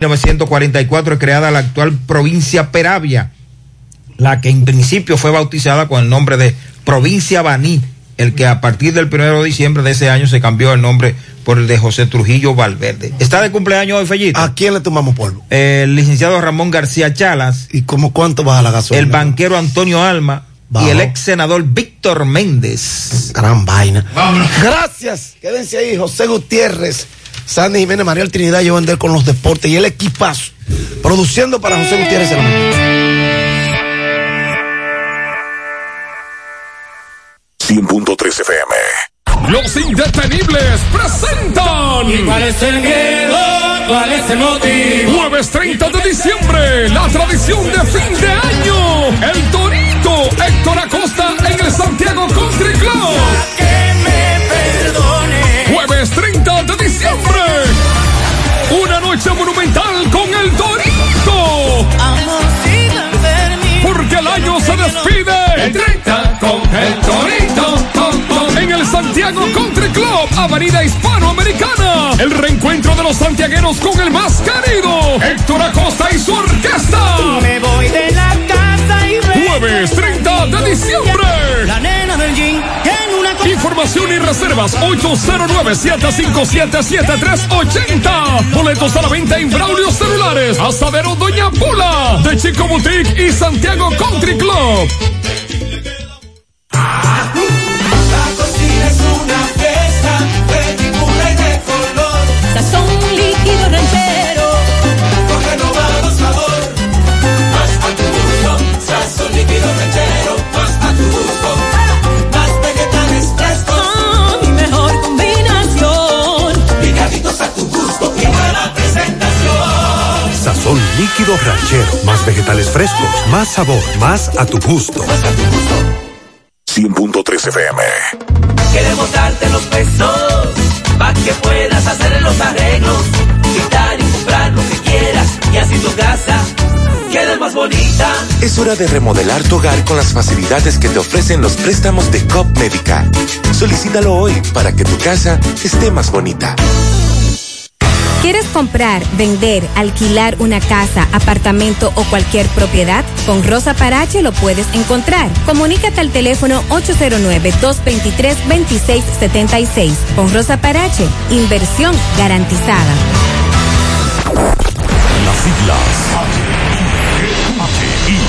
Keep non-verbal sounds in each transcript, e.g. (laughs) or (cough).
1944 es creada la actual provincia Peravia, la que en principio fue bautizada con el nombre de provincia Baní, el que a partir del 1 de diciembre de ese año se cambió el nombre por el de José Trujillo Valverde. ¿Está de cumpleaños hoy, Fellito? ¿A quién le tomamos polvo? El licenciado Ramón García Chalas. ¿Y cómo cuánto baja la gasolina? El banquero Antonio Alma. Y el ex senador Víctor Méndez. Gran vaina. Gracias. Quédense ahí, José Gutiérrez. Sandy Jiménez, María Trinidad, yo vender con los deportes y el equipazo. Produciendo para José Gutiérrez hermano. FM. Los indetenibles presentan. ¿Y cuál es el miedo? ¿Cuál es el motivo? Jueves 30 de diciembre, la tradición de fin de año. El Torito Héctor Acosta en el Santiago Country Club. que me perdone. Jueves 30 de diciembre. Una noche monumental con el Torito. Porque el año se despide. El 30 con el Torito. En el Santiago Country Club, Avenida Hispanoamericana. El reencuentro de los santiagueros con el más querido. Héctor Acosta y su orquesta. Me voy de la. Jueves 30 de diciembre. La nena del jean en una... Información y reservas 809-757-7380. Boletos a la venta en Braulio Celulares. Asadero Doña Pula. De Chico Boutique y Santiago Country Club. La cocina es una fiesta de figura y de color. Sazón líquido ranchero. Sazón líquido ranchero. Más a tu gusto. Más vegetales frescos. Ah, mi mejor combinación. Picaditos a tu gusto. Y buena presentación. Sazón líquido ranchero. Más vegetales frescos. Más sabor. Más a tu gusto. Más a tu gusto. 100.3 FM. Queremos darte los pesos para que puedas hacer los arreglos, quitar y comprar lo que quieras y así tu casa quede más bonita. Es hora de remodelar tu hogar con las facilidades que te ofrecen los préstamos de COP Médica. Solicítalo hoy para que tu casa esté más bonita. ¿Quieres comprar, vender, alquilar una casa, apartamento o cualquier propiedad? Con Rosa Parache lo puedes encontrar. Comunícate al teléfono 809-223-2676. Con Rosa Parache, inversión garantizada. Las siglas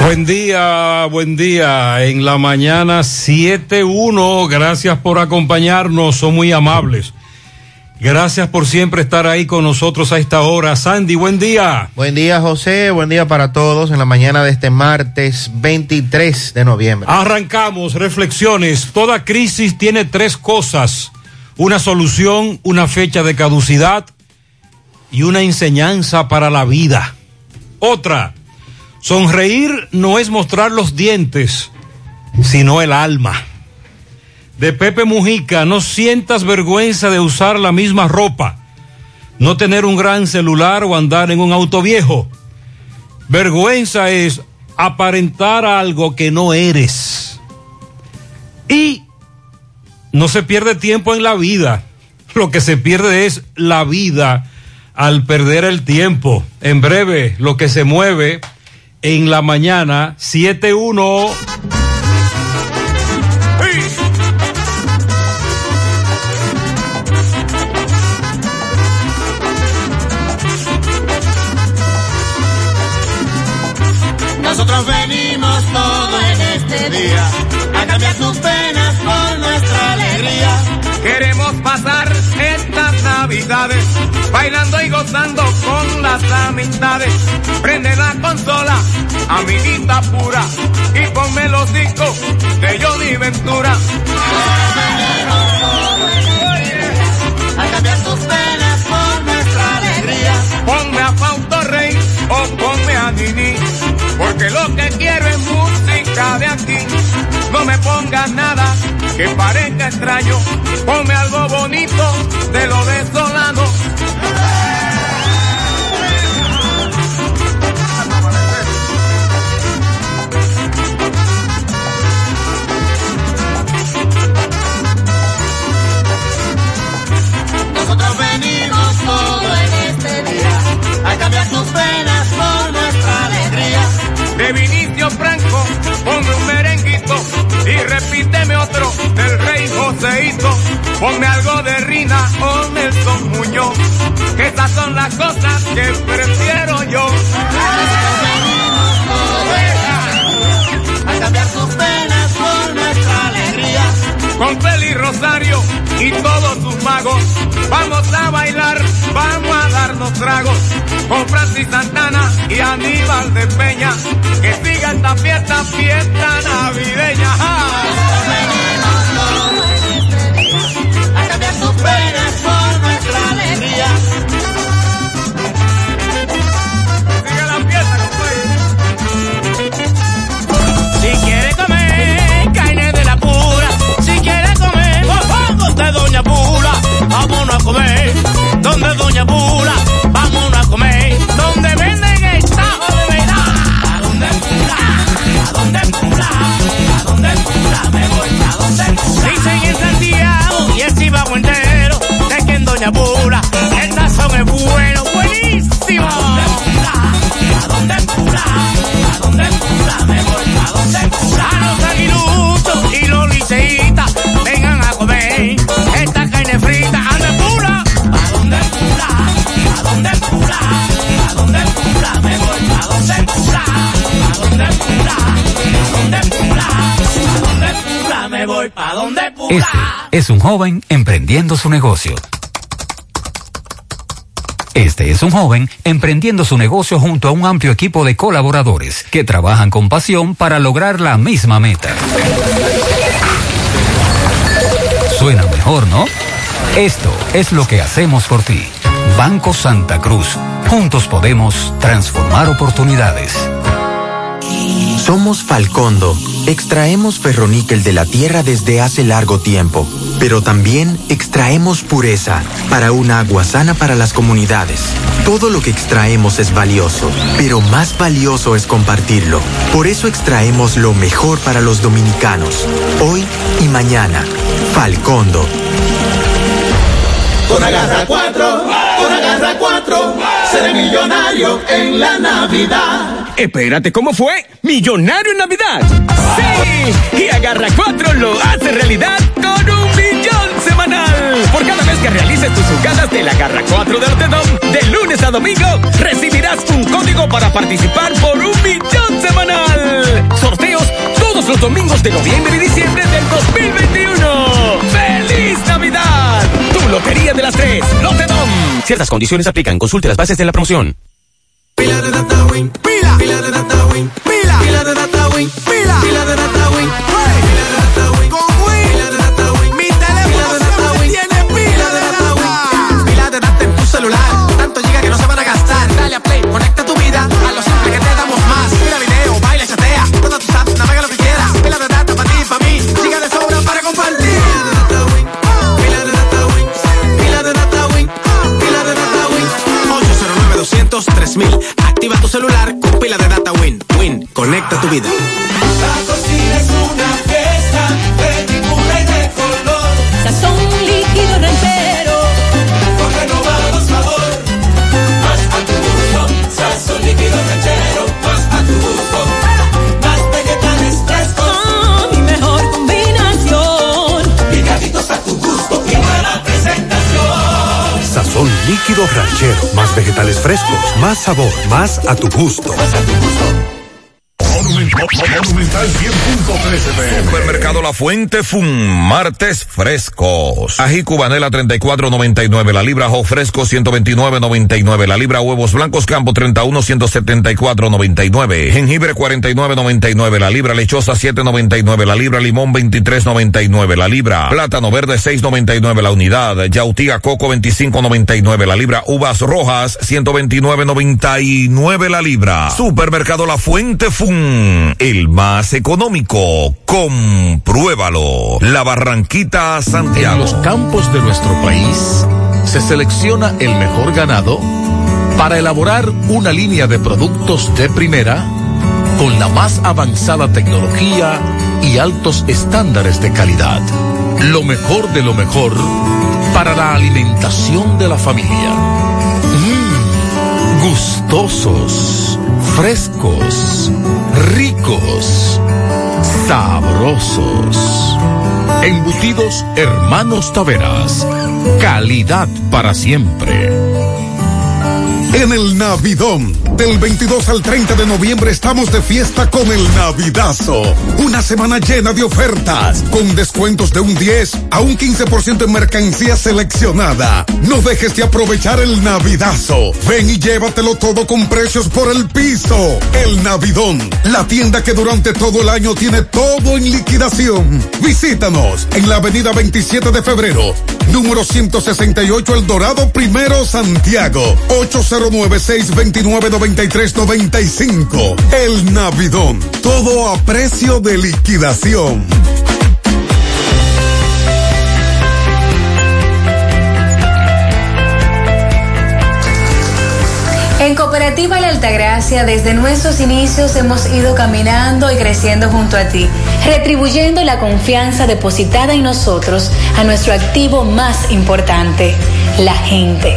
(laughs) Buen día, buen día. En la mañana 7.1, gracias por acompañarnos, son muy amables. Gracias por siempre estar ahí con nosotros a esta hora. Sandy, buen día. Buen día, José. Buen día para todos en la mañana de este martes 23 de noviembre. Arrancamos, reflexiones. Toda crisis tiene tres cosas. Una solución, una fecha de caducidad y una enseñanza para la vida. Otra, sonreír no es mostrar los dientes, sino el alma. De Pepe Mujica, no sientas vergüenza de usar la misma ropa, no tener un gran celular o andar en un auto viejo. Vergüenza es aparentar algo que no eres. Y no se pierde tiempo en la vida. Lo que se pierde es la vida al perder el tiempo. En breve, lo que se mueve en la mañana, 7-1. Nosotros venimos todo en este día a cambiar sus penas por nuestra alegría. Queremos pasar estas navidades bailando y gozando con las amistades. Prende la consola, amiguita pura, y ponme los discos de Johnny Ventura. A cambiar tus penas por nuestra alegría. Ponme a Fausto Rey o ponme a Dini, porque lo que quiero es música de aquí. No me pongas nada que parezca extraño, ponme algo bonito de lo desolado Venimos todo en este día a cambiar tus penas por nuestra alegría. De Vinicio Franco, ponme un merenguito y repíteme otro del rey Joseito. Ponme algo de Rina o Nelson Muñoz, que esas son las cosas que prefiero yo. Y todos sus magos, vamos a bailar, vamos a darnos tragos. Con Francis Santana y Aníbal de Peña, que siga esta fiesta, fiesta navideña. A cambiar tus penas por nuestra alegría. Donde Doña Pula, Este es un joven emprendiendo su negocio. Este es un joven emprendiendo su negocio junto a un amplio equipo de colaboradores que trabajan con pasión para lograr la misma meta. Suena mejor, ¿no? Esto es lo que hacemos por ti. Banco Santa Cruz. Juntos podemos transformar oportunidades. Somos Falcondo. Extraemos ferroníquel de la tierra desde hace largo tiempo, pero también extraemos pureza para un agua sana para las comunidades. Todo lo que extraemos es valioso, pero más valioso es compartirlo. Por eso extraemos lo mejor para los dominicanos, hoy y mañana. Falcondo. Con agarra 4, con agarra 4, seré millonario en la Navidad. Espérate, ¿cómo fue? ¡Millonario en Navidad! ¡Sí! Y Agarra 4 lo hace realidad con un millón semanal. Por cada vez que realices tus jugadas de la Agarra 4 de Lotedom, de lunes a domingo, recibirás un código para participar por un millón semanal. Sorteos todos los domingos de noviembre y diciembre del 2021. ¡Feliz Navidad! Tu Lotería de las Tres, Lotedom. Ciertas condiciones aplican. Consulte las bases de la promoción. Pila pila. De data win, pila, pila de data win, pila, pila de data win, 3000 Activa tu celular con pila de data Win. Win, conecta tu vida. La cocina es una fiesta de figura y de color. Sazón líquido líquido ranchero. Más vegetales frescos. Más sabor. Más a tu gusto. Monumental 100.13 pm. Supermercado La Fuente Fun, martes frescos. Ají cubanela 34.99 la libra, ajo fresco 129.99 la libra, huevos blancos campo 31 174.99, jengibre 49.99 la libra, lechosa 7.99 la libra, limón 23.99 la libra, plátano verde 6.99 la unidad, yautía coco 25.99 la libra, uvas rojas 129.99 la libra. Supermercado La Fuente Fun El más económico. Compruébalo. La Barranquita Santiago. En los campos de nuestro país se selecciona el mejor ganado para elaborar una línea de productos de primera con la más avanzada tecnología y altos estándares de calidad. Lo mejor de lo mejor para la alimentación de la familia. Mm, gustosos, frescos, ricos, sabrosos. Embutidos Hermanos Taveras. Calidad para siempre. En el Navidón, del 22 al 30 de noviembre estamos de fiesta con el Navidazo. Una semana llena de ofertas, con descuentos de un 10 a un 15% en mercancía seleccionada. No dejes de aprovechar el Navidazo. Ven y llévatelo todo con precios por el piso. El Navidón, la tienda que durante todo el año tiene todo en liquidación. Visítanos en la avenida 27 de febrero, número 168 El Dorado Primero Santiago, 809-629-9395. El Navidón, todo a precio de liquidación. En Cooperativa La Altagracia, desde nuestros inicios hemos ido caminando y creciendo junto a ti, retribuyendo la confianza depositada en nosotros a nuestro activo más importante, la gente.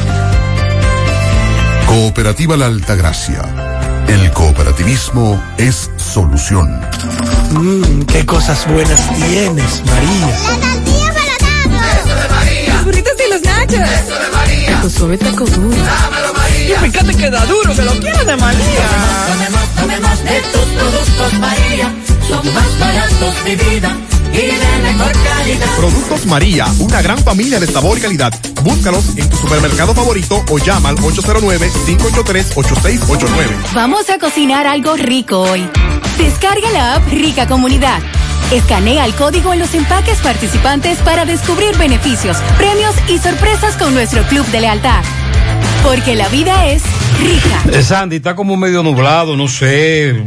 Cooperativa La Altagracia. El cooperativismo es solución. Mmm, qué cosas buenas tienes, María. La tortilla para Eso de María. Los burritos y los nachos. Eso de María. Tu suave taco duro. Dámelo, María. Y fíjate que da duro, que lo quiero de María. Tomemos, tomemos de tus productos, María. Son más baratos de vida y de mejor calidad. Productos María, una gran familia de sabor y calidad. Búscalos en tu supermercado favorito o llama al 809-583-8689. Vamos a cocinar algo rico hoy. Descarga la app Rica Comunidad. Escanea el código en los empaques participantes para descubrir beneficios, premios y sorpresas con nuestro club de lealtad. Porque la vida es rica. Eh, Sandy, está como medio nublado, no sé.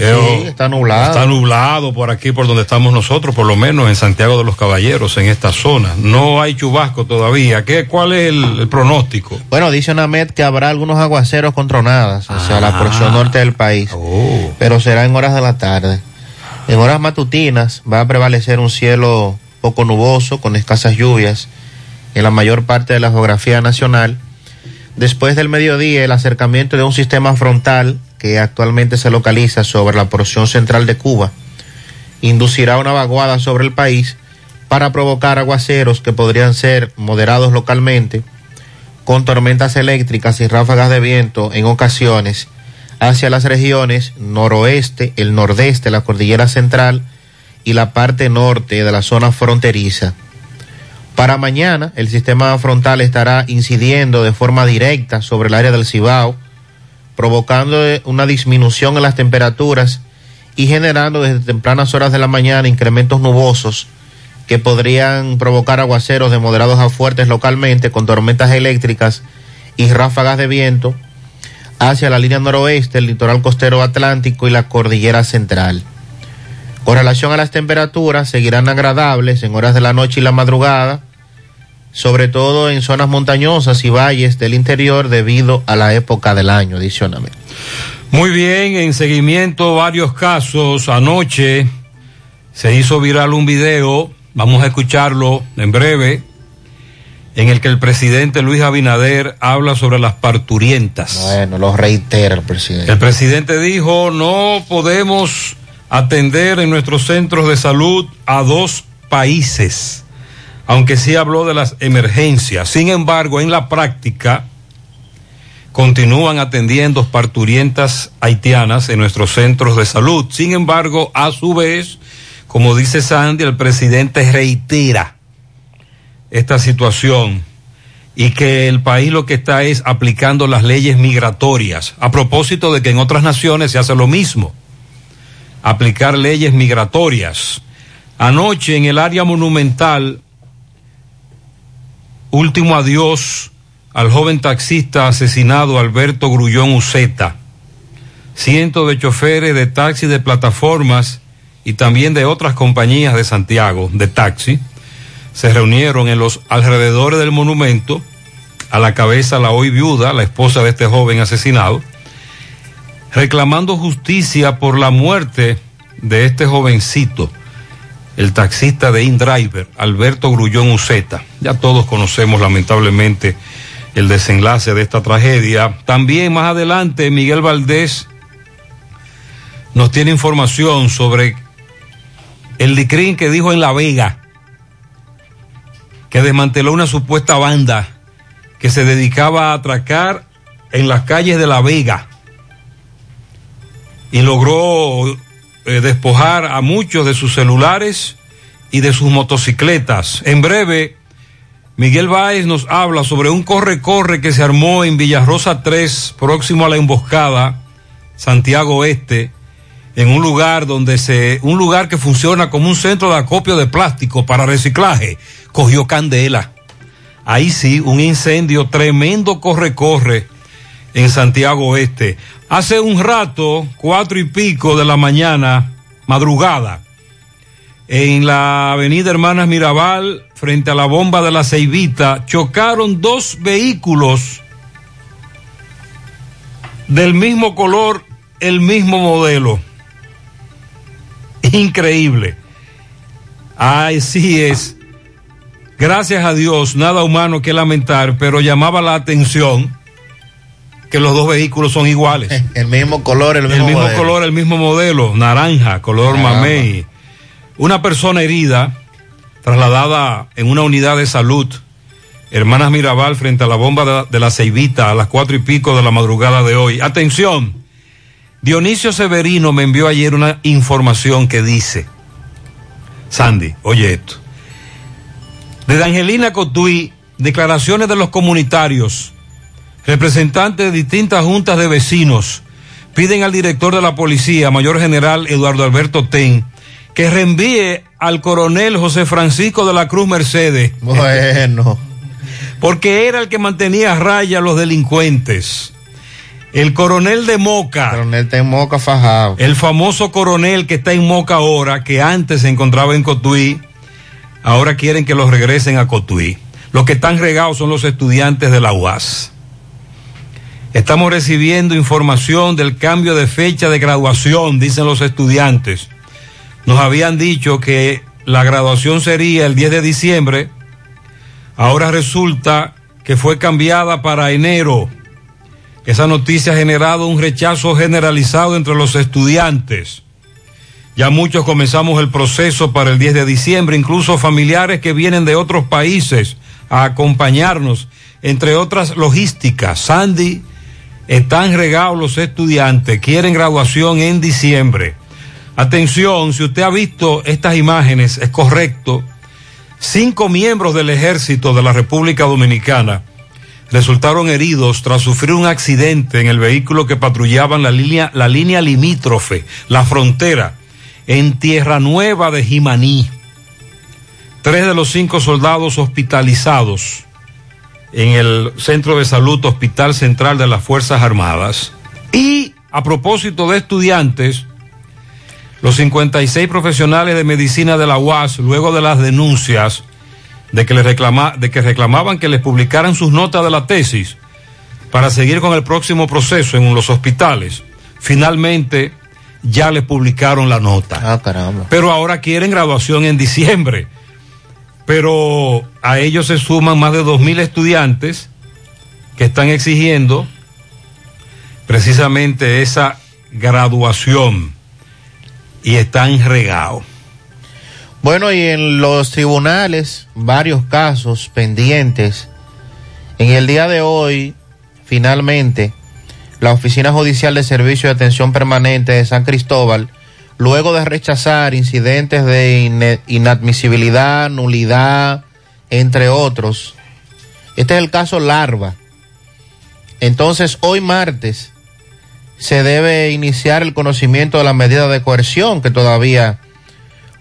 Eh, está nublado. Está nublado por aquí, por donde estamos nosotros, por lo menos en Santiago de los Caballeros, en esta zona. No hay chubasco todavía. ¿Qué, ¿Cuál es el, el pronóstico? Bueno, dice Namet que habrá algunos aguaceros con tronadas hacia la porción norte del país, pero será en horas de la tarde. En horas matutinas va a prevalecer un cielo poco nuboso con escasas lluvias en la mayor parte de la geografía nacional. Después del mediodía, el acercamiento de un sistema frontal que actualmente se localiza sobre la porción central de Cuba inducirá una vaguada sobre el país para provocar aguaceros que podrían ser moderados localmente, con tormentas eléctricas y ráfagas de viento en ocasiones hacia las regiones noroeste, el nordeste, la cordillera central y la parte norte de la zona fronteriza. Para mañana, el sistema frontal estará incidiendo de forma directa sobre el área del Cibao, provocando una disminución en las temperaturas y generando desde tempranas horas de la mañana incrementos nubosos que podrían provocar aguaceros de moderados a fuertes localmente con tormentas eléctricas y ráfagas de viento hacia la línea noroeste, el litoral costero atlántico y la cordillera central. Con relación a las temperaturas, seguirán agradables en horas de la noche y la madrugada, sobre todo en zonas montañosas y valles del interior debido a la época del año, adicionalmente. Muy bien, en seguimiento varios casos. Anoche se hizo viral un video, vamos a escucharlo en breve, en el que el presidente Luis Abinader habla sobre las parturientas. Bueno, lo reitera el presidente. El presidente dijo, no podemos atender en nuestros centros de salud a dos países, aunque sí habló de las emergencias. Sin embargo, en la práctica, continúan atendiendo parturientas haitianas en nuestros centros de salud. Sin embargo, a su vez, como dice Sandy, el presidente reitera esta situación y que el país lo que está es aplicando las leyes migratorias, a propósito de que en otras naciones se hace lo mismo, aplicar leyes migratorias. Anoche en el área monumental, último adiós al joven taxista asesinado Alberto Grullón Uceta. Cientos de choferes de taxi de plataformas y también de otras compañías de Santiago de taxi se reunieron en los alrededores del monumento, a la cabeza la hoy viuda, la esposa de este joven asesinado, reclamando justicia por la muerte de este jovencito, el taxista de InDriver, Alberto Grullón Uceta. Ya todos conocemos lamentablemente el desenlace de esta tragedia. También más adelante Miguel Valdés nos tiene información sobre el DICRIN que dijo en La Vega que desmanteló una supuesta banda que se dedicaba a atracar en las calles de La Vega y logró eh, despojar a muchos de sus celulares y de sus motocicletas. En breve, Miguel Báez nos habla sobre un corre-corre que se armó en Villarrosa 3, próximo a la emboscada, Santiago Oeste, en un lugar donde se, un lugar que funciona como un centro de acopio de plástico para reciclaje, cogió candela. Ahí sí, un incendio tremendo corre-corre en Santiago Oeste. Hace un rato, cuatro y pico de la mañana, madrugada, en la avenida Hermanas Mirabal, frente a la bomba de la Ceibita, chocaron dos vehículos del mismo color, el mismo modelo. Increíble. Así es. Gracias a Dios, nada humano que lamentar, pero llamaba la atención que los dos vehículos son iguales. El mismo color, el El mismo, mismo, modelo. color, el mismo modelo, naranja, color mamey. Una persona herida, trasladada en una unidad de salud, Hermanas Mirabal, frente a la bomba de, de la Ceibita, a las cuatro y pico de la madrugada de hoy. Atención, Dionisio Severino me envió ayer una información que dice, Sandy, oye esto, desde Angelina Cotuí, declaraciones de los comunitarios, representantes de distintas juntas de vecinos, piden al director de la policía, mayor general Eduardo Alberto Ten, que reenvíe al coronel José Francisco de la Cruz Mercedes. Bueno. (laughs) Porque era el que mantenía a raya a los delincuentes. El coronel de Moca. Coronel de Moca fajado. El famoso coronel que está en Moca ahora, que antes se encontraba en Cotuí, ahora quieren que los regresen a Cotuí. Los que están regados son los estudiantes de la UAS. Estamos recibiendo información del cambio de fecha de graduación, dicen los estudiantes. Nos habían dicho que la graduación sería el 10 de diciembre, ahora resulta que fue cambiada para enero. Esa noticia ha generado un rechazo generalizado entre los estudiantes. Ya muchos comenzamos el proceso para el 10 de diciembre, incluso familiares que vienen de otros países a acompañarnos, entre otras logísticas. Sandy, están regados los estudiantes, quieren graduación en diciembre. Atención, si usted ha visto estas imágenes, es correcto. Cinco miembros del ejército de la República Dominicana resultaron heridos tras sufrir un accidente en el vehículo que patrullaban la línea, la línea limítrofe, la frontera, en Tierra Nueva de Jimaní. Tres de los cinco soldados hospitalizados en el Centro de Salud Hospital Central de las Fuerzas Armadas. Y a propósito de estudiantes, los 56 profesionales de medicina de la UAS, luego de las denuncias de que, les reclama, de que reclamaban que les publicaran sus notas de la tesis para seguir con el próximo proceso en los hospitales, finalmente ya les publicaron la nota. Ah, caramba. Pero ahora quieren graduación en diciembre. Pero a ellos se suman más de 2.000 estudiantes que están exigiendo precisamente esa graduación y están regados. Bueno, y en los tribunales, varios casos pendientes. En el día de hoy, finalmente, la Oficina Judicial de Servicio de Atención Permanente de San Cristóbal, luego de rechazar incidentes de inadmisibilidad, nulidad, entre otros. Este es el caso Larva. Entonces, hoy martes se debe iniciar el conocimiento de la medida de coerción, que todavía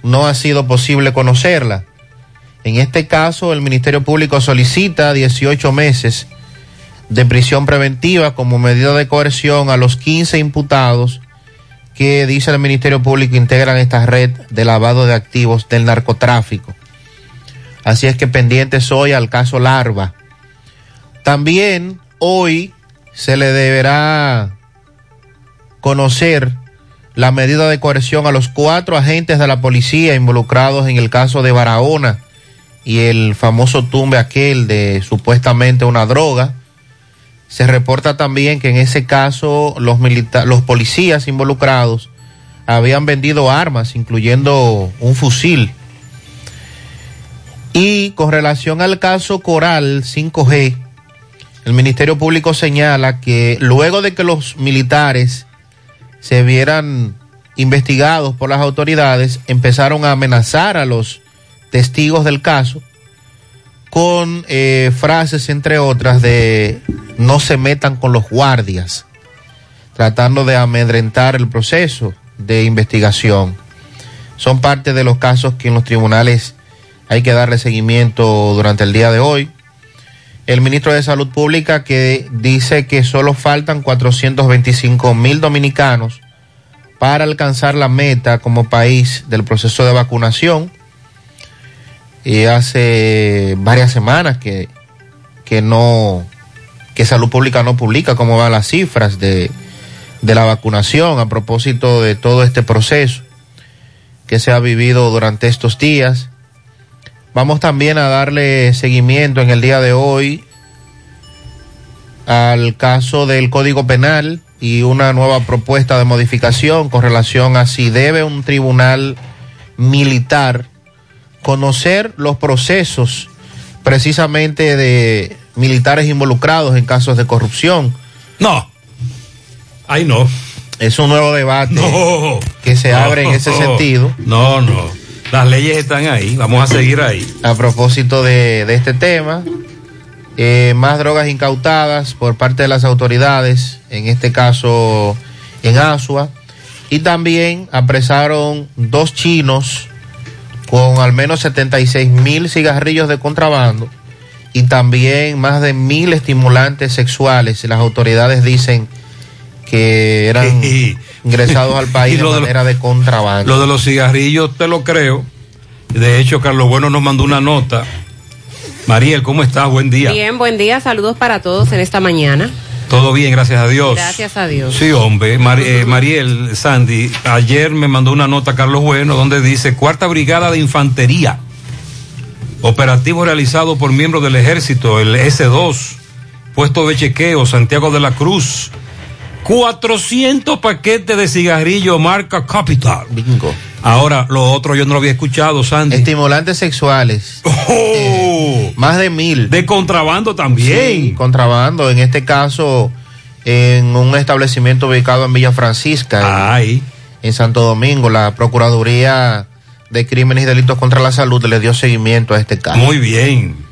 no ha sido posible conocerla. En este caso, el Ministerio Público solicita 18 meses de prisión preventiva como medida de coerción a los 15 imputados que, dice el Ministerio Público, integran esta red de lavado de activos del narcotráfico. Así es que pendientes hoy al caso Larva. También hoy se le deberá conocer la medida de coerción a los cuatro agentes de la policía involucrados en el caso de Barahona y el famoso tumbe aquel de supuestamente una droga. Se reporta también que en ese caso los, los policías involucrados habían vendido armas, incluyendo un fusil. Y con relación al caso Coral 5G, el Ministerio Público señala que luego de que los militares se vieran investigados por las autoridades, empezaron a amenazar a los testigos del caso con eh, frases, entre otras, de no se metan con los guardias, tratando de amedrentar el proceso de investigación. Son parte de los casos que en los tribunales hay que darle seguimiento durante el día de hoy. El ministro de Salud Pública que dice que solo faltan 425 mil dominicanos para alcanzar la meta como país del proceso de vacunación. Y hace varias semanas que, que no, que Salud Pública no publica cómo van las cifras de, de la vacunación a propósito de todo este proceso que se ha vivido durante estos días. Vamos también a darle seguimiento en el día de hoy al caso del Código Penal y una nueva propuesta de modificación con relación a si debe un tribunal militar conocer los procesos precisamente de militares involucrados en casos de corrupción. No. Ahí no. Es un nuevo debate No. que se No. abre en ese sentido. No, no. Las leyes están ahí. Vamos a seguir ahí. A propósito de, de este tema, eh, más drogas incautadas por parte de las autoridades, en este caso en Asua, y también apresaron dos chinos con al menos 76 mil cigarrillos de contrabando y también más de mil estimulantes sexuales. Las autoridades dicen que eran (laughs) ingresados al país (laughs) de lo de lo- manera de contrabando. Lo de los cigarrillos te lo creo. De hecho, Carlos Bueno nos mandó una nota. Mariel, ¿cómo estás? Buen día. Bien, buen día, saludos para todos en esta mañana. Todo bien, gracias a Dios. Gracias a Dios. Sí, hombre. Mar- eh, Mariel, Sandy, ayer me mandó una nota Carlos Bueno donde dice Cuarta Brigada de Infantería. Operativo realizado por miembros del ejército, el S2, puesto de chequeo, Santiago de la Cruz. 400 paquetes de cigarrillo marca Capital. Bingo. Ahora, lo otro yo no lo había escuchado, Sandy. Estimulantes sexuales. Eh, más de mil. Oh. De contrabando también. Sí, contrabando. En este caso, en un establecimiento ubicado en Villa Francisca, en, en Santo Domingo, la Procuraduría de Crímenes y Delitos contra la Salud le dio seguimiento a este caso. Muy bien.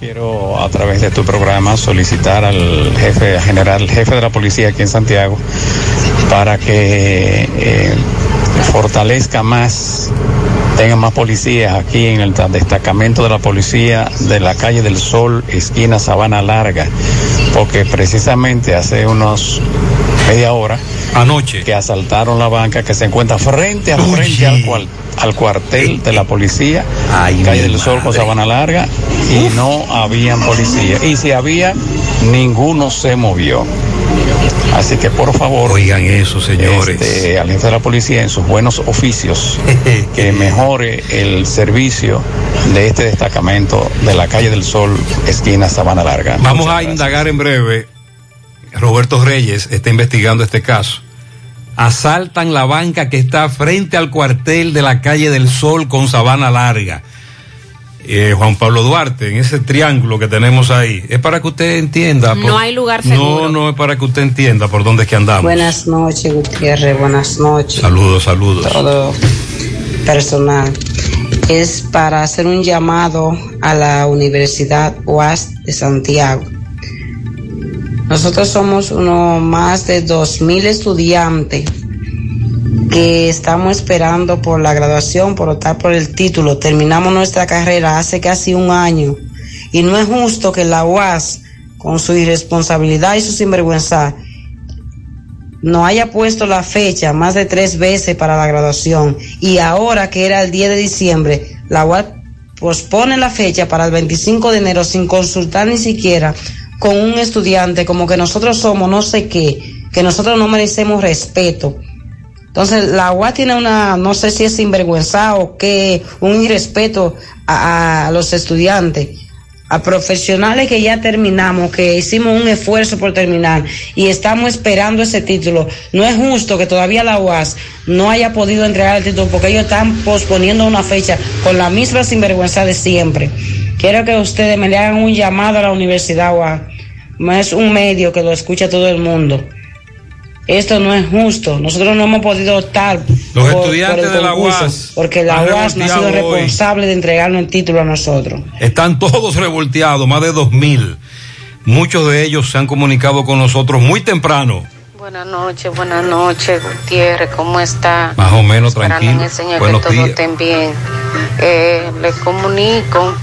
Quiero a través de tu programa solicitar al jefe general, jefe de la policía aquí en Santiago, para que eh, fortalezca más, tenga más policías aquí en el destacamento de la policía de la calle del Sol, esquina Sabana Larga, porque precisamente hace unos media hora anoche que asaltaron la banca que se encuentra frente a frente al, cual- al cuartel de la policía, calle del Sol con Sabana Larga, y no habían policía. Y si había, ninguno se movió. Así que por favor, oigan eso, señores. este, al jefe de la policía en sus buenos oficios, (laughs) que mejore el servicio de este destacamento de la calle del Sol, esquina Sabana Larga. Vamos a indagar en breve. Roberto Reyes está investigando este caso. Asaltan la banca que está frente al cuartel de la calle del Sol con Sabana Larga. eh, Juan Pablo Duarte, en ese triángulo que tenemos ahí. Es para que usted entienda. No hay lugar seguro. No, no es para que usted entienda por dónde es que andamos. Buenas noches, Gutiérrez, buenas noches. Saludos, saludos. Todo personal. Es para hacer un llamado a la Universidad UAS de Santiago. Nosotros somos uno más de 2.000 estudiantes que estamos esperando por la graduación, por optar por el título. Terminamos nuestra carrera hace casi un año y no es justo que la UAS, con su irresponsabilidad y su sinvergüenza, no haya puesto la fecha más de tres veces para la graduación y ahora que era el 10 de diciembre, la UAS pospone la fecha para el 25 de enero sin consultar ni siquiera con un estudiante como que nosotros somos no sé qué, que nosotros no merecemos respeto. Entonces, la UAS tiene una, no sé si es sinvergüenza o qué, un irrespeto a, a los estudiantes, a profesionales que ya terminamos, que hicimos un esfuerzo por terminar y estamos esperando ese título. No es justo que todavía la UAS no haya podido entregar el título porque ellos están posponiendo una fecha con la misma sinvergüenza de siempre. Quiero que ustedes me le hagan un llamado a la Universidad UAS. No es un medio que lo escucha todo el mundo. Esto no es justo. Nosotros no hemos podido optar Los por- estudiantes por el de la UAS porque la UAS no ha sido hoy. responsable de entregarnos el título a nosotros. Están todos revolteados, más de dos mil. Muchos de ellos se han comunicado con nosotros muy temprano. Buenas noches, buenas noches, Gutiérrez, ¿cómo está? Más o menos Esperando tranquilo. en el Señor Buenos que todo días. estén bien. Eh, les comunico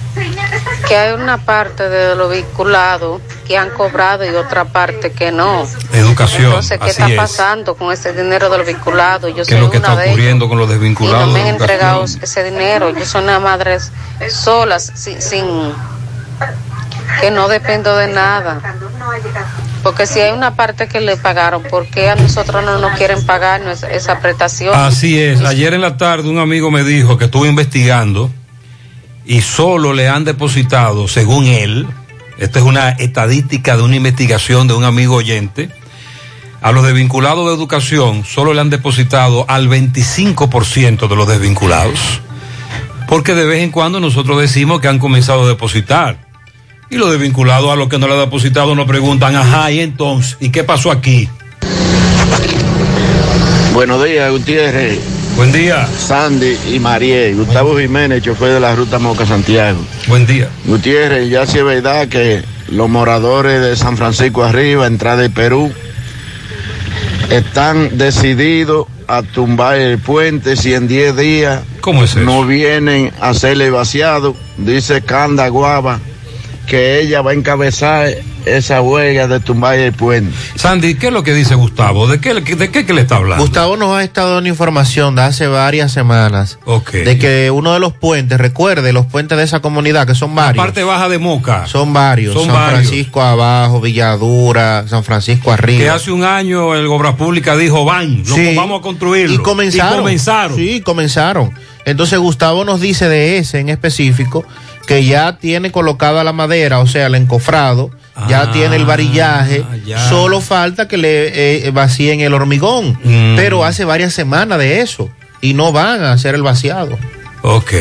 que hay una parte de los vinculados que han cobrado y otra parte que no. Educación, Entonces, ¿qué está es. pasando con ese dinero de los vinculados? Yo ¿Qué es soy lo que una está ellos. ocurriendo con los Y no desvinculados? me han entregado ese dinero. Yo soy una madre sola, sin, sin que no dependo de nada. Porque si hay una parte que le pagaron, ¿por qué a nosotros no nos quieren pagar esa prestación? Así es. Ayer en la tarde un amigo me dijo que estuvo investigando y solo le han depositado, según él, esta es una estadística de una investigación de un amigo oyente, a los desvinculados de educación solo le han depositado al 25% de los desvinculados. Porque de vez en cuando nosotros decimos que han comenzado a depositar. Y los desvinculados a los que no le han depositado nos preguntan, ajá, y entonces, ¿y qué pasó aquí? Buenos días, Gutiérrez. Buen día. Sandy y Mariel. Gustavo Jiménez, chofer de la ruta Moca Santiago. Buen día. Gutiérrez, ya sí es verdad que los moradores de San Francisco arriba, entrada de Perú, están decididos a tumbar el puente si en 10 días no vienen a hacerle vaciado. Dice Canda Guava que ella va a encabezar esa huelga de tumbar el puente. Sandy, ¿qué es lo que dice Gustavo? ¿De qué, de qué que le está hablando? Gustavo nos ha estado dando información de hace varias semanas Ok. de que uno de los puentes, recuerde, los puentes de esa comunidad, que son La varios. parte baja de Moca. Son varios. Son San varios. Francisco abajo, Villadura, San Francisco arriba. Que hace un año el Obras Públicas dijo, van, Sí. vamos a construirlo. Y comenzaron. Y comenzaron. Sí, comenzaron. Entonces Gustavo nos dice de ese en específico que ya tiene colocada la madera, o sea, el encofrado, ya Ah, tiene el varillaje, ya. solo falta que le eh, vacíen el hormigón. Mm. Pero hace varias semanas de eso y no van a hacer el vaciado. Ok.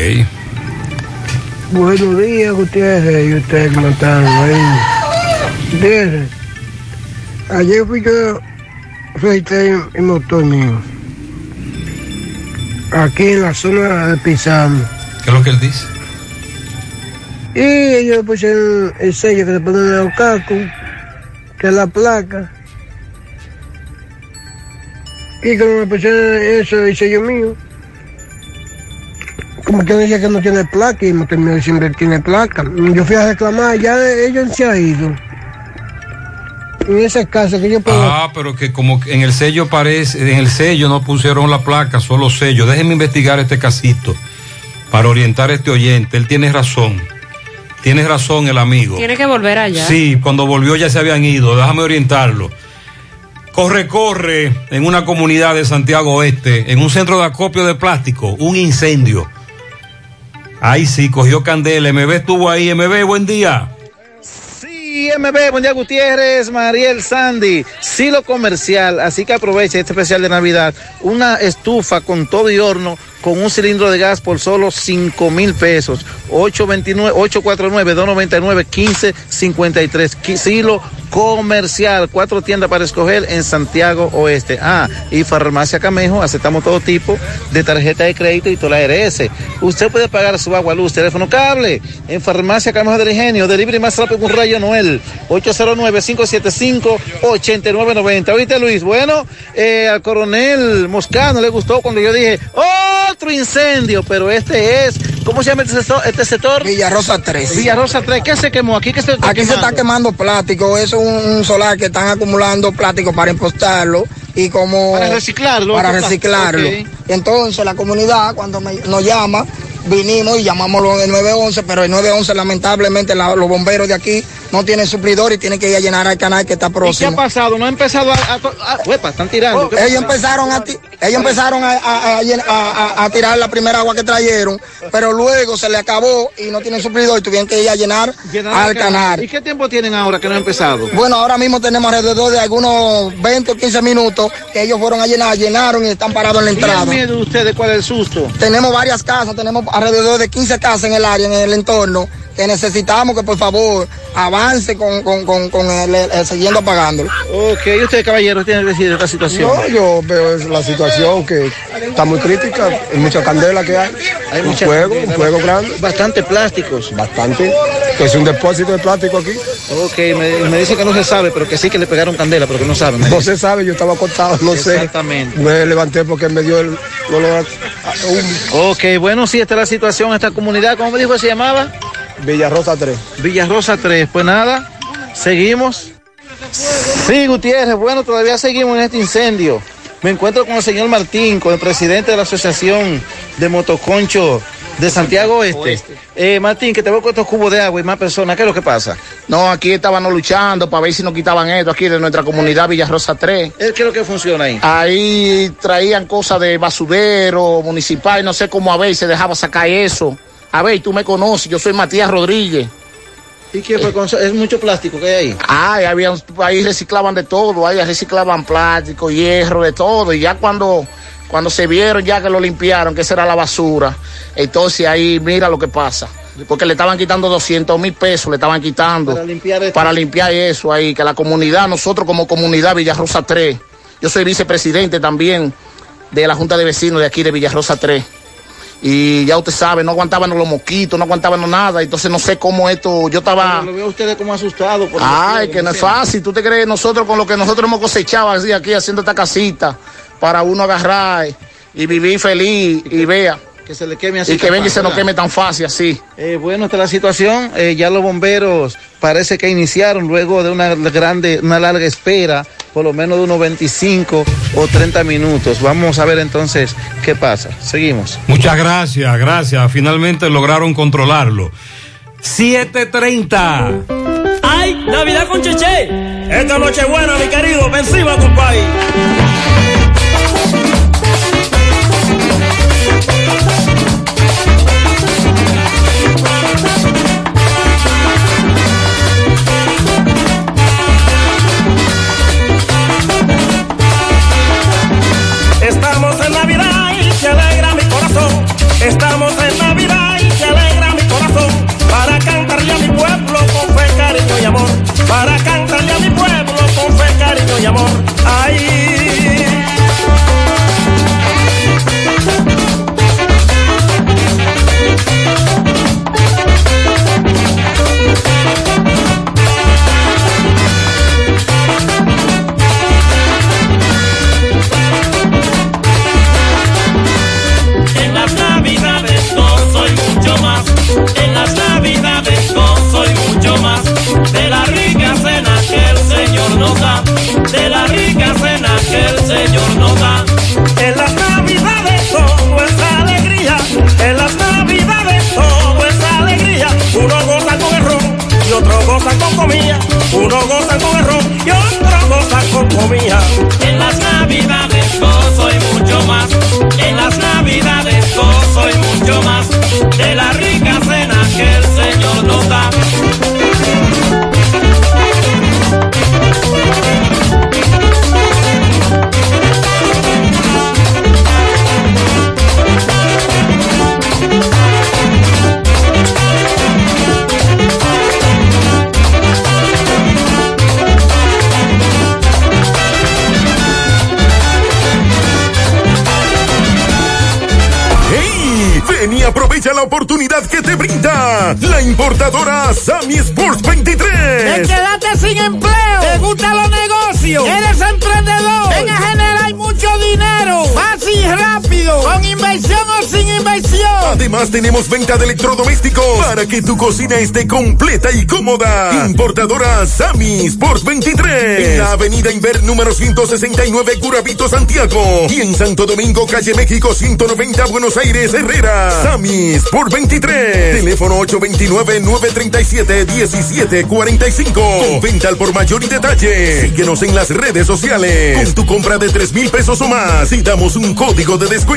Buenos días, Gutiérrez, y ustedes cómo están ahí. Gutiérrez, ayer fui yo, registré el, el motor mío. Aquí en la zona de Pisano. ¿Qué es lo que él dice? Y ellos pusieron el sello que se pone en el casco, que es la placa. Y cuando me pusieron eso, el sello mío, como que decía que no tiene placa y me terminó diciendo que tiene placa. Yo fui a reclamar, ya ellos se han ido. En ese caso que yo puedo... Ah, pero que como en el sello parece, en el sello no pusieron la placa, solo sello. Déjenme investigar este casito para orientar a este oyente. Él tiene razón. Tiene razón el amigo. Tiene que volver allá. Sí, cuando volvió ya se habían ido. Déjame orientarlo. Corre, corre en una comunidad de Santiago Oeste, en un centro de acopio de plástico, un incendio. Ahí sí, cogió candela. MB estuvo ahí. MB, buen día. Sí, MB, buen día Gutiérrez, Mariel Sandy, Silo Comercial, así que aproveche este especial de Navidad, una estufa con todo y horno con un cilindro de gas por solo 5 mil pesos. 849-299-1553. Silo comercial, cuatro tiendas para escoger en Santiago Oeste. Ah, y Farmacia Camejo, aceptamos todo tipo de tarjeta de crédito y toda la RS. Usted puede pagar su agua, luz, teléfono, cable en Farmacia Camejo del Ingenio, delivery más rápido un rayo Noel, 809-575-8990. Ahorita Luis, bueno, eh, al coronel Moscano le gustó cuando yo dije, otro incendio, pero este es, ¿cómo se llama este sector? Este sector? Villarrosa 3. Villarrosa 3, ¿qué se quemó? Aquí, ¿qué se está Aquí se está quemando plástico, eso es un solar que están acumulando plástico para impostarlo y como... Para reciclarlo. Para reciclarlo. Entonces la comunidad cuando me- nos llama, vinimos y llamamos al 911, pero el 911 lamentablemente la- los bomberos de aquí no tienen suplidor y tienen que ir a llenar al canal que está ¿Y qué próximo. ha pasado? ¿No ha empezado a... a, to- a- uepa, están tirando. ¿Qué ellos empezaron a ellos empezaron a, a- tirar la primera agua que trajeron, pero luego se le acabó y no tienen suplidor y tuvieron que ir a llenar, Llenar al canal. ¿Y qué tiempo tienen ahora que no ha empezado? Bueno, ahora mismo tenemos alrededor de algunos 20 o 15 minutos que ellos fueron a llenar, llenaron y están parados en la ¿Y entrada. el miedo de ustedes cuál es el susto? Tenemos varias casas, tenemos alrededor de 15 casas en el área, en el entorno, que necesitamos que por favor avance con, con, con, con el, el- siguiendo apagándolo. Ok, ¿y usted, caballero, tiene que decir de esta situación? No, yo veo la situación que está muy crítica, hay mucha candela que hay, Hay un fuego, un fuego grande. Bastante plásticos. Bastante, que es un depósito de plástico aquí. Ok, me, me dice que no se sabe, pero que sí que le pegaron candela, pero que no saben. No se sabe, yo estaba acostado, no sé. Exactamente. Me levanté porque me dio el olor a- a humo. Ok, bueno, sí, esta es la situación, esta comunidad, ¿cómo me dijo que se llamaba? Villarrosa 3. Villarrosa 3, pues nada, seguimos. Sí, Gutiérrez, bueno, todavía seguimos en este incendio. Me encuentro con el señor Martín, con el presidente de la Asociación de Motoconcho de Santiago Oeste. Eh, Martín, que te veo con estos cubos de agua y más personas, ¿qué es lo que pasa? No, aquí estábamos luchando para ver si nos quitaban esto aquí de nuestra comunidad Villarrosa 3. ¿Qué es lo que funciona ahí? Ahí traían cosas de basurero municipal, no sé cómo a ver, se dejaba sacar eso. A ver, tú me conoces, yo soy Matías Rodríguez. ¿Y qué fue con eso? Es mucho plástico que hay ahí. Ay, había, ahí reciclaban de todo, ahí reciclaban plástico, hierro, de todo. Y ya cuando, cuando se vieron ya que lo limpiaron, que esa era la basura, entonces ahí mira lo que pasa. Porque le estaban quitando 200 mil pesos, le estaban quitando. Para limpiar esto. para limpiar eso ahí, que la comunidad, nosotros como comunidad Villarrosa 3, yo soy vicepresidente también de la Junta de Vecinos de aquí de Villarrosa 3. Y ya usted sabe, no aguantaban los mosquitos, no aguantaban nada, entonces no sé cómo esto, yo estaba... Lo veo a ustedes como asustados. por Ay, que no es fácil. ¿Tú te crees nosotros con lo que nosotros hemos cosechado así aquí haciendo esta casita para uno agarrar y vivir feliz y vea? Que se le queme así. Y que venga y se nos queme tan fácil así. Eh, bueno, esta es la situación. Eh, ya los bomberos parece que iniciaron luego de una grande, una larga espera, por lo menos de unos 25 o 30 minutos. Vamos a ver entonces qué pasa. Seguimos. Muchas gracias, gracias. Finalmente lograron controlarlo. 7.30. ¡Ay, Navidad con Cheche! Esta noche buena, mi querido, ven encima, compadre. Estamos Para cantarle a mi pueblo con fe, cariño y amor. Ay. Uno goza con ron y otro goza con comida. Aprovecha la oportunidad que te brinda la importadora Sammy Sports 23. Te quedaste sin empleo. Te gustan los negocios. Eres emprendedor. Ven a generar mucho dinero. Fácil y rápido. Con inversión o sin inversión. Además tenemos venta de electrodomésticos para que tu cocina esté completa y cómoda. Importadora Sammy Sports 23. En la avenida Inver número 169 Curabito Santiago. Y en Santo Domingo, calle México 190 Buenos Aires Herrera. Sammy Sport 23. Teléfono 829-937-1745. Con venta al por mayor y detalle. Síguenos en las redes sociales. Con tu compra de 3 mil pesos o más y damos un código de descuento.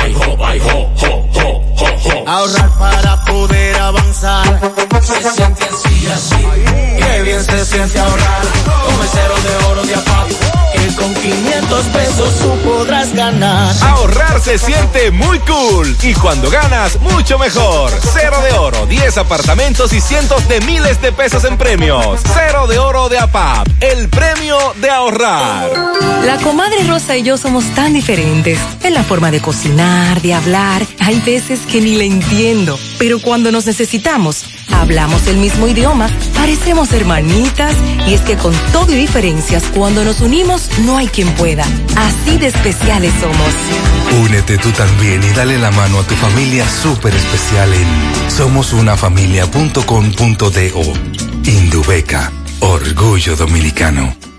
ay, ho, ay, ho, ho. Ahorrar para poder avanzar. Se siente así, así. Qué bien se siente ahorrar. El cero de oro de APAP. Que con 500 pesos tú podrás ganar. Ahorrar se siente muy cool y cuando ganas, mucho mejor. Cero de oro, 10 apartamentos y cientos de miles de pesos en premios. Cero de oro de APAP, el premio de ahorrar. La comadre Rosa y yo somos tan diferentes en la forma de cocinar, de hablar. Hay veces que ni le entiendo, pero cuando nos necesitamos, hablamos el mismo idioma, parecemos hermanitas y es que con todo y diferencias, cuando nos unimos, no hay quien pueda. Así de especiales somos. Únete tú también y dale la mano a tu familia súper especial en somosunafamilia.com.do. Indubeca, orgullo dominicano.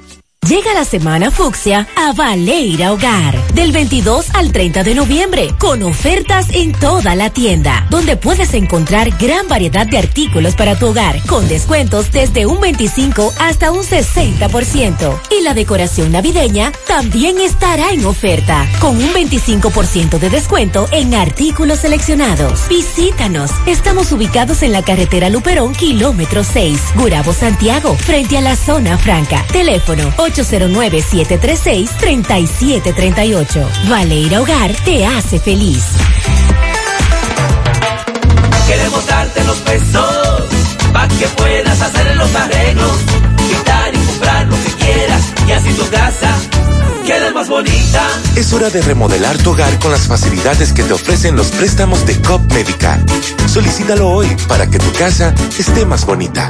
Llega la semana fucsia a Valeira Hogar, del 22 al 30 de noviembre, con ofertas en toda la tienda, donde puedes encontrar gran variedad de artículos para tu hogar, con descuentos desde un 25 hasta un 60%. Y la decoración navideña también estará en oferta, con un 25% de descuento en artículos seleccionados. Visítanos, estamos ubicados en la carretera Luperón, kilómetro 6, Gurabo, Santiago, frente a la zona franca. Teléfono 809-736-3738. Valeira Hogar te hace feliz. Queremos darte los pesos para que puedas hacer los arreglos, quitar y comprar lo que quieras y así tu casa quede más bonita. Es hora de remodelar tu hogar con las facilidades que te ofrecen los préstamos de COP Médica. Solicítalo hoy para que tu casa esté más bonita.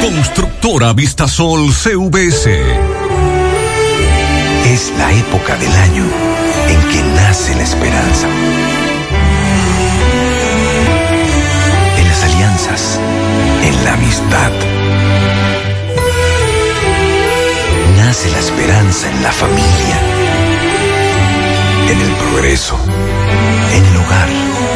Constructora Vistasol CVS. Es la época del año en que nace la esperanza. En las alianzas, en la amistad. Nace la esperanza en la familia. en el progreso, en el hogar.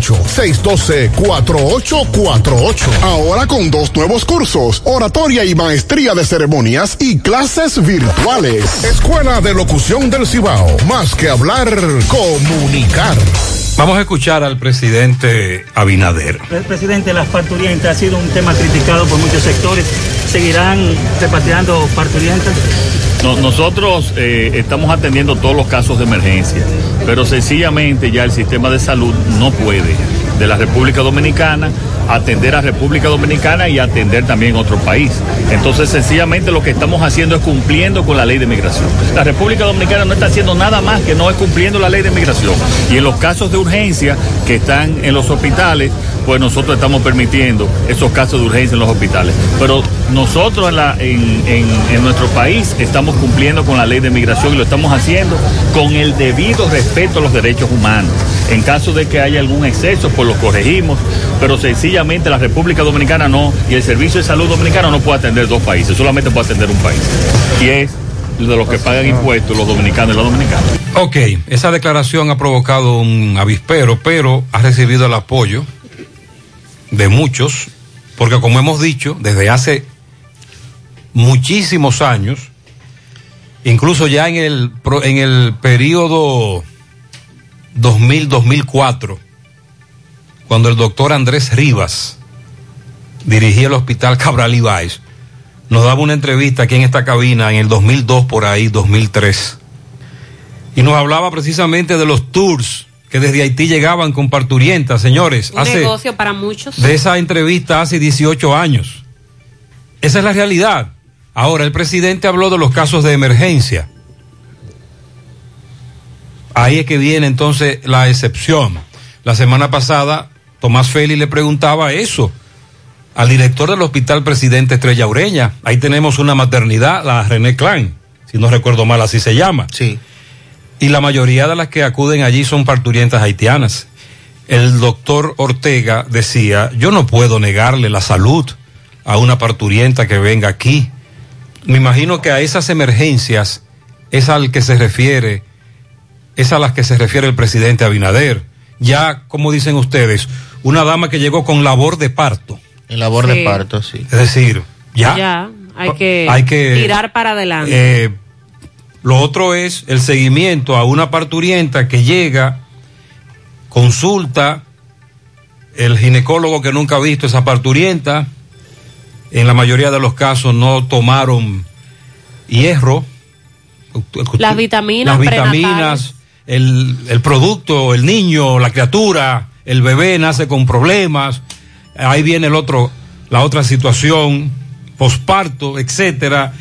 612-4848. Ahora con dos nuevos cursos, oratoria y maestría de ceremonias y clases virtuales. Escuela de Locución del Cibao. Más que hablar, comunicar. Vamos a escuchar al presidente Abinader. Presidente, las parturientas ha sido un tema criticado por muchos sectores. ¿Seguirán repatriando parturientas? No, nosotros eh, estamos atendiendo todos los casos de emergencia, pero sencillamente ya el sistema de salud no puede de la República Dominicana atender a República Dominicana y atender también otro país. Entonces, sencillamente lo que estamos haciendo es cumpliendo con la ley de migración. La República Dominicana no está haciendo nada más que no es cumpliendo la ley de migración. Y en los casos de urgencia que están en los hospitales, pues nosotros estamos permitiendo esos casos de urgencia en los hospitales. Pero nosotros en, la, en, en nuestro país estamos cumpliendo con la ley de migración y lo estamos haciendo con el debido respeto a los derechos humanos. En caso de que haya algún exceso, pues lo corregimos, pero sencillamente la República Dominicana no, y el Servicio de Salud Dominicano no puede atender dos países, solamente puede atender un país. Y es de los que pagan impuestos, los dominicanos y los dominicanos. Ok, esa declaración ha provocado un avispero, pero ha recibido el apoyo de muchos, porque como hemos dicho, desde hace muchísimos años, incluso ya en el, en el periodo 2000-2004, cuando el doctor Andrés Rivas dirigía el hospital Cabral Ibáez, nos daba una entrevista aquí en esta cabina en el 2002 por ahí, 2003. Y nos hablaba precisamente de los tours que desde Haití llegaban con parturientas, señores. Un negocio para muchos. De esa entrevista hace 18 años. Esa es la realidad. Ahora, el presidente habló de los casos de emergencia. Ahí es que viene entonces la excepción. La semana pasada, Tomás Félix le preguntaba eso al director del Hospital Presidente Estrella Ureña. Ahí tenemos una maternidad, la René Klein, si no recuerdo mal, así se llama. Sí. Y la mayoría de las que acuden allí son parturientas haitianas. El doctor Ortega decía, yo no puedo negarle la salud a una parturienta que venga aquí. Me imagino que a esas emergencias es al que se refiere es a las que se refiere el presidente Abinader. Ya, como dicen ustedes, una dama que llegó con labor de parto. En labor de parto, sí. Es decir, ya. Ya, hay que, hay que tirar para adelante. Eh, lo otro es el seguimiento a una parturienta que llega, consulta, el ginecólogo que nunca ha visto esa parturienta, en la mayoría de los casos no tomaron hierro. Las vitaminas. Las vitaminas el, el producto, el niño, la criatura, el bebé nace con problemas, ahí viene el otro, la otra situación, posparto, etcétera.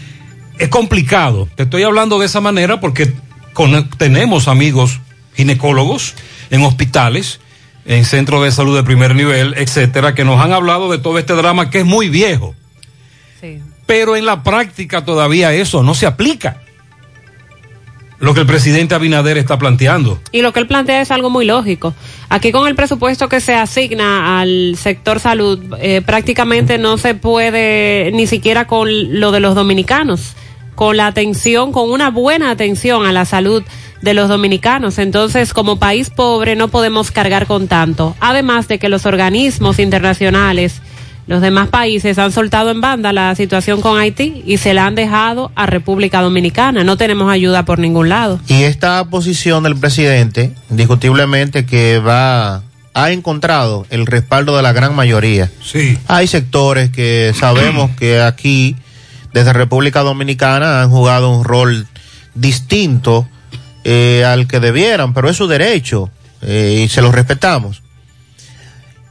Es complicado. Te estoy hablando de esa manera porque con, tenemos amigos ginecólogos en hospitales, en centros de salud de primer nivel, etcétera, que nos han hablado de todo este drama que es muy viejo. Sí. Pero en la práctica todavía eso no se aplica lo que el presidente Abinader está planteando. Y lo que él plantea es algo muy lógico. Aquí con el presupuesto que se asigna al sector salud, eh, prácticamente no se puede, ni siquiera con lo de los dominicanos. con la atención, con una buena atención a la salud de los dominicanos. Entonces, como país pobre no podemos cargar con tanto. Además de que los organismos internacionales, los demás países han soltado en banda la situación con Haití y se la han dejado a República Dominicana. No tenemos ayuda por ningún lado. Y esta posición del presidente, indiscutiblemente que va ha encontrado el respaldo de la gran mayoría. Sí. Hay sectores que sabemos que aquí, desde República Dominicana, han jugado un rol distinto eh, al que debieran, pero es su derecho eh, y se lo respetamos.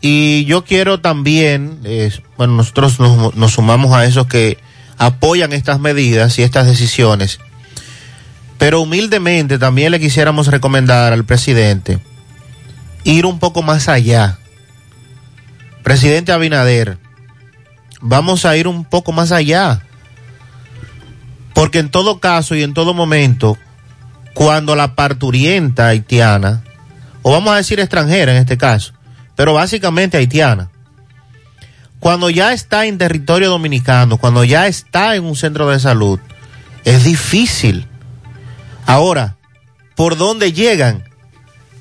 Y yo quiero también, bueno, nosotros nos, nos sumamos a esos que apoyan estas medidas y estas decisiones, pero humildemente también le quisiéramos recomendar al presidente ir un poco más allá. Presidente Abinader, vamos a ir un poco más allá. Porque en todo caso y en todo momento, cuando la parturienta haitiana, o vamos a decir extranjera en este caso, pero básicamente haitiana, cuando ya está en territorio dominicano, cuando ya está en un centro de salud, es difícil. Ahora, ¿por dónde llegan?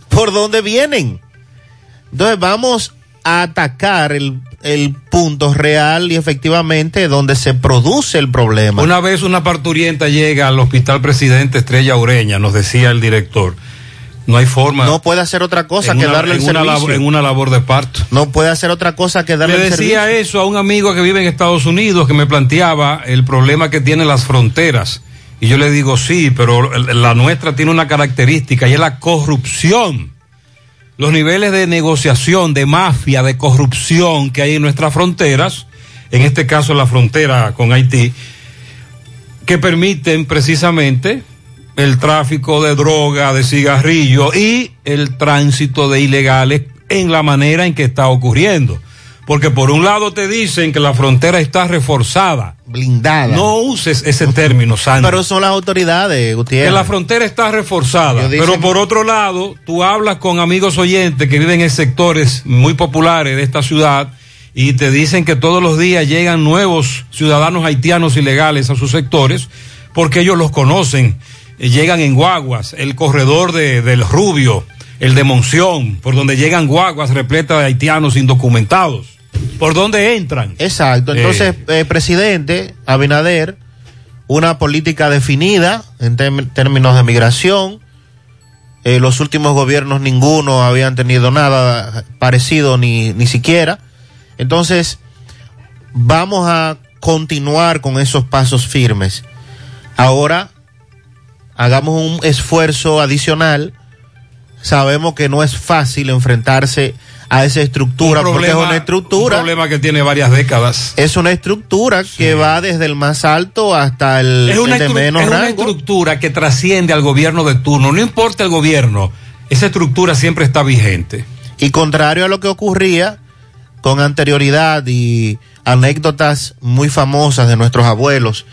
¿Por dónde vienen? Entonces vamos a atacar el, el punto real y efectivamente donde se produce el problema. Una vez una parturienta llega al Hospital Presidente Estrella Ureña, nos decía el director, no hay forma. No puede hacer otra cosa en que una- darle el en una servicio. labor- en una labor de parto. No puede hacer otra cosa que darle Le el decía servicio. eso a un amigo que vive en Estados Unidos que me planteaba el problema que tienen las fronteras. Y yo le digo, sí, pero el- la nuestra tiene una característica y es la corrupción. Los niveles de negociación, de mafia, de corrupción que hay en nuestras fronteras, en este caso la frontera con Haití, que permiten precisamente el tráfico de droga, de cigarrillos y el tránsito de ilegales en la manera en que está ocurriendo. Porque por un lado te dicen que la frontera está reforzada. Blindada. No uses ese término, Sandro. Pero son las autoridades, Gutiérrez. Que la frontera está reforzada. Pero por otro lado, tú hablas con amigos oyentes que viven en sectores muy populares de esta ciudad y te dicen que todos los días llegan nuevos ciudadanos haitianos ilegales a sus sectores porque ellos los conocen. Eh, Llegan en guaguas, el corredor de, del Rubio, el de Monción, por donde llegan guaguas repletas de haitianos indocumentados. ¿Por dónde entran? Exacto. Entonces, eh, presidente Abinader, una política definida en términos de migración. Eh, los últimos gobiernos ninguno habían tenido nada parecido ni, ni siquiera. Entonces, vamos a continuar con esos pasos firmes. Ahora, hagamos un esfuerzo adicional. Sabemos que no es fácil enfrentarse a esa estructura, Un porque es problema- una estructura. Un problema que tiene varias décadas. Es una estructura que va desde el más alto hasta el, es una, el de menos es una estructura que trasciende al gobierno de turno. No importa el gobierno, esa estructura siempre está vigente. Y contrario a lo que ocurría con anterioridad y anécdotas muy famosas de nuestros abuelos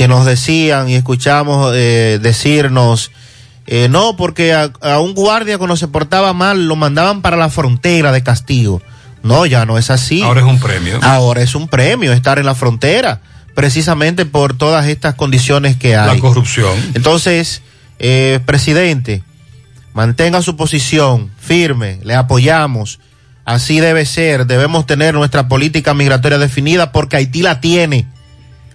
que nos decían y escuchamos eh, decirnos, eh, no, porque a, a un guardia cuando se portaba mal lo mandaban para la frontera de castigo. No, ya no es así. Ahora es un premio. Ahora es un premio estar en la frontera, precisamente por todas estas condiciones que hay. La corrupción. Entonces, eh, presidente, mantenga su posición firme, le apoyamos. Así debe ser, debemos tener nuestra política migratoria definida porque Haití la tiene.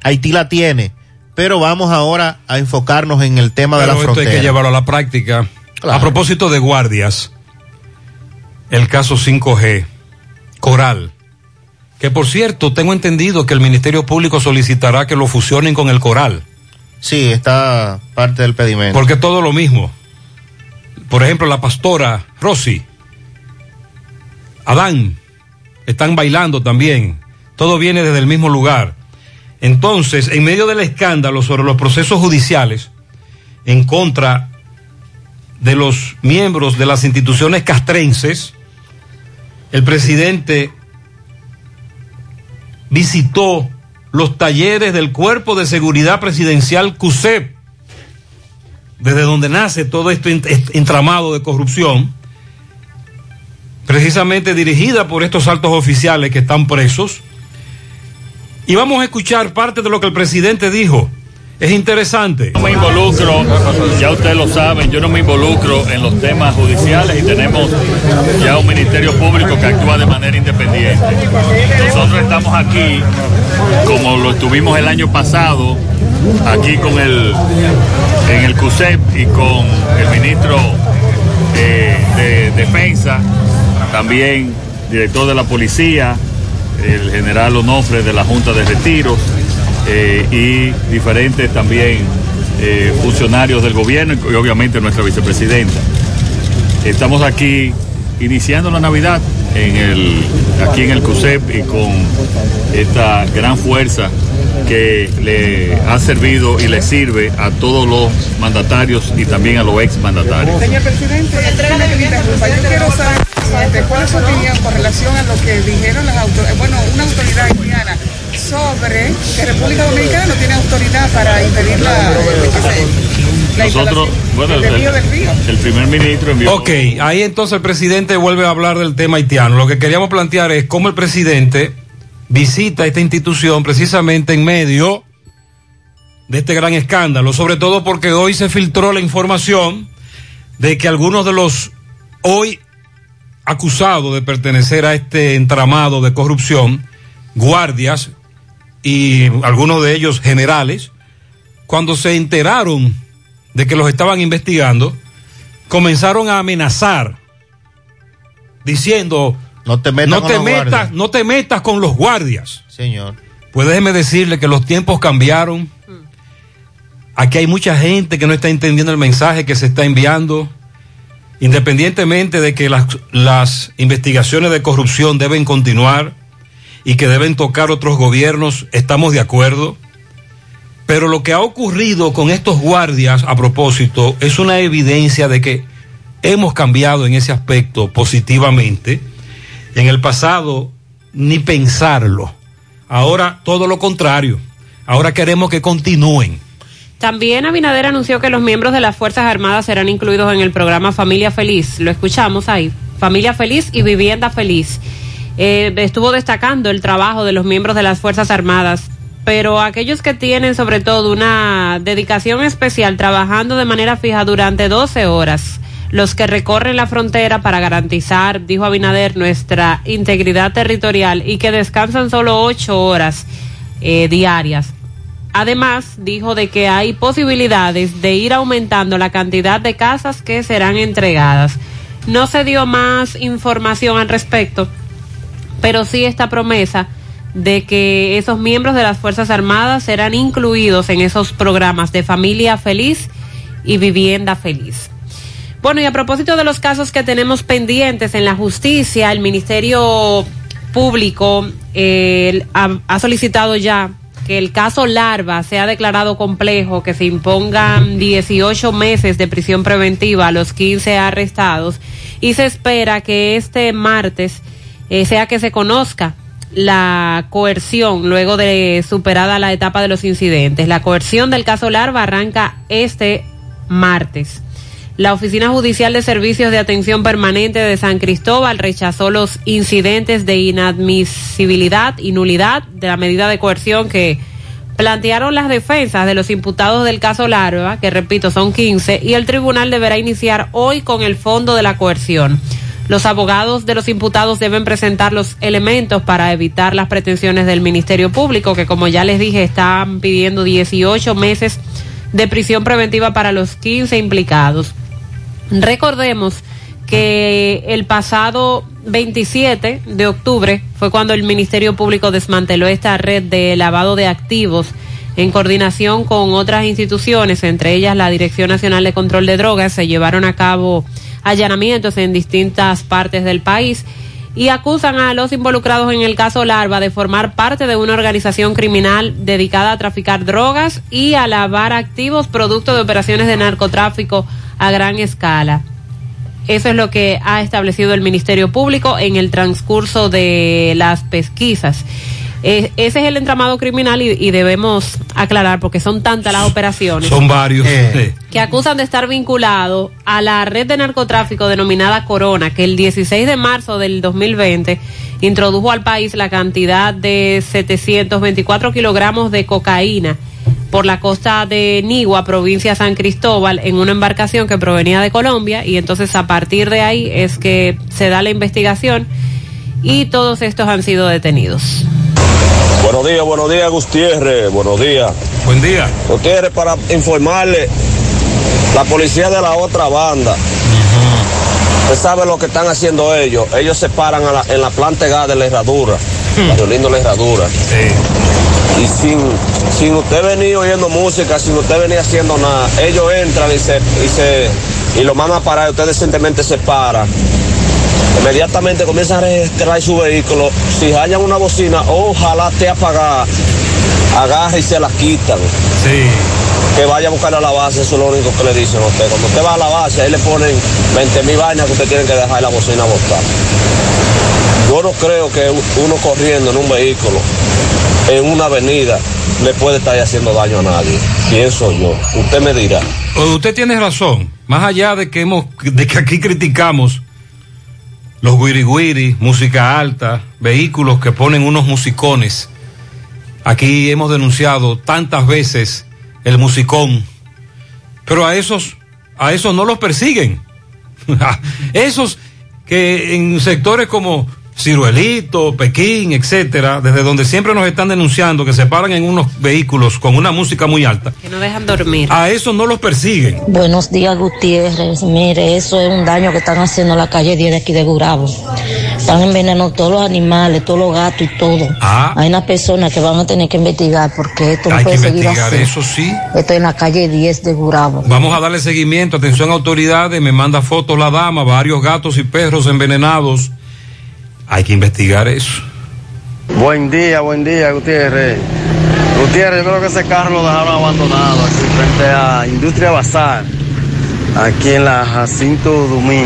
Haití la tiene. Pero vamos ahora a enfocarnos en el tema de la esto frontera. hay que llevarlo a la práctica. A propósito de guardias, el caso 5G, Coral, que por cierto, tengo entendido que el Ministerio Público solicitará que lo fusionen con el Coral. Sí, está parte del pedimento. Porque todo lo mismo. Por ejemplo, la pastora Rosy, Adán, están bailando también. Todo viene desde el mismo lugar. Entonces, en medio del escándalo sobre los procesos judiciales en contra de los miembros de las instituciones castrenses, el presidente visitó los talleres del Cuerpo de Seguridad Presidencial CUSEP, desde donde nace todo este ent- entramado de corrupción, precisamente dirigida por estos altos oficiales que están presos. Y vamos a escuchar parte de lo que el presidente dijo Es interesante. No me involucro, ya ustedes lo saben, yo no me involucro en los temas judiciales y tenemos ya un ministerio público que actúa de manera independiente. Nosotros estamos aquí, como lo estuvimos el año pasado, aquí con el, en el CUSEP y con el ministro eh, de Defensa, también director de la policía, el general Onofre de la Junta de Retiros eh, y diferentes también eh, funcionarios del gobierno y obviamente nuestra vicepresidenta. Estamos aquí iniciando la Navidad en el, aquí en el CUSEP y con esta gran fuerza que le ha servido y le sirve a todos los mandatarios y también a los ex mandatarios. Señor presidente. Yo quiero saber presidente, cuál es su opinión con relación a lo que dijeron las autoridades, bueno, una autoridad haitiana sobre que República Dominicana no tiene autoridad para impedir la, la Nosotros, bueno, del río. el primer ministro envió. Ok, ahí entonces el presidente vuelve a hablar del tema haitiano. Lo que queríamos plantear es cómo el presidente visita esta institución precisamente en medio de este gran escándalo, sobre todo porque hoy se filtró la información de que algunos de los hoy acusados de pertenecer a este entramado de corrupción, guardias y algunos de ellos generales, cuando se enteraron de que los estaban investigando, comenzaron a amenazar, diciendo, no te metas, no con te los metas, guardias". no te metas con los guardias. Señor. Pues déjeme decirle que los tiempos cambiaron. Aquí hay mucha gente que no está entendiendo el mensaje que se está enviando. Independientemente de que las, investigaciones de corrupción deben continuar y que deben tocar otros gobiernos, estamos de acuerdo. Pero lo que ha ocurrido con estos guardias a propósito es una evidencia de que hemos cambiado en ese aspecto positivamente. En el pasado, ni pensarlo. Ahora todo lo contrario. Ahora queremos que continúen. También Abinader anunció que los miembros de las Fuerzas Armadas serán incluidos en el programa Familia Feliz. Lo escuchamos ahí. Familia Feliz y Vivienda Feliz. Eh, estuvo destacando el trabajo de los miembros de las Fuerzas Armadas, pero aquellos que tienen sobre todo una dedicación especial trabajando de manera fija durante 12 horas, los que recorren la frontera para garantizar, dijo Abinader, nuestra integridad territorial y que descansan solo 8 horas eh, diarias. Además, dijo de que hay posibilidades de ir aumentando la cantidad de casas que serán entregadas. No se dio más información al respecto, pero sí esta promesa de que esos miembros de las Fuerzas Armadas serán incluidos en esos programas de familia feliz y vivienda feliz. Bueno, y a propósito de los casos que tenemos pendientes en la justicia, el Ministerio Público eh, ha, ha solicitado ya que el caso Larva sea declarado complejo, que se impongan 18 meses de prisión preventiva a los 15 arrestados y se espera que este martes eh, sea que se conozca la coerción luego de superada la etapa de los incidentes. La coerción del caso Larva arranca este martes. La Oficina Judicial de Servicios de Atención Permanente de San Cristóbal rechazó los incidentes de inadmisibilidad y nulidad de la medida de coerción que plantearon las defensas de los imputados del caso Larva, que repito son 15, y el tribunal deberá iniciar hoy con el fondo de la coerción. Los abogados de los imputados deben presentar los elementos para evitar las pretensiones del Ministerio Público, que como ya les dije, están pidiendo 18 meses de prisión preventiva para los 15 implicados. Recordemos que el pasado 27 de octubre fue cuando el Ministerio Público desmanteló esta red de lavado de activos en coordinación con otras instituciones, entre ellas la Dirección Nacional de Control de Drogas, se llevaron a cabo allanamientos en distintas partes del país y acusan a los involucrados en el caso Larva de formar parte de una organización criminal dedicada a traficar drogas y a lavar activos producto de operaciones de narcotráfico a gran escala. Eso es lo que ha establecido el Ministerio Público en el transcurso de las pesquisas. Eh, ese es el entramado criminal y, y debemos aclarar porque son tantas las operaciones Son varios. sí. que acusan de estar vinculados a la red de narcotráfico denominada Corona, que el 16 de marzo del 2020 introdujo al país la cantidad de 724 kilogramos de cocaína por la costa de Nigua, provincia San Cristóbal, en una embarcación que provenía de Colombia y entonces a partir de ahí es que se da la investigación y todos estos han sido detenidos. Buenos días, buenos días, Gutiérrez. Buenos días. Buen día. Gutiérrez, para informarle, la policía de la otra banda. Usted sabe lo que están haciendo ellos. Ellos se paran a la- en la planta de gas de la herradura. Barrio Lindo la herradura. Y sin, sin usted venir oyendo música, sin usted venir haciendo nada, ellos entran y se, y se y lo mandan a parar, y usted decentemente se para. Inmediatamente comienzan a registrar su vehículo. Si hallan una bocina, ojalá esté apagada, agarra y se la quitan. Que vaya a buscar a la base, eso es lo único que le dicen a usted. Cuando usted va a la base, ahí le ponen 20 mil vainas que usted tiene que dejar la bocina botar. Yo no creo que uno corriendo en un vehículo, en una avenida, le puede estar haciendo daño a nadie. Pienso yo. Usted me dirá. Usted tiene razón. Más allá de que hemos, de que aquí criticamos los guiri guiri, música alta, vehículos que ponen unos musicones. Aquí hemos denunciado tantas veces el musicón. Pero a esos, a esos no los persiguen. (laughs) esos que en sectores como Ciruelito, Pekín, etcétera, desde donde siempre nos están denunciando que se paran en unos vehículos con una música muy alta. Que no dejan dormir. A esos no los persiguen. Buenos días, Gutiérrez. Mire, eso es un daño que están haciendo en la calle 10 de aquí de Gurabo. Están envenenando todos los animales, todos los gatos y todo. Hay unas personas que van a tener que investigar porque esto no Ah. Hay que puede seguir investigar así. eso, sí. Esto es en la calle 10 de Gurabo. Vamos a darle seguimiento. Atención autoridades, me manda fotos la dama, varios gatos y perros envenenados. Hay que investigar eso. Buen día, buen día, Gutiérrez. Gutiérrez, yo creo que ese carro lo dejaron abandonado aquí frente a Industria Bazar, aquí en la Jacinto Dumí,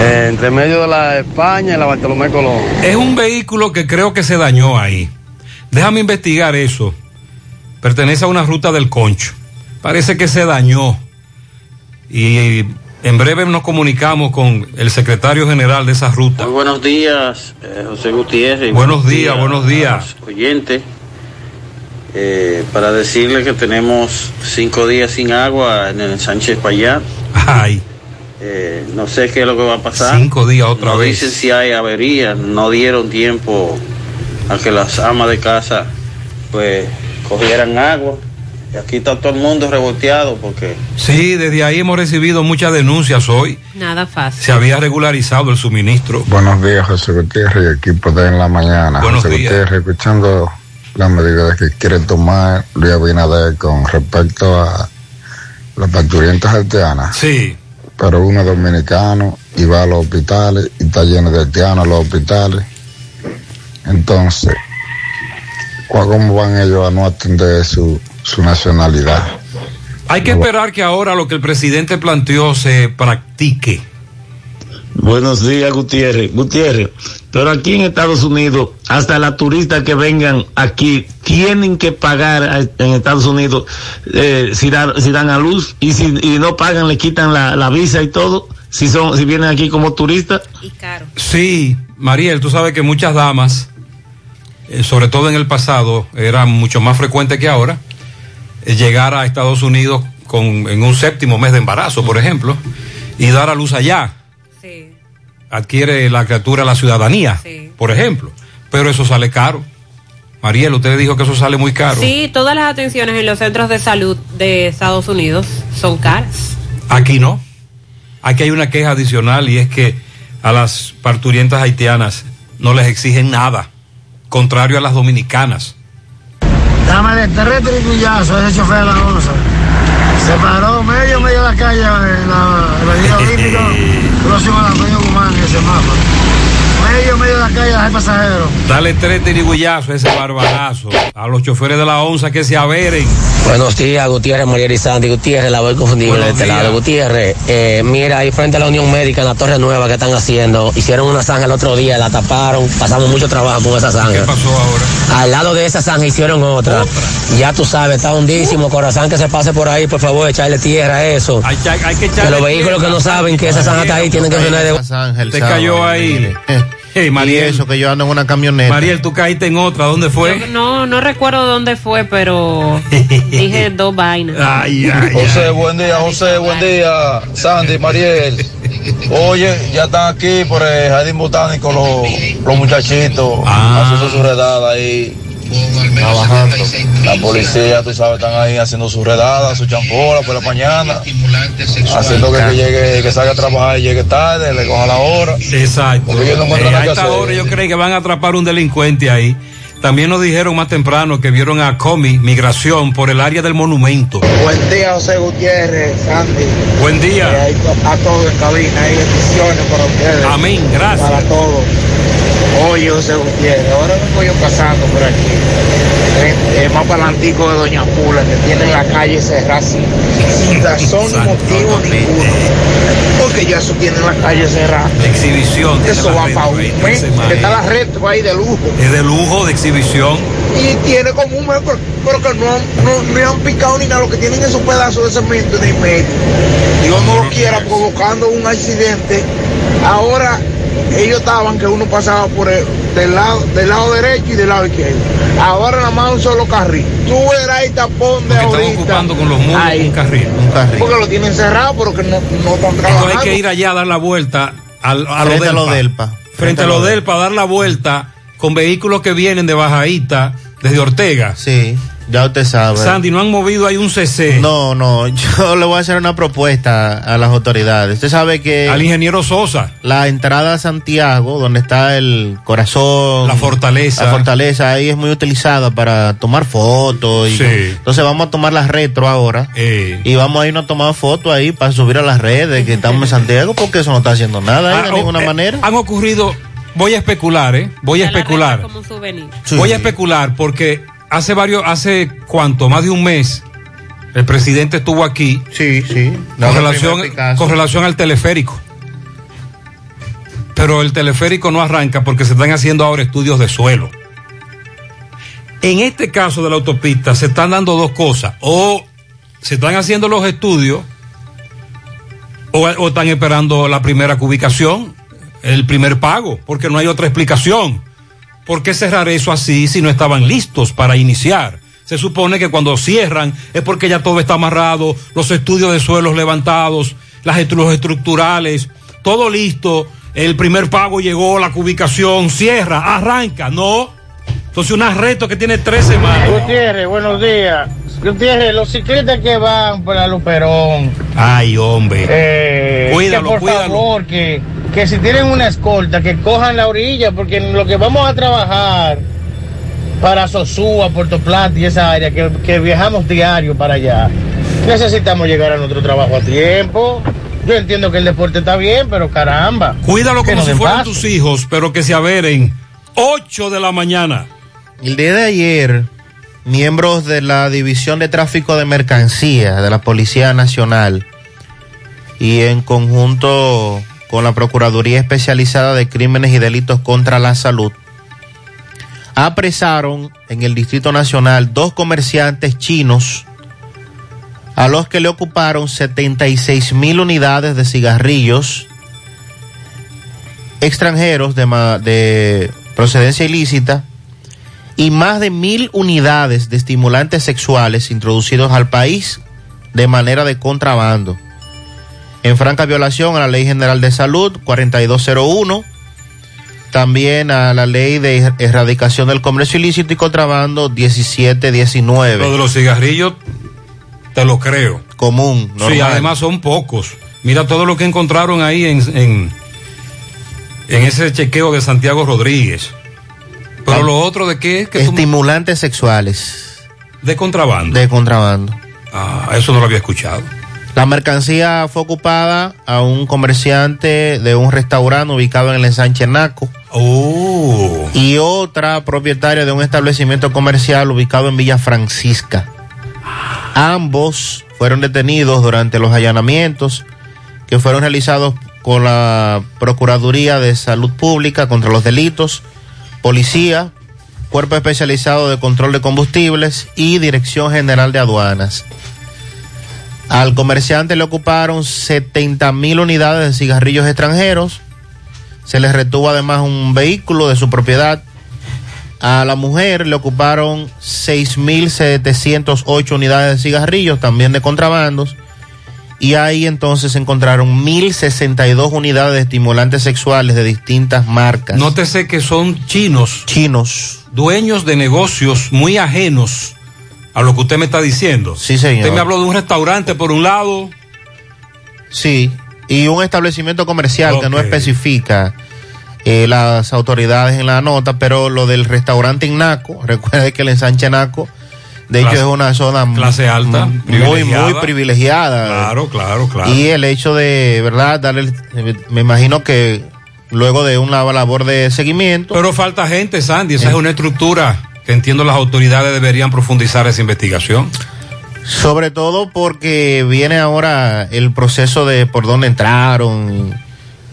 eh, entre medio de la España y la Bartolomé Colón. Es un vehículo que creo que se dañó ahí. Déjame investigar eso. Pertenece a una ruta del concho. Parece que se dañó. Y en breve nos comunicamos con el secretario general de esa ruta. Muy buenos días, eh, José Gutiérrez. Buenos días, buenos días. Oyente, eh, para decirle que tenemos cinco días sin agua en el Sánchez Payá. Ay. Eh, no sé qué es lo que va a pasar. Cinco días otra no vez. dicen si hay avería, no dieron tiempo a que las amas de casa pues cogieran agua. Y aquí está todo el mundo revolteado porque Sí, desde ahí hemos recibido muchas denuncias hoy. Nada fácil. Se había regularizado el suministro. Buenos días, José Gutiérrez y equipo de En la Mañana. Buenos José días. Gutiérrez, escuchando las medidas que quiere tomar Luis Abinader con respecto a los parturientos haitianas. Sí. Pero uno es dominicano y va a los hospitales y está lleno de haitianos los hospitales. Entonces, ¿cuál- ¿cómo van ellos a no atender su, su nacionalidad? Hay que esperar que ahora lo que el presidente planteó se practique. Buenos días, Gutiérrez. Gutiérrez, pero aquí en Estados Unidos, hasta las turistas que vengan aquí tienen que pagar en Estados Unidos eh, si, dan, si dan a luz y si y no pagan le quitan la, la visa y todo. Si son si vienen aquí como turistas. Sí, Mariel, tú sabes que muchas damas, eh, sobre todo en el pasado, era mucho más frecuente que ahora, llegar a Estados Unidos con, en un séptimo mes de embarazo, por ejemplo, y dar a luz allá. Adquiere la criatura la ciudadanía, por ejemplo. Pero eso sale caro. Mariel, usted dijo que eso sale muy caro. Sí, todas las atenciones en los centros de salud de Estados Unidos son caras. Aquí no. Aquí hay una queja adicional y es que a las parturientas haitianas no les exigen nada, contrario a las dominicanas. Dame de tres tripillazos ese chofer de la onza. Se paró medio, medio de la calle en la avenida (laughs) Olímpica, próximo a la Antonio Guzmán, ese mapa. Medio, medio de la calle de pasajero. Dale tres tirigullazos a ese barbarazo, a los choferes de la onza que se averen. Buenos días, Gutiérrez, María y Sandy. Gutiérrez, la voy confundible de Buenos este días. lado. Gutiérrez, eh, mira, ahí frente a la Unión Médica, en la Torre Nueva que están haciendo, hicieron una zanja el otro día, la taparon, pasamos mucho trabajo con esa zanja. ¿Qué pasó ahora? Al lado de esa zanja hicieron otra. Ya tú sabes, está hundísimo, corazón que se pase por ahí, por favor, echarle tierra a eso. Hay, hay que Que echarle los vehículos que no saben que esa zanja está ahí tienen que frenar de... Te cayó ahí. Hey, (laughs) y Mariel. eso, que yo ando en una camioneta. Mariel, tú caíste en otra, ¿dónde fue? No, no recuerdo dónde fue, pero (laughs) dije dos vainas. Ay, ay, José, buen día, José, buen día. Sandy, Mariel. Oye, ya están aquí por el jardín botánico los, los muchachitos haciendo su redada ahí. Trabajando. La policía, tú sabes, están ahí haciendo su redada, su champola por la mañana. Haciendo que, que llegue, que salga a trabajar y llegue tarde, le coja la hora. Exacto. Porque ellos no Eh, encuentran a nada que esta hora yo creo que van a atrapar un delincuente ahí. También nos dijeron más temprano que vieron a Comi, migración, por el área del monumento. Buen día, José Gutiérrez, Sandy. Buen día. Eh, a todos en cabina, hay bendiciones para ustedes. Amén, gracias. Para todos. Oye, José Gutiérrez, ahora vengo yo pasando por aquí. Eh, eh, más para de Doña Pula, que tiene la calle cerrada sin, sin razón ni motivo ninguno. Porque ya eso tiene la calle cerrada. Exhibición. tiene Eso va para un mes. está la red ahí de lujo. Es de lujo, de exhibición. Y tiene como un mes, pero, pero que no, no, no han picado ni nada, lo que tienen es un pedazo de cemento en el medio. Dios no lo quiera, provocando un accidente. Ahora, ellos estaban que uno pasaba por el, del, lado, del lado derecho y del lado izquierdo. Ahora nada más un solo carril. Tú verás el tapón de Porque están ahorita. ocupando con los muros Ahí. un carril. Porque lo tienen cerrado, pero que no, no están Entonces trabajando. hay que ir allá a dar la vuelta al, a Frente a lo Delpa. Frente a lo Delpa, dar la vuelta con vehículos que vienen de Bajaíta, desde Ortega. Sí, ya usted sabe. Sandy, ¿no han movido ahí un CC? No, no, (laughs) yo le voy a hacer una propuesta a las autoridades. Usted sabe que... Al ingeniero Sosa. La entrada a Santiago, donde está el corazón... La fortaleza. La fortaleza, ahí es muy utilizada para tomar fotos. Y Sí. Entonces vamos a tomar las retro ahora. Eh. Y vamos a irnos a tomar fotos ahí para subir a las redes que estamos en Santiago, porque eso no está haciendo nada ahí Ah, de oh, ninguna eh, manera. Han ocurrido, voy a especular, ¿eh? Voy a especular. Como un souvenir. Voy a especular porque hace varios, hace cuánto, más de un mes, el presidente estuvo aquí. Sí, sí. Con relación, con relación al teleférico. Pero el teleférico no arranca porque se están haciendo ahora estudios de suelo. En este caso de la autopista se están dando dos cosas. O se están haciendo los estudios o, o están esperando la primera cubicación, el primer pago, porque no hay otra explicación. ¿Por qué cerrar eso así si no estaban listos para iniciar? Se supone que cuando cierran es porque ya todo está amarrado, los estudios de suelos levantados, las los estructurales, todo listo, el primer pago llegó, la cubicación, cierra, arranca, no. Entonces un arresto que tiene tres semanas. Gutiérrez, buenos días. Gutiérrez, los ciclistas que van por la Luperón, Ay, hombre. eh, Cuídalo, que por cuídalo. favor, que, que si tienen una escolta, que cojan la orilla, porque en lo que vamos a trabajar para Sosúa, Puerto Plata y esa área, que, que viajamos diario para allá, necesitamos llegar a nuestro trabajo a tiempo. Yo entiendo que el deporte está bien, pero caramba. Cuídalo como si fueran paso. tus hijos, pero que se averen. 8 de la mañana. El día de ayer, miembros de la División de Tráfico de Mercancías de la Policía Nacional y en conjunto con la Procuraduría Especializada de Crímenes y Delitos contra la Salud, apresaron en el Distrito Nacional dos comerciantes chinos a los que le ocuparon 76 mil unidades de cigarrillos extranjeros de, de procedencia ilícita y más de mil unidades de estimulantes sexuales introducidos al país de manera de contrabando. En franca violación a la Ley General de Salud 4201, también a la Ley de Er- Erradicación del Comercio Ilícito y Contrabando 1719. Lo de los cigarrillos, te lo creo. Común, normal. Sí, además son pocos. Mira todo lo que encontraron ahí en, en, en ese chequeo de Santiago Rodríguez. Pero lo otro de qué es que tú- Estimulantes sexuales. de contrabando. De contrabando. Ah, eso no lo había escuchado. La mercancía fue ocupada a un comerciante de un restaurante ubicado en el ensanche Naco. Oh. Y otra propietaria de un establecimiento comercial ubicado en Villa Francisca. Ambos fueron detenidos durante los allanamientos que fueron realizados con la Procuraduría de Salud Pública contra los Delitos, Policía, Cuerpo Especializado de Control de Combustibles y Dirección General de Aduanas. Al comerciante le ocuparon 70 mil unidades de cigarrillos extranjeros, Se le retuvo además un vehículo de su propiedad. A la mujer le ocuparon 6.708 unidades de cigarrillos, también de contrabandos. Y ahí entonces se encontraron 1.062 unidades de estimulantes sexuales de distintas marcas. Nótese que son chinos. Chinos. Dueños de negocios muy ajenos a lo que usted me está diciendo. Sí, señor. Usted me habló de un restaurante por un lado. Sí, y un establecimiento comercial que no especifica eh, las autoridades en la nota, pero lo del restaurante en Naco, (laughs) recuerde que el ensanche Naco, de hecho es una zona clase alta, muy, privilegiada. muy privilegiada. Claro, claro, claro. Y el hecho de, ¿verdad? Darle, me imagino que luego de una labor de seguimiento. Pero falta gente, Sandy. Esa es una estructura que entiendo las autoridades deberían profundizar esa investigación. Sobre todo porque viene ahora el proceso de por dónde entraron,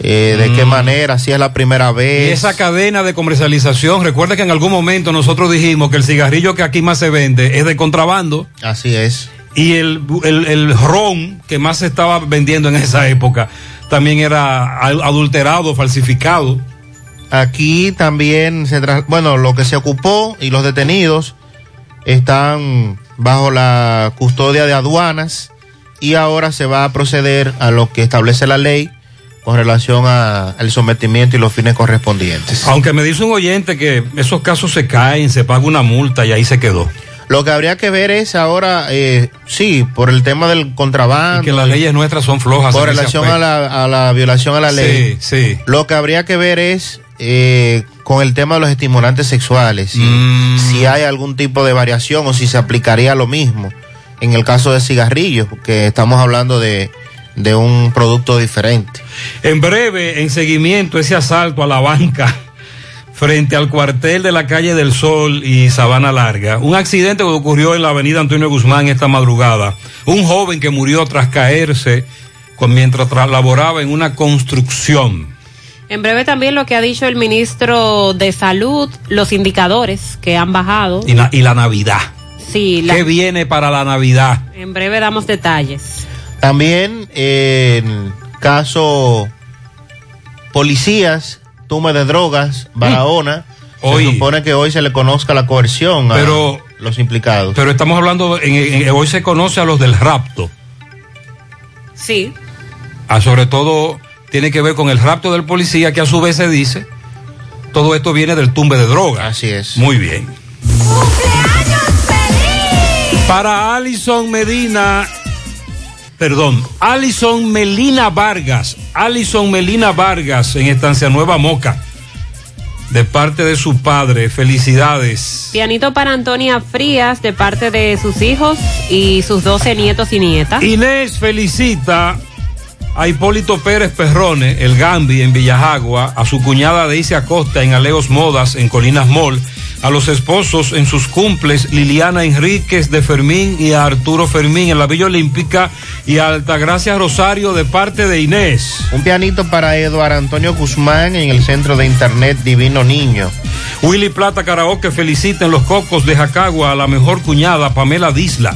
eh, de qué Mm. manera, si es la primera Y vez. esa cadena de comercialización, recuerde que en algún momento nosotros dijimos que el cigarrillo que aquí más se vende es de contrabando. Así es. Y el, el, el ron que más se estaba vendiendo en esa época también era adulterado, falsificado. Aquí también se tra- bueno, lo que se ocupó y los detenidos están bajo la custodia de aduanas y ahora se va a proceder a lo que establece la ley con relación a- al sometimiento y los fines correspondientes. Aunque me dice un oyente que esos casos se caen, se paga una multa y ahí se quedó. Lo que habría que ver es ahora, eh, sí, por el tema del contrabando. Y que las leyes nuestras son flojas. Ese relación a la, a la violación a la ley. Sí, sí. Lo que habría que ver es eh, con el tema de los estimulantes sexuales, si, Mm. si hay algún tipo de variación o si se aplicaría lo mismo en el caso de cigarrillos, porque estamos hablando de, de un producto diferente. En breve, en seguimiento, ese asalto a la banca frente al cuartel de la calle del Sol y Sabana Larga. Un accidente que ocurrió en la avenida Antonio Guzmán esta madrugada. Un joven que murió tras caerse mientras tra- laboraba en una construcción. En breve también lo que ha dicho el ministro de Salud, los indicadores que han bajado. Y, na- y la Navidad. Sí, la- ¿Qué viene para la Navidad? en breve damos detalles. También eh, en caso policías, tume de drogas, Barahona, Hoy- se supone que hoy se le conozca la coerción Pero- a los implicados. Pero estamos hablando, en- en- hoy se conoce a los del rapto. Sí. Ah, sobre todo tiene que ver con el rapto del policía que a su vez se dice, todo esto viene del tumbe de drogas. Así es. Muy bien. Para Alison Medina, perdón, Alison Melina Vargas, Alison Melina Vargas en Estancia Nueva Moca, de parte de su padre, felicidades. Pianito para Antonia Frías de parte de sus hijos y sus 12 nietos y nietas. Inés felicita a Hipólito Pérez Perrone, el Gambi en Villajagua, a su cuñada Daisy Acosta en Aleos Modas en Colinas Mall, a los esposos en sus cumples Liliana Enríquez de Fermín y a Arturo Fermín en la Villa Olímpica y a Altagracia Rosario de parte de Inés. Un pianito para Eduardo Antonio Guzmán en el centro de internet Divino Niño. Willy Plata Karaoke felicita en los cocos de Jacagua a la mejor cuñada Pamela Disla.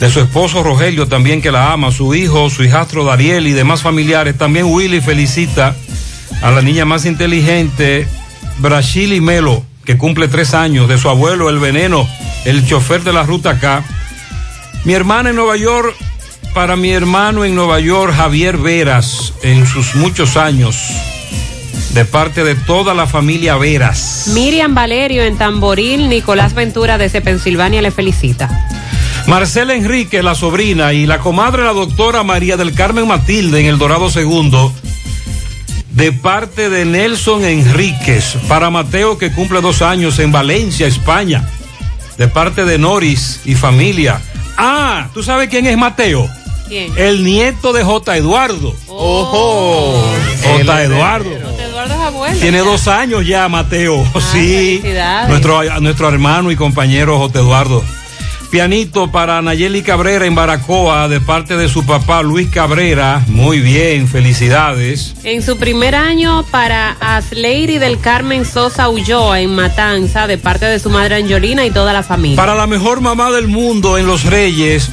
De su esposo Rogelio también que la ama, su hijo, su hijastro Dariel y demás familiares. También Willy felicita a la niña más inteligente, Brachili Melo, que cumple tres años, de su abuelo El Veneno, el chofer de la ruta acá. Mi hermana en Nueva York, para mi hermano en Nueva York, Javier Veras, en sus muchos años, de parte de toda la familia Veras. Miriam Valerio en Tamboril, Nicolás Ventura desde Pensilvania le felicita. Marcela Enrique, la sobrina, y la comadre, la doctora María del Carmen Matilde en El Dorado Segundo, de parte de Nelson Enríquez, para Mateo que cumple dos años en Valencia, España, de parte de Noris y familia. Ah, ¿tú sabes quién es Mateo? ¿Quién? El nieto de J. Eduardo. ¡Ojo! J. Eduardo. Eduardo es abuelo. Tiene dos años ya, Mateo. sí. felicidades. Nuestro, nuestro hermano y compañero J. Eduardo. Pianito para Nayeli Cabrera en Baracoa de parte de su papá Luis Cabrera. Muy bien, felicidades. En su primer año para Asleiri del Carmen Sosa Ulloa en Matanza de parte de su madre Angelina y toda la familia. Para la mejor mamá del mundo en Los Reyes,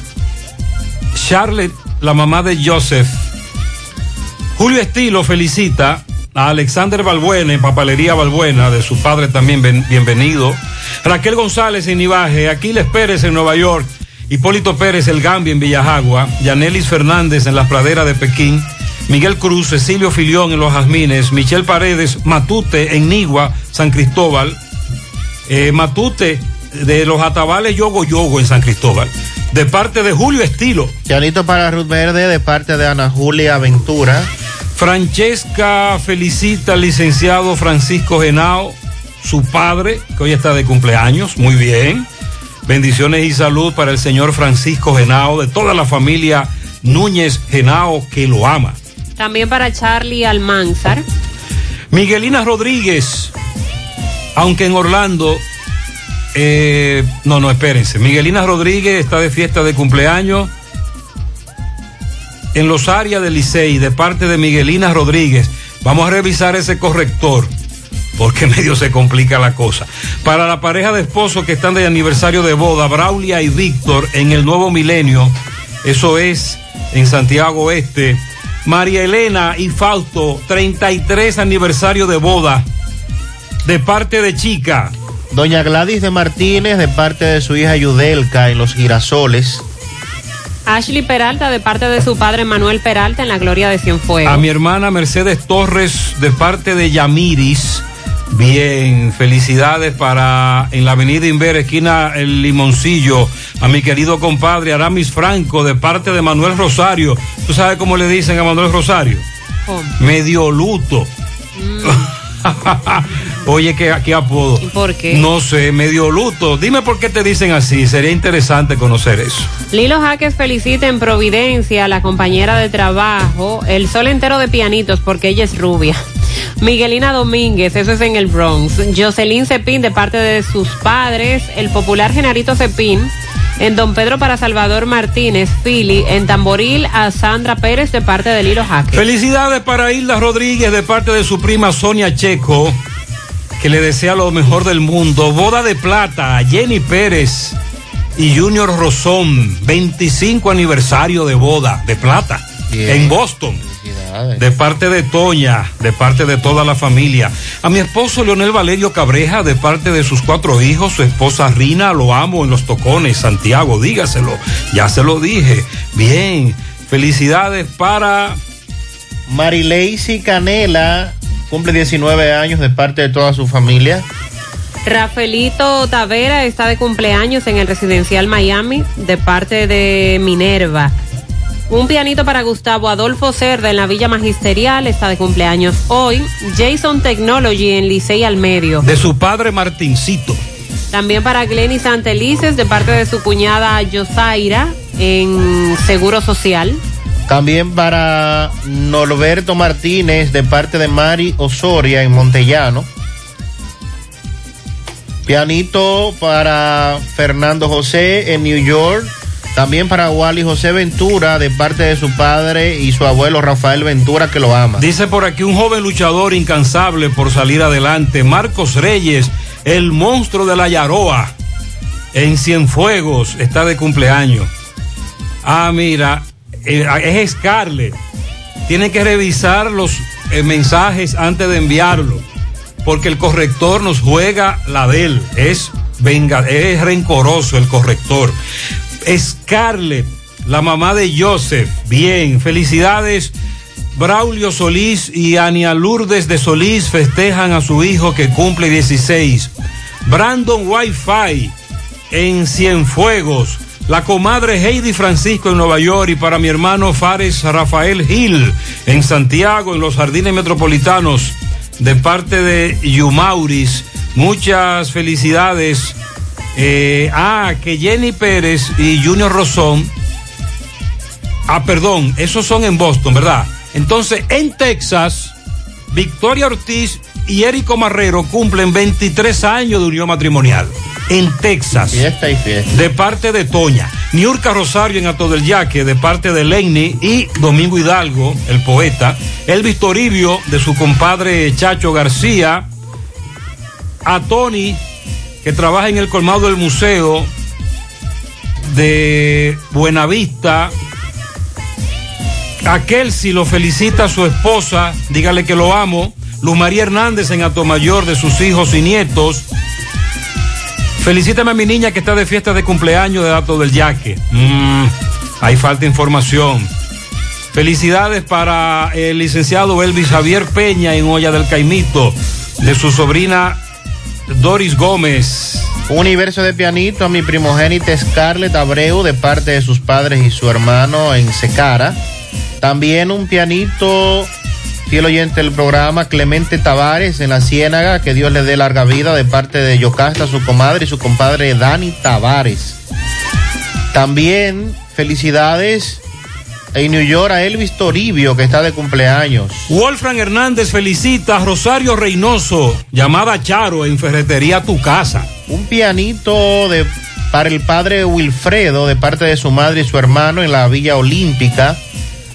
Charlotte, la mamá de Joseph. Julio Estilo felicita Alexander Balbuena, en Papalería Balbuena, de su padre también, bienvenido. Raquel González en Ibaje, Aquiles Pérez en Nueva York, Hipólito Pérez el Gambia en Villajagua, Yanelis Fernández en las praderas de Pekín, Miguel Cruz, Cecilio Filión en Los Jazmines, Michelle Paredes, Matute en Nigua, San Cristóbal, eh, Matute de los Atabales Yogo Yogo en San Cristóbal, de parte de Julio Estilo. Pianito para Ruth Verde de parte de Ana Julia Ventura. Francesca felicita al licenciado Francisco Genao, su padre, que hoy está de cumpleaños, muy bien. Bendiciones y salud para el señor Francisco Genao, de toda la familia Núñez Genao, que lo ama. También para Charlie Almanzar. Miguelina Rodríguez, aunque en Orlando, eh, no, no, espérense. Miguelina Rodríguez está de fiesta de cumpleaños en los áreas del Licey, de parte de Miguelina Rodríguez. Vamos a revisar ese corrector, porque (laughs) medio se complica la cosa. Para la pareja de esposos que están de aniversario de boda, Braulia y Víctor, en el nuevo milenio, eso es en Santiago Este. María Elena y Fausto, 33 aniversario de boda, de parte de Chica. Doña Gladys de Martínez de parte de su hija Yudelka en Los Girasoles. Ashley Peralta de parte de su padre Manuel Peralta en la Gloria de Cienfuegos. A mi hermana Mercedes Torres de parte de Yamiris. Bien, felicidades para en la avenida Inver, esquina El Limoncillo, a mi querido compadre Aramis Franco de parte de Manuel Rosario. ¿Tú sabes cómo le dicen a Manuel Rosario? ¿Cómo? Medio luto. (laughs) Oye, ¿qué, qué apodo? ¿Y por qué? No sé, medio luto. Dime por qué te dicen así. Sería interesante conocer eso. Lilo Jaques felicita en Providencia a la compañera de trabajo, el sol entero de pianitos porque ella es rubia. Miguelina Domínguez, eso es en el Bronx. Jocelyn Cepín de parte de sus padres, el popular Genarito Cepín. En Don Pedro para Salvador Martínez, Philly, en Tamboril a Sandra Pérez de parte de Lilo Jaques. Felicidades para Hilda Rodríguez de parte de su prima Sonia Checo, que le desea lo mejor del mundo. Boda de plata a Jenny Pérez y Junior Rosón, 25 aniversario de boda de plata. En Boston. De parte de Toña, de parte de toda la familia. A mi esposo Leonel Valerio Cabreja, de parte de sus cuatro hijos, su esposa Rina, lo amo en los tocones, Santiago, dígaselo. Ya se lo dije. Bien, felicidades para Marileisi Canela cumple 19 años de parte de toda su familia. Rafaelito Tavera está de cumpleaños en el residencial Miami de parte de Minerva. Un pianito para Gustavo Adolfo Cerda en la Villa Magisterial está de cumpleaños hoy. Jason Technology en Licey al Medio. de su padre Martincito. También para Glenny Santelices de parte de su cuñada Yosaira en Seguro Social. También para Norberto Martínez de parte de Mari Osoria en Montellano. Pianito para Fernando José en New York. También para Wally José Ventura de parte de su padre y su abuelo Rafael Ventura que lo ama. Dice por aquí un joven luchador incansable por salir adelante, Marcos Reyes, el monstruo de la Yaroa, en Cienfuegos, está de cumpleaños. Ah, mira, eh, es Scarlett. Tiene que revisar los eh, mensajes antes de enviarlo, porque el corrector nos juega la de él. Es, venga, es rencoroso el corrector. Scarlett, la mamá de Joseph. Bien, felicidades. Braulio Solís y Ania Lourdes de Solís festejan a su hijo que cumple 16. Brandon Wi-Fi en Cienfuegos. La comadre Heidi Francisco en Nueva York y para mi hermano Fares Rafael Gil en Santiago, en los jardines metropolitanos, de parte de Yumauris. Muchas felicidades. Eh, ah, que Jenny Pérez y Junior Rosón. Ah, perdón, esos son en Boston, ¿verdad? Entonces, en Texas, Victoria Ortiz y Érico Marrero cumplen 23 años de unión matrimonial. En Texas. Fiesta y fiesta. De parte de Toña. Niurka Rosario en Ato del Yaque, de parte de Lenny y Domingo Hidalgo, el poeta. Elvis Toribio, de su compadre Chacho García. A Tony, que trabaja en el colmado del museo de Buenavista. A Kelsey lo felicita a su esposa, dígale que lo amo. Luz María Hernández en Atomayor de sus hijos y nietos. Felicítame a mi niña que está de fiesta de cumpleaños de Dato del Yaque. Mm, ahí falta información. Felicidades para el licenciado Elvis Javier Peña en Olla del Caimito, de su sobrina Doris Gómez. Un universo de pianito a mi primogénita Scarlett Abreu de parte de sus padres y su hermano en Secara. También un pianito, fiel oyente del programa, Clemente Tavares en la Ciénaga, que Dios le dé larga vida de parte de Yocasta, su comadre y su compadre Dani Tavares. También felicidades en New York a Elvis Toribio, que está de cumpleaños. Wolfram Hernández felicita a Rosario Reynoso, llamada Charo, en Ferretería Tu Casa. Un pianito de, para el padre Wilfredo, de parte de su madre y su hermano en la Villa Olímpica.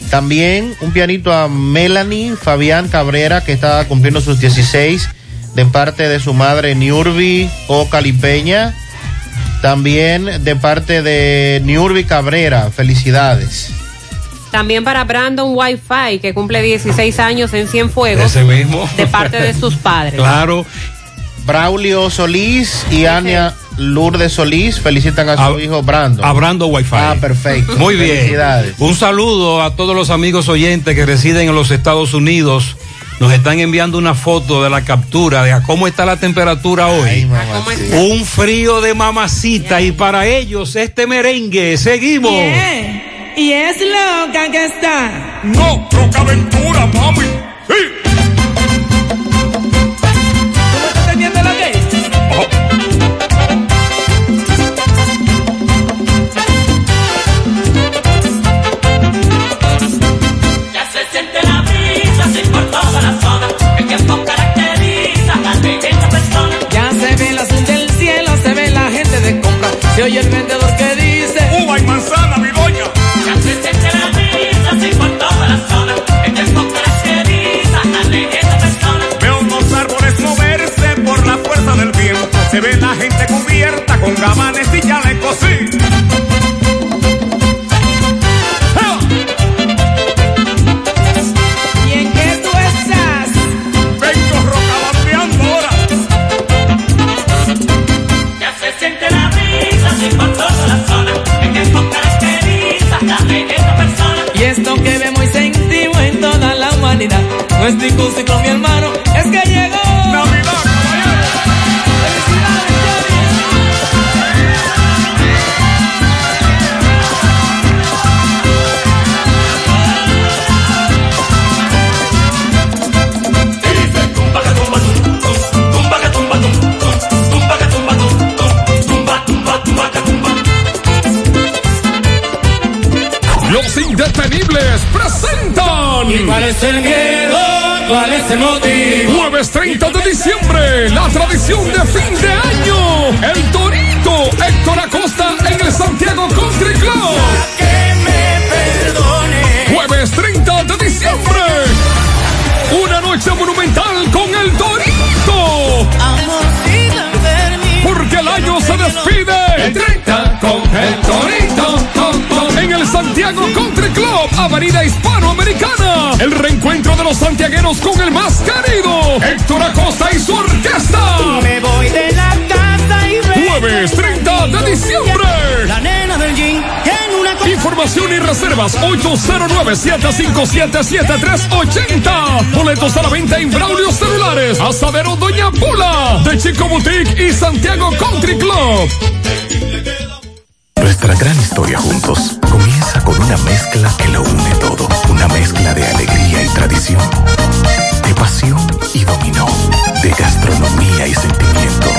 También un pianito a Melanie Fabián Cabrera, que está cumpliendo sus 16, de parte de su madre Niurbi O Calipeña. También de parte de Niurbi Cabrera, felicidades. También para Brandon Wi-Fi, que cumple 16 años en Cienfuegos. Ese mismo. De parte de sus (laughs) padres. Claro. Braulio Solís y Ania Lourdes Solís felicitan a su hijo Brandon. A Brandon Wi-Fi. Ah, perfecto. Muy bien. Felicidades. Un saludo a todos los amigos oyentes que residen en los Estados Unidos. Nos están enviando una foto de la captura de a cómo está la temperatura hoy. Un frío de mamacita y para ellos este merengue. Seguimos. Bien. Y es loca que está. No, loca aventura, mami. Sí. ¿Tú no estás entendiendo lo que es? Ya se siente la brisa, así por toda la zona. El tiempo caracteriza a persona. Ya se ve el azul del cielo, se ve la gente de compra. Se oye el vendedor que dice. Con gabanes y chalecos, sí. ¿Y en qué tú estás? Vengo rocabambeando ahora. Ya se siente la brisa, así por toda la zona. El tiempo caracteriza a esta persona. Y esto que vemos y sentimos en toda la humanidad. No es ningún ciclo, mi hermano, es que llegó. Indetenibles presentan. ¿Y cuál es el miedo? ¿Cuál es el motivo? Jueves 30 de diciembre, la tradición de fin de año. El Torito Héctor Acosta en el Santiago Country Club. Que me perdone. Jueves 30 de diciembre. Una noche monumental con el Torito. Se despide. El 30 con el Torito. En el Santiago Country Club, Avenida Hispanoamericana. El reencuentro de los santiagueros con el más querido. Héctor Acosta y su orquesta. Me voy de la casa y Jueves 30 de diciembre. La nena del jean Información y reservas 809-757-7380. Boletos a la venta en Braulio Celulares. Asadero Doña Pula. De Chico Boutique y Santiago Country Club. Nuestra gran historia juntos comienza con una mezcla que lo une todo. Una mezcla de alegría y tradición, de pasión y dominó, de gastronomía y sentimiento.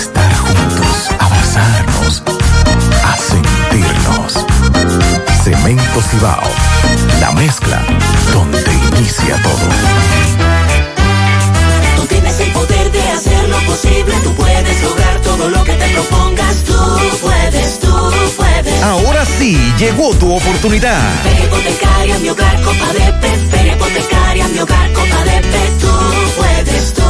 estar juntos, abrazarnos, a sentirnos. Cemento Cibao, la mezcla donde inicia todo. Tú tienes el poder de hacer lo posible, tú puedes lograr todo lo que te propongas, tú puedes, tú puedes. Ahora sí, llegó tu oportunidad. Hipotecaria, mi hogar, copa de pez, hipotecaria, mi hogar, copa de pez, tú puedes tú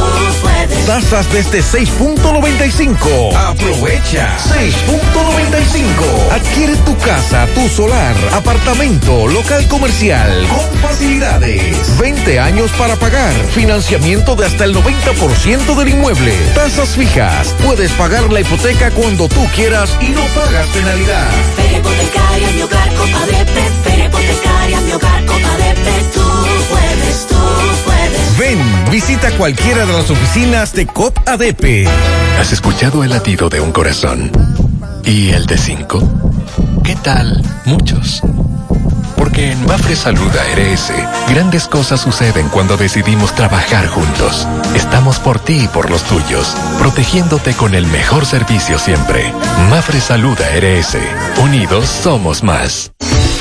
puedes. Tasas desde 6.95. Aprovecha. 6.95. Adquiere tu casa, tu solar, apartamento, local comercial con facilidades. 20 años para pagar. Financiamiento de hasta el 90% del inmueble. Tasas fijas. Puedes pagar la hipoteca cuando tú quieras y no pagas penalidad. Hipotecaria, mi hogar, Copa de Pez. Hipotecaria, mi hogar, Copa de Pez. Tú puedes, tú puedes. Ven, visita cualquiera de las oficinas de COP ADP. ¿Has escuchado el latido de un corazón? ¿Y el de cinco? ¿Qué tal? Muchos. Porque en Mafre Salud grandes cosas suceden cuando decidimos trabajar juntos. Estamos por ti y por los tuyos, protegiéndote con el mejor servicio siempre. Mafre Salud. Unidos somos más.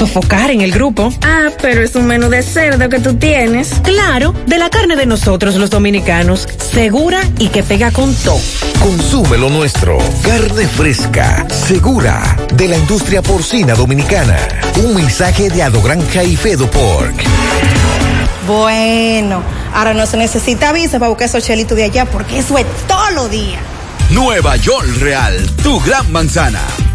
sofocar en el grupo. Ah, pero es un menú de cerdo que tú tienes. Claro, de la carne de nosotros los dominicanos, segura y que pega con todo. Consume lo nuestro. Carne fresca, segura, de la industria porcina dominicana. Un mensaje de Ado Granja y Fedo Pork. Bueno, ahora no se necesita visa para buscar esos chelitos de allá porque eso es todo lo día. Nueva York Real, tu gran manzana.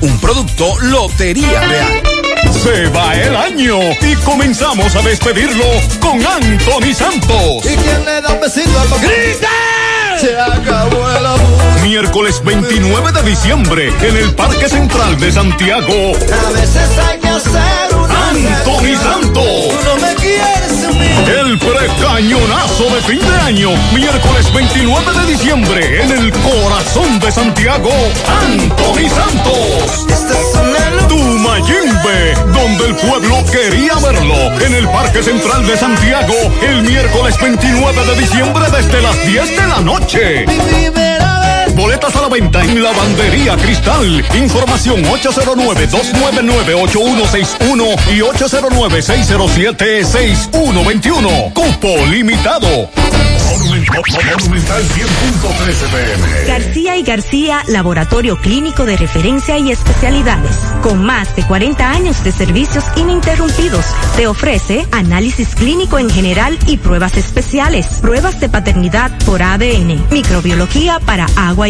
Un producto Lotería Real. Se va el año y comenzamos a despedirlo con Anthony Santos. ¿Y quién le da un besito al papá? Se acabó el amor. Miércoles 29 de diciembre en el Parque Central de Santiago. A veces hay que hacer una Anthony Santos. Tú no me quieres. El precañonazo de fin de año, miércoles 29 de diciembre, en el corazón de Santiago, Anthony Santos. Tumayimbe, donde el pueblo quería verlo, en el Parque Central de Santiago, el miércoles 29 de diciembre desde las 10 de la noche noche. Boletas a la venta en Lavandería Cristal. Información 809-299-8161 y 809-607-6121. Cupo limitado. Monumental 100.13 pm. García y García, laboratorio clínico de referencia y especialidades. Con más de 40 años de servicios ininterrumpidos, te ofrece análisis clínico en general y pruebas especiales, pruebas de paternidad por ADN, microbiología para agua y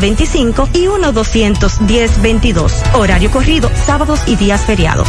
809-575-9025 y 1-210-22. Horario corrido, sábados y días feriados.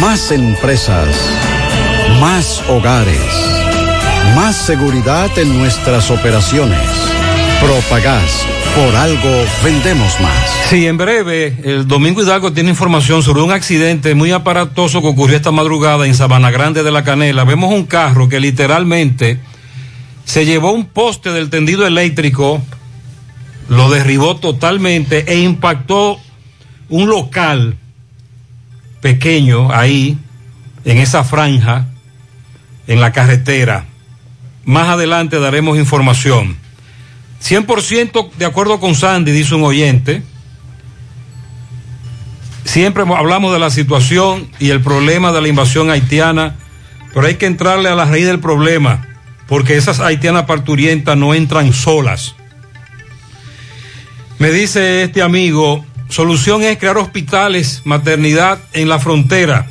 Más empresas. Más hogares. Más seguridad en nuestras operaciones. Propagás. Por algo vendemos más. Sí, en breve, el Domingo Hidalgo tiene información sobre un accidente muy aparatoso que ocurrió esta madrugada en Sabana Grande de la Canela. Vemos un carro que literalmente se llevó un poste del tendido eléctrico, lo derribó totalmente e impactó un local pequeño ahí, en esa franja, en la carretera. Más adelante daremos información. 100% de acuerdo con Sandy, dice un oyente. Siempre hablamos de la situación y el problema de la invasión haitiana, pero hay que entrarle a la raíz del problema, porque esas haitianas parturientas no entran solas. Me dice este amigo, solución es crear hospitales, maternidad en la frontera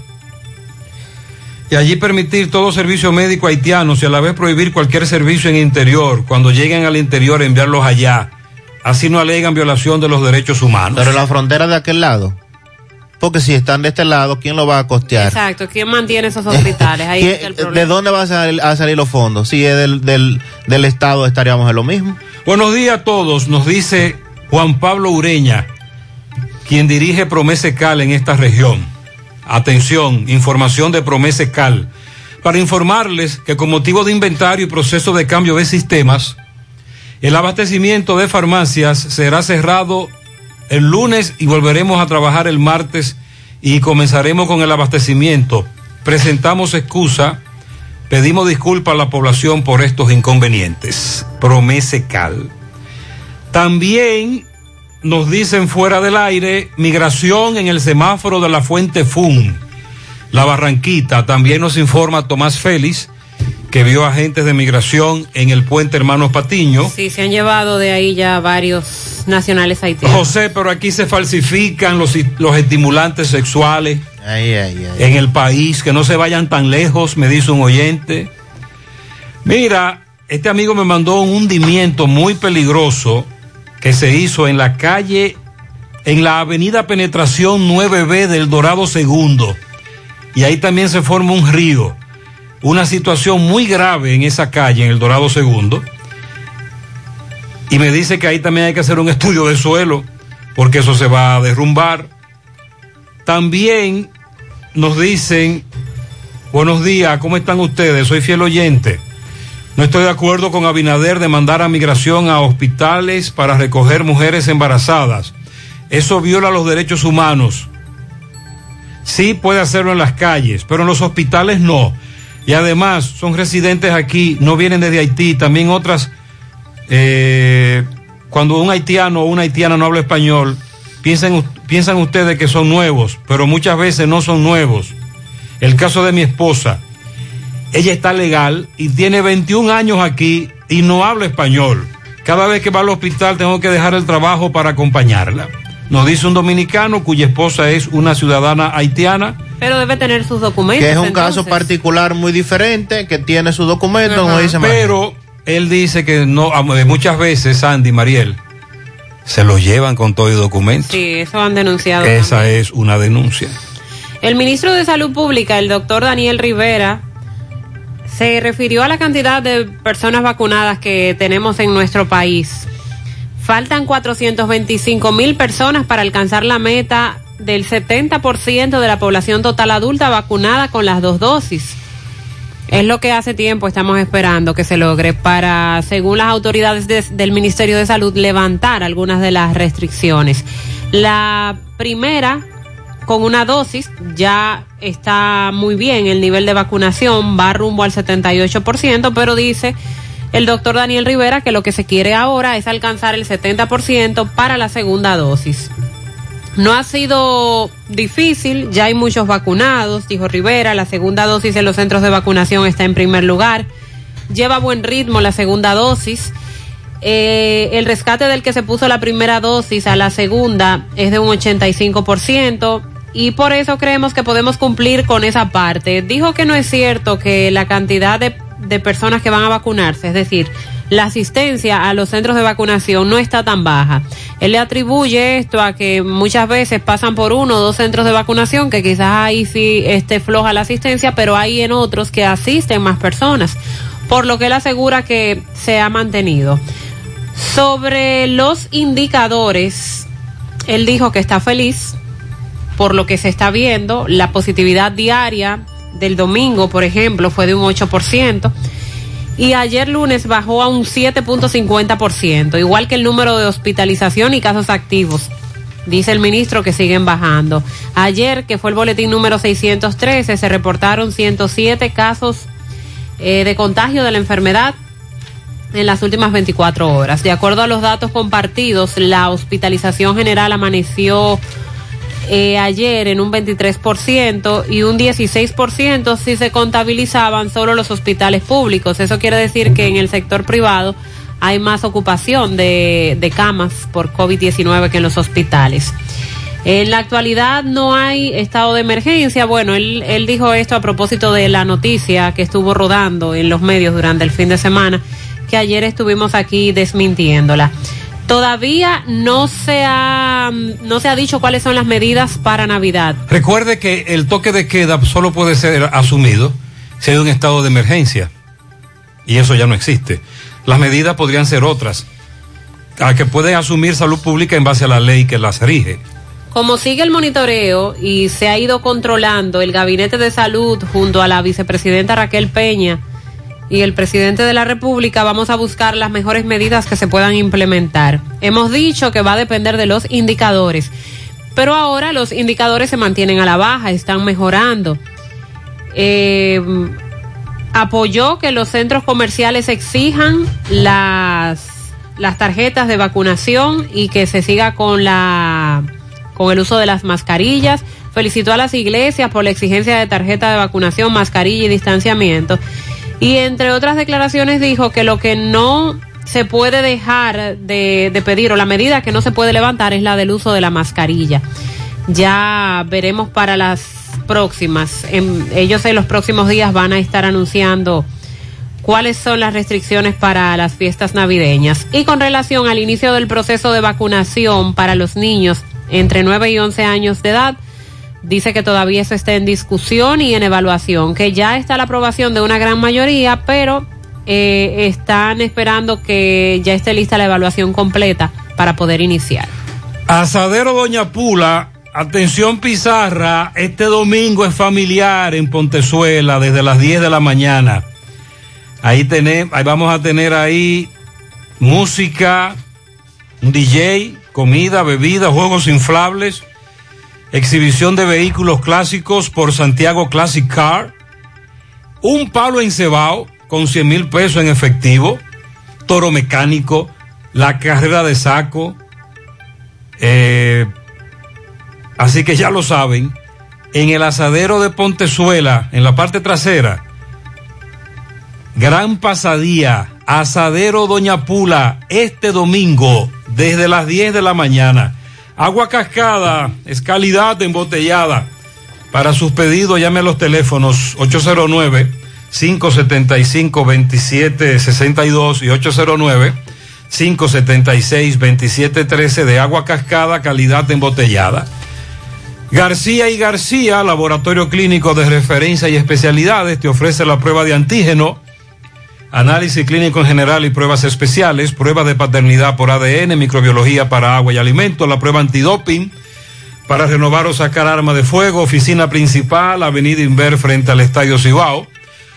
y allí permitir todo servicio médico haitiano y a la vez prohibir cualquier servicio en interior. Cuando lleguen al interior, enviarlos allá. Así no alegan violación de los derechos humanos. Pero la frontera de aquel lado. Porque si están de este lado, ¿quién lo va a costear? Exacto, ¿quién mantiene esos (laughs) hospitales? Ahí está el problema. ¿De dónde van a salir, a salir los fondos? Si es del, del, del Estado, estaríamos en lo mismo. Buenos días a todos, nos dice Juan Pablo Ureña, quien dirige Promese Cal en esta región. Atención, información de Promese Cal. Para informarles que con motivo de inventario y proceso de cambio de sistemas, el abastecimiento de farmacias será cerrado el lunes y volveremos a trabajar el martes y comenzaremos con el abastecimiento. Presentamos excusa, pedimos disculpas a la población por estos inconvenientes. Promese Cal. También nos dicen fuera del aire, migración en el semáforo de la Fuente Fun. La Barranquita también nos informa Tomás Félix, que vio agentes de migración en el puente Hermanos Patiño. Sí, se han llevado de ahí ya varios nacionales haitianos. José, pero aquí se falsifican los, los estimulantes sexuales ay, ay, ay. en el país, que no se vayan tan lejos, me dice un oyente. Mira, este amigo me mandó un hundimiento muy peligroso que se hizo en la calle, en la avenida Penetración 9B del Dorado Segundo. Y ahí también se forma un río. Una situación muy grave en esa calle, en el Dorado Segundo. Y me dice que ahí también hay que hacer un estudio de suelo, porque eso se va a derrumbar. También nos dicen, buenos días, ¿cómo están ustedes? Soy fiel oyente. No estoy de acuerdo con Abinader de mandar a migración a hospitales para recoger mujeres embarazadas. Eso viola los derechos humanos. Sí puede hacerlo en las calles, pero en los hospitales no. Y además son residentes aquí, no vienen desde Haití, también otras, eh, cuando un haitiano o una haitiana no habla español, piensan, piensan ustedes que son nuevos, pero muchas veces no son nuevos. El caso de mi esposa, ella está legal y tiene 21 años aquí y no habla español. Cada vez que va al hospital tengo que dejar el trabajo para acompañarla. Nos dice un dominicano cuya esposa es una ciudadana haitiana. Pero debe tener sus documentos. Que es un entonces. caso particular muy diferente, que tiene sus documentos, como dice. Pero él dice que no, a- muchas veces, Sandy, Mariel, se los llevan con todo y documentos. Sí, eso han denunciado. Esa es una denuncia. El ministro de Salud Pública, el doctor Daniel Rivera, se refirió a la cantidad de personas vacunadas que tenemos en nuestro país. Faltan 425 mil personas para alcanzar la meta del 70% de la población total adulta vacunada con las dos dosis. Es lo que hace tiempo estamos esperando que se logre para, según las autoridades de- del Ministerio de Salud, levantar algunas de las restricciones. La primera, con una dosis, ya está muy bien el nivel de vacunación, va rumbo al 78%, pero dice el doctor Daniel Rivera que lo que se quiere ahora es alcanzar el 70% para la segunda dosis. No ha sido difícil, ya hay muchos vacunados, dijo Rivera, la segunda dosis en los centros de vacunación está en primer lugar, lleva buen ritmo la segunda dosis. Eh, el rescate del que se puso la primera dosis a la segunda es de un 85% y por eso creemos que podemos cumplir con esa parte. Dijo que no es cierto que la cantidad de, de personas que van a vacunarse, es decir, la asistencia a los centros de vacunación no está tan baja. Él le atribuye esto a que muchas veces pasan por uno o dos centros de vacunación, que quizás ahí sí esté floja la asistencia, pero hay en otros que asisten más personas, por lo que él asegura que se ha mantenido. Sobre los indicadores, él dijo que está feliz por lo que se está viendo. La positividad diaria del domingo, por ejemplo, fue de un 8%. Y ayer lunes bajó a un 7.50%, igual que el número de hospitalización y casos activos. Dice el ministro que siguen bajando. Ayer, que fue el boletín número 613, se reportaron 107 casos eh, de contagio de la enfermedad en las últimas 24 horas. De acuerdo a los datos compartidos, la hospitalización general amaneció eh, ayer en un 23% y un 16% si se contabilizaban solo los hospitales públicos. Eso quiere decir que en el sector privado hay más ocupación de, camas por COVID-19 que en los hospitales. En la actualidad no hay estado de emergencia. Bueno, él dijo esto a propósito de la noticia que estuvo rodando en los medios durante el fin de semana, que ayer estuvimos aquí desmintiéndola. Todavía no se ha, no se ha dicho cuáles son las medidas para Navidad. Recuerde que el toque de queda solo puede ser asumido si hay un estado de emergencia. Y eso ya no existe. Las medidas podrían ser otras, a que puede asumir salud pública en base a la ley que las rige. Como sigue el monitoreo y se ha ido controlando el Gabinete de Salud junto a la vicepresidenta Raquel Peña y el presidente de la República, vamos a buscar las mejores medidas que se puedan implementar. Hemos dicho que va a depender de los indicadores, pero ahora los indicadores se mantienen a la baja, están mejorando. Eh, apoyó que los centros comerciales exijan las, las tarjetas de vacunación y que se siga con la con el uso de las mascarillas. Felicitó a las iglesias por la exigencia de tarjeta de vacunación, mascarilla y distanciamiento. Y entre otras declaraciones dijo que lo que no se puede dejar de, pedir o la medida que no se puede levantar es la del uso de la mascarilla. Ya veremos para las próximas. En- ellos en los próximos días van a estar anunciando cuáles son las restricciones para las fiestas navideñas. Y con relación al inicio del proceso de vacunación para los niños entre 9 y 11 años de edad, dice que todavía eso está en discusión y en evaluación, que ya está la aprobación de una gran mayoría, pero eh, están esperando que ya esté lista la evaluación completa para poder iniciar. Asadero Doña Pula, atención Pizarra, este domingo es familiar en Pontezuela desde las 10 de la mañana. Ahí, tenemos, ahí vamos a tener ahí música, un DJ, comida, bebida, juegos inflables, exhibición de vehículos clásicos por Santiago Classic Car, un palo encebado con 100 mil pesos en efectivo, toro mecánico, la carrera de saco, eh, así que ya lo saben, en el asadero de Pontezuela, en la parte trasera, gran pasadía, asadero Doña Pula, este domingo, desde las 10 de la mañana. Agua cascada, es calidad embotellada. Para sus pedidos, llame a los teléfonos 809-575-2762 y 809-576-2713 de agua cascada, calidad embotellada. García y García, laboratorio clínico de referencia y especialidades, te ofrece la prueba de antígeno, análisis clínico en general y pruebas especiales, prueba de paternidad por ADN, microbiología para agua y alimentos, la prueba antidoping para renovar o sacar arma de fuego, oficina principal, Avenida Inver frente al Estadio Cibao,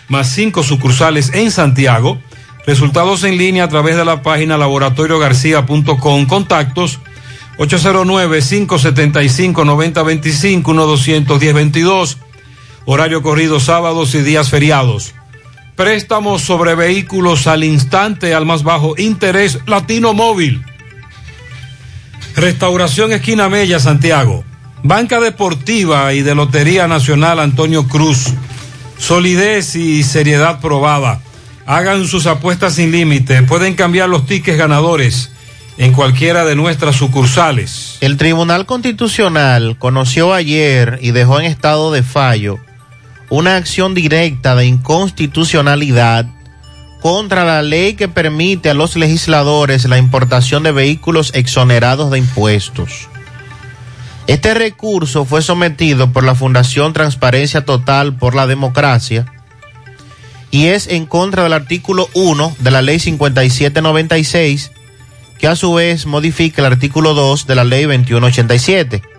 más cinco sucursales en Santiago. Resultados en línea a través de la página laboratoriogarcia.com. Contactos 809-575-9025, 1-210-22. Horario corrido sábados y días feriados. Préstamos sobre vehículos al instante al más bajo interés Latino Móvil. Restauración Esquina Mella, Santiago. Banca Deportiva y de Lotería Nacional Antonio Cruz. Solidez y seriedad probada. Hagan sus apuestas sin límite. Pueden cambiar los tickets ganadores en cualquiera de nuestras sucursales. El Tribunal Constitucional conoció ayer y dejó en estado de fallo una acción directa de inconstitucionalidad contra la ley que permite a los legisladores la importación de vehículos exonerados de impuestos. Este recurso fue sometido por la Fundación Transparencia Total por la Democracia y es en contra del artículo 1 de la ley 5796 que a su vez modifica el artículo 2 de la ley 2187.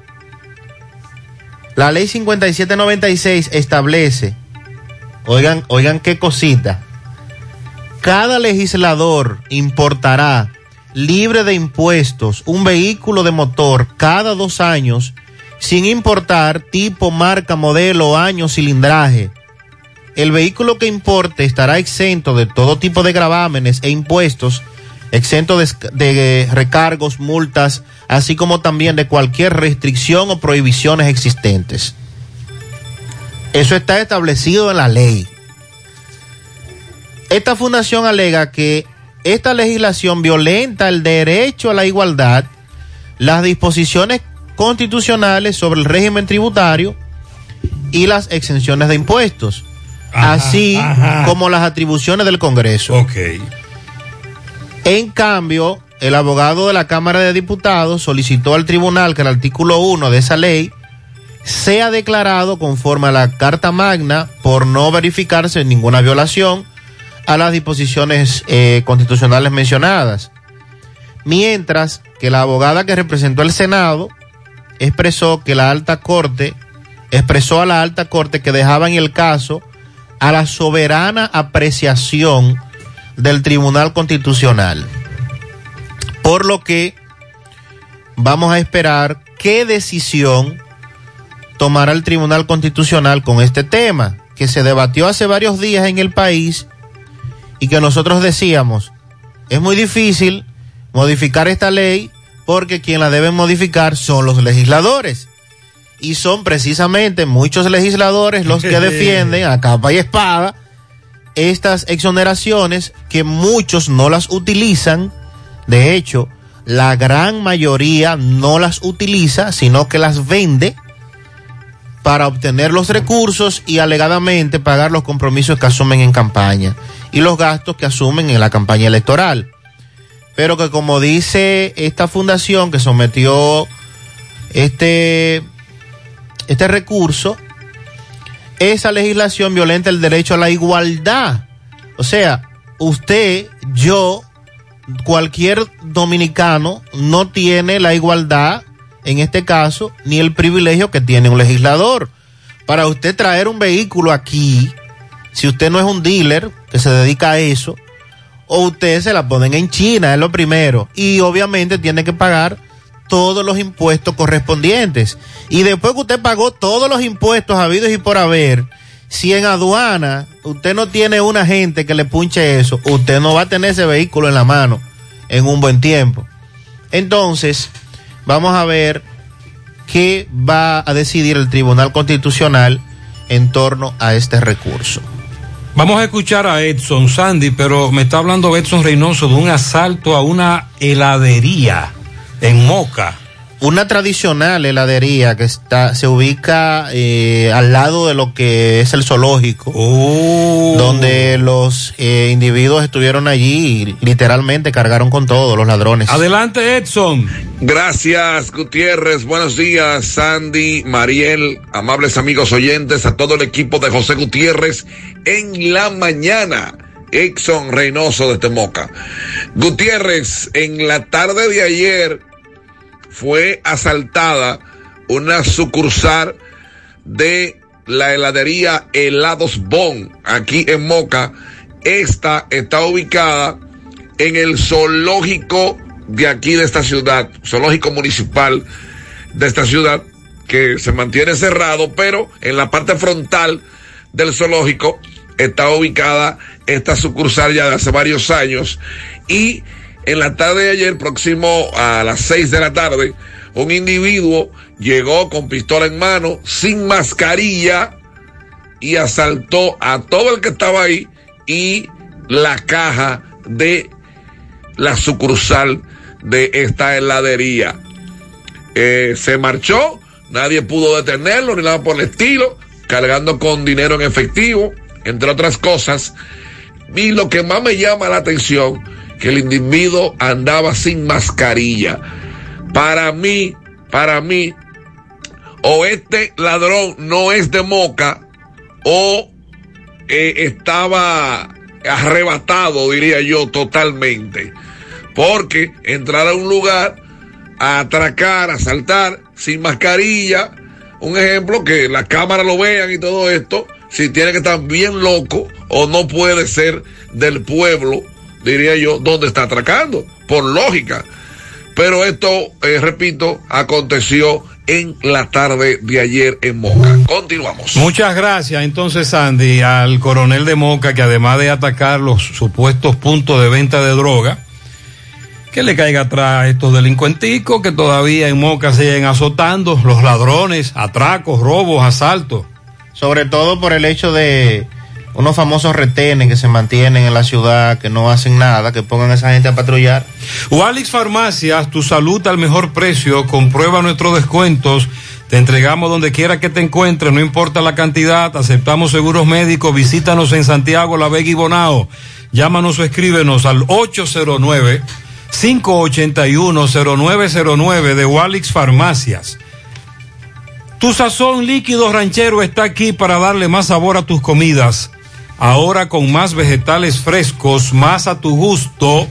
La ley 5796 establece, oigan, oigan qué cosita, cada legislador importará libre de impuestos un vehículo de motor cada dos años sin importar tipo, marca, modelo, año, cilindraje. El vehículo que importe estará exento de todo tipo de gravámenes e impuestos, exento de, de recargos, multas, así como también de cualquier restricción o prohibiciones existentes. Eso está establecido en la ley. Esta fundación alega que esta legislación violenta el derecho a la igualdad, las disposiciones constitucionales sobre el régimen tributario y las exenciones de impuestos, Ajá, así ajá. como las atribuciones del Congreso. En cambio, el abogado de la Cámara de Diputados solicitó al tribunal que el artículo 1 de esa ley sea declarado conforme a la Carta Magna por no verificarse ninguna violación a las disposiciones eh, constitucionales mencionadas. Mientras que la abogada que representó el Senado expresó que la alta corte expresó a la alta corte que dejaban el caso a la soberana apreciación del Tribunal Constitucional. Por lo que vamos a esperar qué decisión tomará el Tribunal Constitucional con este tema, que se debatió hace varios días en el país y que nosotros decíamos, es muy difícil modificar esta ley porque quien la deben modificar son los legisladores. Y son precisamente muchos legisladores los que (laughs) defienden a capa y espada estas exoneraciones que muchos no las utilizan. De hecho, la gran mayoría no las utiliza, sino que las vende para obtener los recursos y alegadamente pagar los compromisos que asumen en campaña y los gastos que asumen en la campaña electoral. Pero que como dice esta fundación que sometió este, este recurso, esa legislación violenta el derecho a la igualdad. O sea, usted, yo, cualquier dominicano no tiene la igualdad, en este caso, ni el privilegio que tiene un legislador. Para usted traer un vehículo aquí, si usted no es un dealer que se dedica a eso, o usted se la ponen en China, es lo primero. Y obviamente tiene que pagar todos los impuestos correspondientes. Y después que usted pagó todos los impuestos habidos y por haber, si en aduana usted no tiene un agente que le punche eso, usted no va a tener ese vehículo en la mano en un buen tiempo. Entonces, vamos a ver qué va a decidir el Tribunal Constitucional en torno a este recurso. Vamos a escuchar a Edson Sandy, pero me está hablando Edson Reynoso de un asalto a una heladería en Moca. Una tradicional heladería que está, se ubica eh, al lado de lo que es el zoológico, donde los eh, individuos estuvieron allí y literalmente cargaron con todo los ladrones. Adelante, Edson. Gracias, Gutiérrez. Buenos días, Sandy, Mariel, amables amigos oyentes, a todo el equipo de José Gutiérrez en la mañana. Exxon Reynoso de Temoca. Gutiérrez, en la tarde de ayer fue asaltada una sucursal de la heladería Helados Bon, aquí en Moca. Esta está ubicada en el zoológico de aquí de esta ciudad, zoológico municipal de esta ciudad, que se mantiene cerrado, pero en la parte frontal del zoológico está ubicada esta sucursal ya de hace varios años y en la tarde de ayer, próximo a las seis de la tarde, un individuo llegó con pistola en mano, sin mascarilla y asaltó a todo el que estaba ahí y la caja de la sucursal de esta heladería. Eh, se marchó, nadie pudo detenerlo ni nada por el estilo, cargando con dinero en efectivo, entre otras cosas. Y lo que más me llama la atención, que el individuo andaba sin mascarilla. Para mí, para mí, o este ladrón no es de moca, o eh, estaba arrebatado, diría yo, totalmente. Porque entrar a un lugar a atracar, a saltar, sin mascarilla, un ejemplo que la cámara lo vean y todo esto, si tiene que estar bien loco o no puede ser del pueblo, diría yo, donde está atracando, por lógica. Pero esto, eh, repito, aconteció en la tarde de ayer en Moca. Continuamos. Muchas gracias entonces Andy al coronel de Moca que además de atacar los supuestos puntos de venta de droga, que le caiga atrás a estos delincuenticos que todavía en Moca siguen azotando, los ladrones, atracos, robos, asaltos. Sobre todo por el hecho de unos famosos retenes que se mantienen en la ciudad, que no hacen nada, que pongan a esa gente a patrullar. Walix Farmacias, tu salud al mejor precio, comprueba nuestros descuentos. Te entregamos donde quiera que te encuentres, no importa la cantidad, aceptamos seguros médicos, visítanos en Santiago, La Vega y Bonao. Llámanos o escríbenos al 809 581 0909 de Walix Farmacias. Tu sazón líquido ranchero está aquí para darle más sabor a tus comidas. Ahora con más vegetales frescos, más a tu gusto.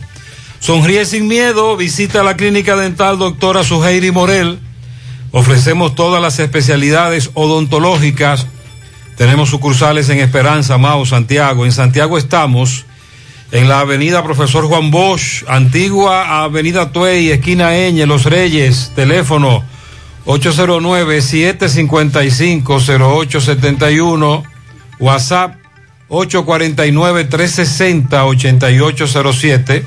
Sonríe sin miedo, visita la clínica dental doctora Suheiri Morel. Ofrecemos todas las especialidades odontológicas. Tenemos sucursales en Esperanza, Mao, Santiago. En Santiago estamos en la avenida Profesor Juan Bosch, antigua avenida Tuey, esquina Eñe, Los Reyes, teléfono 809-755-0871, WhatsApp 849-360-8807.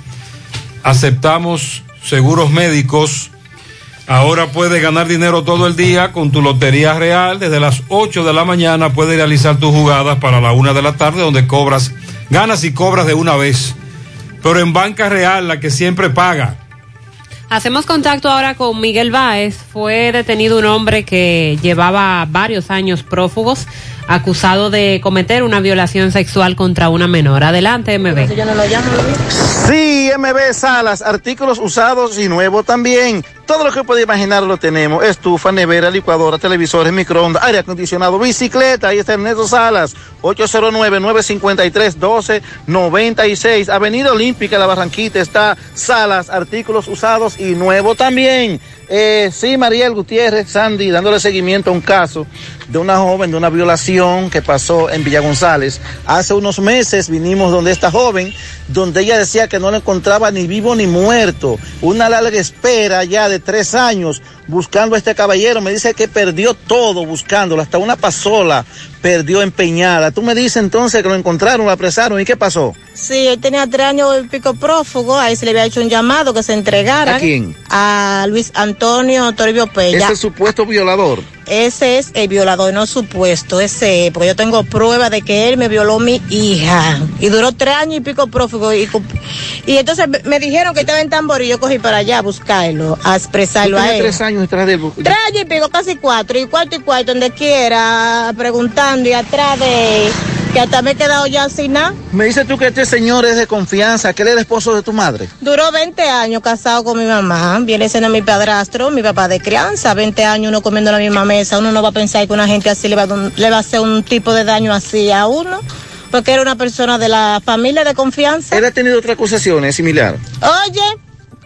Aceptamos seguros médicos. Ahora puedes ganar dinero todo el día con tu Lotería Real. Desde las 8 de la mañana puedes realizar tus jugadas para la 1 de la tarde donde cobras, ganas y cobras de una vez. Pero en Banca Real, la que siempre paga. Hacemos contacto ahora con Miguel Báez. Fue detenido un hombre que llevaba varios años prófugos, acusado de cometer una violación sexual contra una menor. Adelante, MB. Sí, MB Salas, artículos usados y nuevos también. Todo lo que puede imaginar lo tenemos. Estufa, nevera, licuadora, televisores, microondas, aire acondicionado, bicicleta. Ahí está Ernesto Salas, 809-953-1296. Avenida Olímpica, La Barranquita, está Salas, artículos usados y nuevos también. Eh, sí, Mariel Gutiérrez, Sandy, dándole seguimiento a un caso de una joven, de una violación que pasó en Villa González. Hace unos meses vinimos donde esta joven, donde ella decía que no la encontraba ni vivo ni muerto. Una larga espera ya de tres años buscando a este caballero. Me dice que perdió todo buscándolo, hasta una pasola perdió empeñada. Tú me dices entonces que lo encontraron, lo apresaron. ¿Y qué pasó? Sí, él tenía tres años el pico prófugo, ahí se le había hecho un llamado que se entregara. ¿A quién? A Luis Antonio Toribio Pella. Ese supuesto violador. Ese es el violador, no supuesto, ese, porque yo tengo prueba de que él me violó mi hija. Y duró tres años y pico prófugo. Y, y entonces me- dijeron que estaba en tambor y yo cogí para allá a buscarlo, a expresarlo a él. tres años detrás de él. Tres años y pico, casi cuatro, y cuarto y cuarto, donde quiera, preguntando y atrás de que hasta me he quedado ya sin nada. Me dices tú que este señor es de confianza, que él es el esposo de tu madre. Duró 20 años casado con mi mamá, viene siendo mi padrastro, mi papá de crianza, 20 años uno comiendo en la misma mesa, uno no va a pensar que una gente así le va, le va a hacer un tipo de daño así a uno, porque era una persona de la familia de confianza. Él ha tenido otras acusaciones similares. Oye,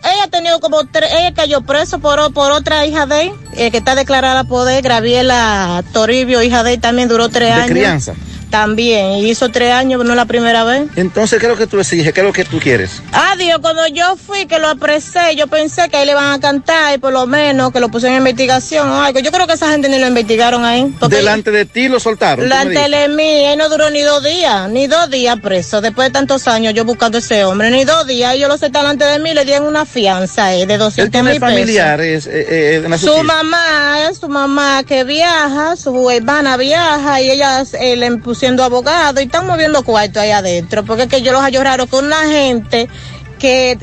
ella ha tenido como tres, ella cayó preso por, por otra hija de él, eh, que está declarada poder, Graviela Toribio, hija de él, también duró tres ¿De años. crianza? También, y hizo tres años, no la primera vez. Entonces, ¿qué es lo que tú exiges? ¿Qué es lo que tú quieres? Ah, Dios, cuando yo fui, que lo apresé, yo pensé que ahí le iban a cantar y por lo menos que lo pusieron en investigación o algo. Yo creo que esa gente ni lo investigaron ahí. Delante de ti lo soltaron. Delante de mí, él no duró ni dos días, ni dos días preso. Después de tantos años yo buscando a ese hombre, ni dos días. Ellos lo soltaron delante de mí, le dieron una fianza eh, de Él 200 tiene mil pesos. familiares eh, eh, en la Su justicia. mamá, su mamá que viaja, su hermana viaja y ellas eh, le pusiendo abogado y están moviendo cuarto ahí adentro. Porque es que yo los hallo raro con una gente que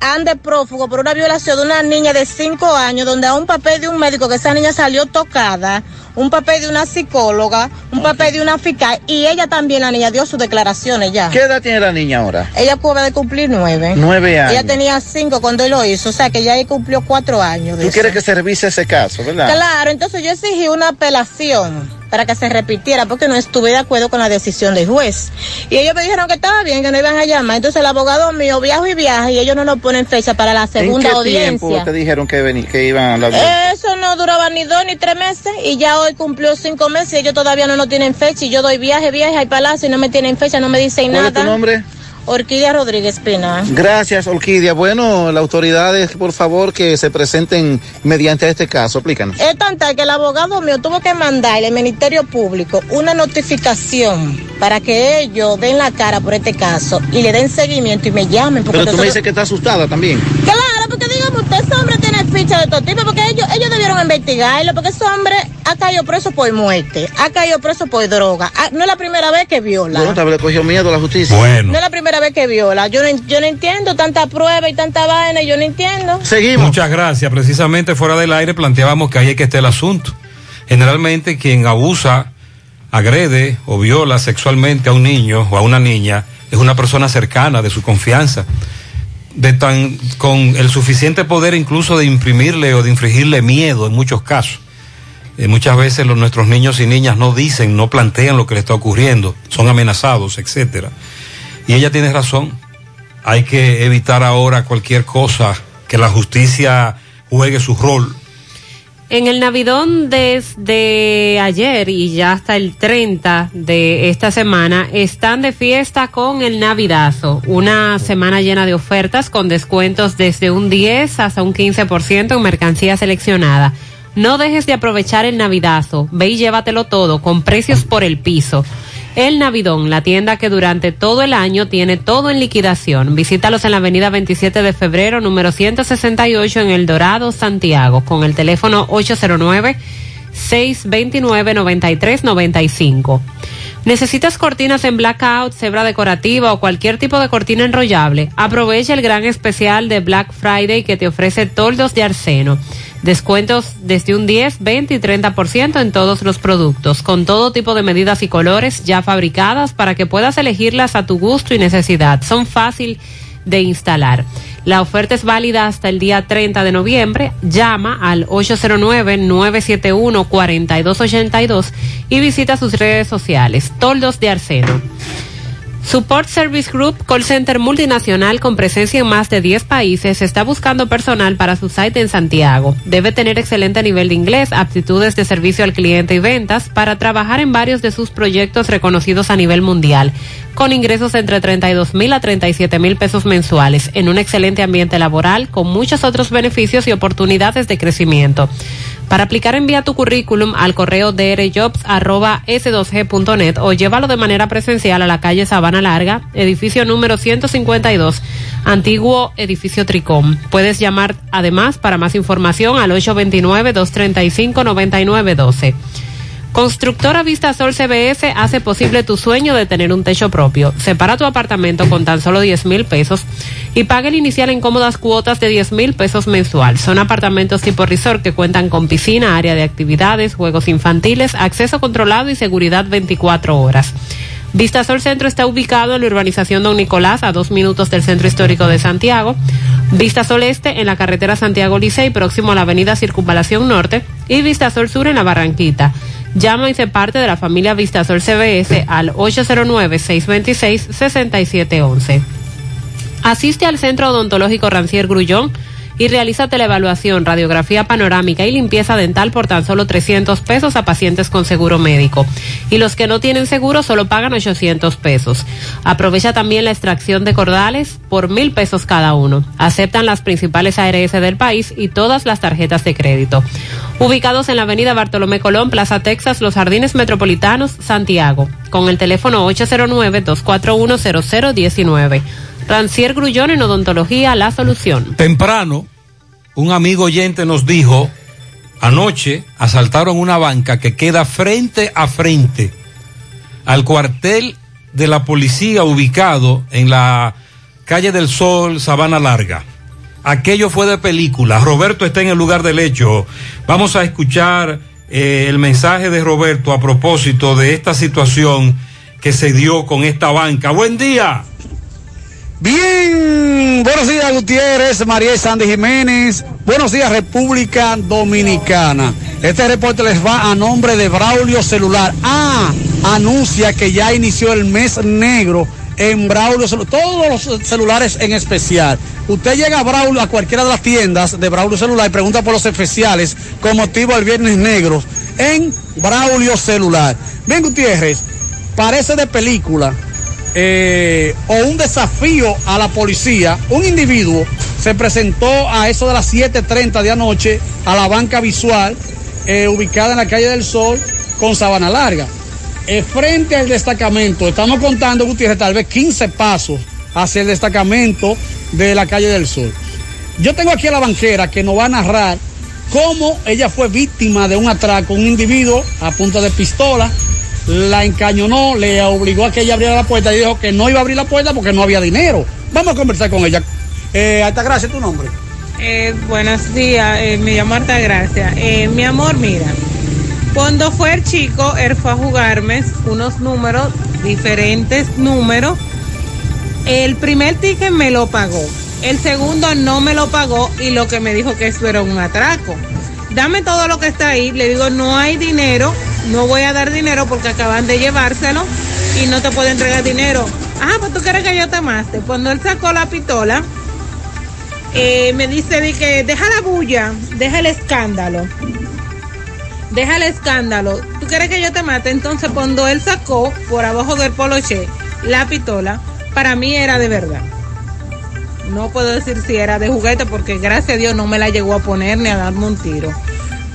ande prófugo por una violación de una niña de 5 años, donde a un papel de un médico que esa niña salió tocada, un papel de una psicóloga, un papel de una fiscal y ella también, la niña, dio sus declaraciones ya. ¿Qué edad tiene la niña ahora? Ella acaba de cumplir nueve. Nueve años. Ella tenía cinco cuando él lo hizo, o sea que ya ahí cumplió cuatro años. de Tú eso. quieres que se revise ese caso, ¿verdad? Claro, entonces yo exigí una apelación para que se repitiera porque no estuve de acuerdo con la decisión del juez. Y ellos me dijeron que estaba bien, que no iban a llamar. Entonces el abogado mío viaja y viaja y ellos no nos ponen fecha para la segunda ¿En qué audiencia. tiempo te dijeron que, que iban a la audiencia? Eso no duraba ni dos ni tres meses y ya hoy cumplió cinco meses y ellos todavía no nos tienen fecha y yo doy viaje, viaje al palacio y no me tienen fecha, no me dicen ¿Cuál nada. es tu nombre? Orquídea Rodríguez Pina. Gracias, Orquídea. Bueno, las autoridades, por favor, que se presenten mediante este caso. Explícanos. Es tanta que el abogado mío tuvo que mandarle al Ministerio Público una notificación para que ellos den la cara por este caso y le den seguimiento y me llamen. Porque Pero tú me dices que está asustada también. Claro, porque digamos, usted ese hombre tiene ficha de todo tipo, porque ellos, ellos debieron investigarlo, porque ese hombre ha caído preso por muerte, ha caído preso por droga. Ah, No es la primera vez que viola. Bueno, tal vez le cogió miedo a la justicia. No es la primera vez que viola. Yo no, yo no entiendo tanta prueba y tanta vaina, yo no entiendo. Muchas gracias. Precisamente fuera del aire planteábamos que ahí es que está el asunto. Generalmente quien abusa, agrede o viola sexualmente a un niño o a una niña es una persona cercana de su confianza, de tan con el suficiente poder incluso de imprimirle o de infligirle miedo en muchos casos. Eh, muchas veces los, nuestros niños y niñas no dicen, no plantean lo que le está ocurriendo, son amenazados, etcétera. Y ella tiene razón. Hay que evitar ahora cualquier cosa que la justicia juegue su rol. En el Navidón desde ayer y ya hasta el 30 de esta semana están de fiesta con el Navidazo, una semana llena de ofertas con descuentos desde un 10 hasta un 15% en mercancía seleccionada. No dejes de aprovechar el Navidazo, ve y llévatelo todo con precios por el piso. El Navidón, la tienda que durante todo el año tiene todo en liquidación. Visítalos en la avenida 27 de febrero, número 168 en El Dorado, Santiago, con el teléfono 809-629-9395. ¿Necesitas cortinas en blackout, cebra decorativa o cualquier tipo de cortina enrollable? Aprovecha el gran especial de Black Friday que te ofrece toldos de arseno. Descuentos desde un 10, 20 y 30% en todos los productos, con todo tipo de medidas y colores ya fabricadas para que puedas elegirlas a tu gusto y necesidad. Son fácil de instalar. La oferta es válida hasta el día 30 de noviembre. Llama al 809-971-4282 y visita sus redes sociales. Toldos de Arseno. Support Service Group, call center multinacional con presencia en más de 10 países, está buscando personal para su site en Santiago. Debe tener excelente nivel de inglés, aptitudes de servicio al cliente y ventas para trabajar en varios de sus proyectos reconocidos a nivel mundial, con ingresos entre 32 mil a 37 mil pesos mensuales, en un excelente ambiente laboral, con muchos otros beneficios y oportunidades de crecimiento. Para aplicar envía tu currículum al correo drjobs.s2g.net o llévalo de manera presencial a la calle Sabana Larga, edificio número 152, antiguo edificio Tricom. Puedes llamar además para más información al 829-235-9912. Constructora Vista Sol CBS hace posible tu sueño de tener un techo propio. Separa tu apartamento con tan solo 10 mil pesos y paga el inicial en cómodas cuotas de 10 mil pesos mensual. Son apartamentos tipo resort que cuentan con piscina, área de actividades, juegos infantiles, acceso controlado y seguridad 24 horas. Vistasol Centro está ubicado en la urbanización Don Nicolás, a dos minutos del centro histórico de Santiago. Vistasol Este en la carretera Santiago Licey, próximo a la avenida Circunvalación Norte. Y Vistasol Sur en la Barranquita. Llama y se parte de la familia Vistasol CBS al 809-626-6711. Asiste al Centro Odontológico Rancier Grullón y realízate la evaluación, radiografía panorámica y limpieza dental por tan solo 300 pesos a pacientes con seguro médico. Y los que no tienen seguro solo pagan 800 pesos. Aprovecha también la extracción de cordales por mil pesos cada uno. Aceptan las principales ARS del país y todas las tarjetas de crédito. Ubicados en la avenida Bartolomé Colón, Plaza Texas, Los Jardines Metropolitanos, Santiago. Con el teléfono 809-241-0019. Rancier Grullón en Odontología, la solución. Temprano, un amigo oyente nos dijo, anoche asaltaron una banca que queda frente a frente al cuartel de la policía ubicado en la calle del Sol, Sabana Larga. Aquello fue de película. Roberto está en el lugar del hecho. Vamos a escuchar eh, el mensaje de Roberto a propósito de esta situación que se dio con esta banca. Buen día. Bien, buenos días Gutiérrez, María Sandy Jiménez, buenos días República Dominicana. Este reporte les va a nombre de Braulio Celular. Ah, anuncia que ya inició el mes negro en Braulio Celular, todos los celulares en especial. Usted llega a Braulio, a cualquiera de las tiendas de Braulio Celular y pregunta por los especiales con motivo del Viernes Negro en Braulio Celular. Bien Gutiérrez, parece de película eh, o un desafío a la policía, un individuo se presentó a eso de las 7.30 de anoche a la banca visual eh, ubicada en la calle del Sol con Sabana Larga. Eh, frente al destacamento, estamos contando, Gutiérrez, tal vez 15 pasos hacia el destacamento de la calle del Sol. Yo tengo aquí a la banquera que nos va a narrar cómo ella fue víctima de un atraco, un individuo a punta de pistola la encañonó, le obligó a que ella abriera la puerta y dijo que no iba a abrir la puerta porque no había dinero. Vamos a conversar con ella. Eh, Altagracia, ¿tu nombre? Eh, buenos días, eh, me llamo Altagracia. Eh, mi amor, mira, cuando fue el chico, él fue a jugarme unos números, diferentes números. El primer ticket me lo pagó, el segundo no me lo pagó y lo que me dijo que eso era un atraco. Dame todo lo que está ahí, le digo, no hay dinero, no voy a dar dinero porque acaban de llevárselo y no te puedo entregar dinero. Ah, pues tú quieres que yo te mate. Cuando él sacó la pistola, eh, me dice de que deja la bulla, deja el escándalo. Deja el escándalo. ¿Tú quieres que yo te mate? Entonces cuando él sacó por abajo del poloche la pistola, para mí era de verdad. No puedo decir si era de juguete porque gracias a Dios no me la llegó a poner ni a darme un tiro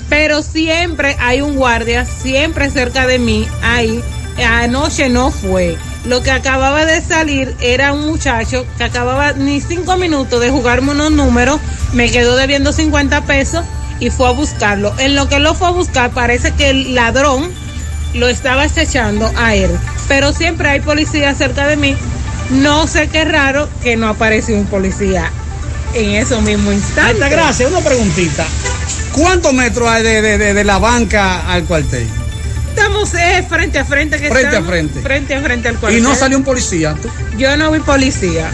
pero siempre hay un guardia, siempre cerca de mí, ahí. Anoche no fue. Lo que acababa de salir era un muchacho que acababa ni cinco minutos de jugarme unos números, me quedó debiendo 50 pesos y fue a buscarlo. En lo que lo fue a buscar, parece que el ladrón lo estaba acechando a él. Pero siempre hay policía cerca de mí. No sé qué raro que no apareció un policía en eso mismo instante. gracias. Una preguntita. ¿Cuántos metros hay de, de, de, la banca al cuartel? Estamos eh, frente a frente. Que frente estamos, a frente. Frente a frente al cuartel. ¿Y no salió un policía? Yo no vi policía.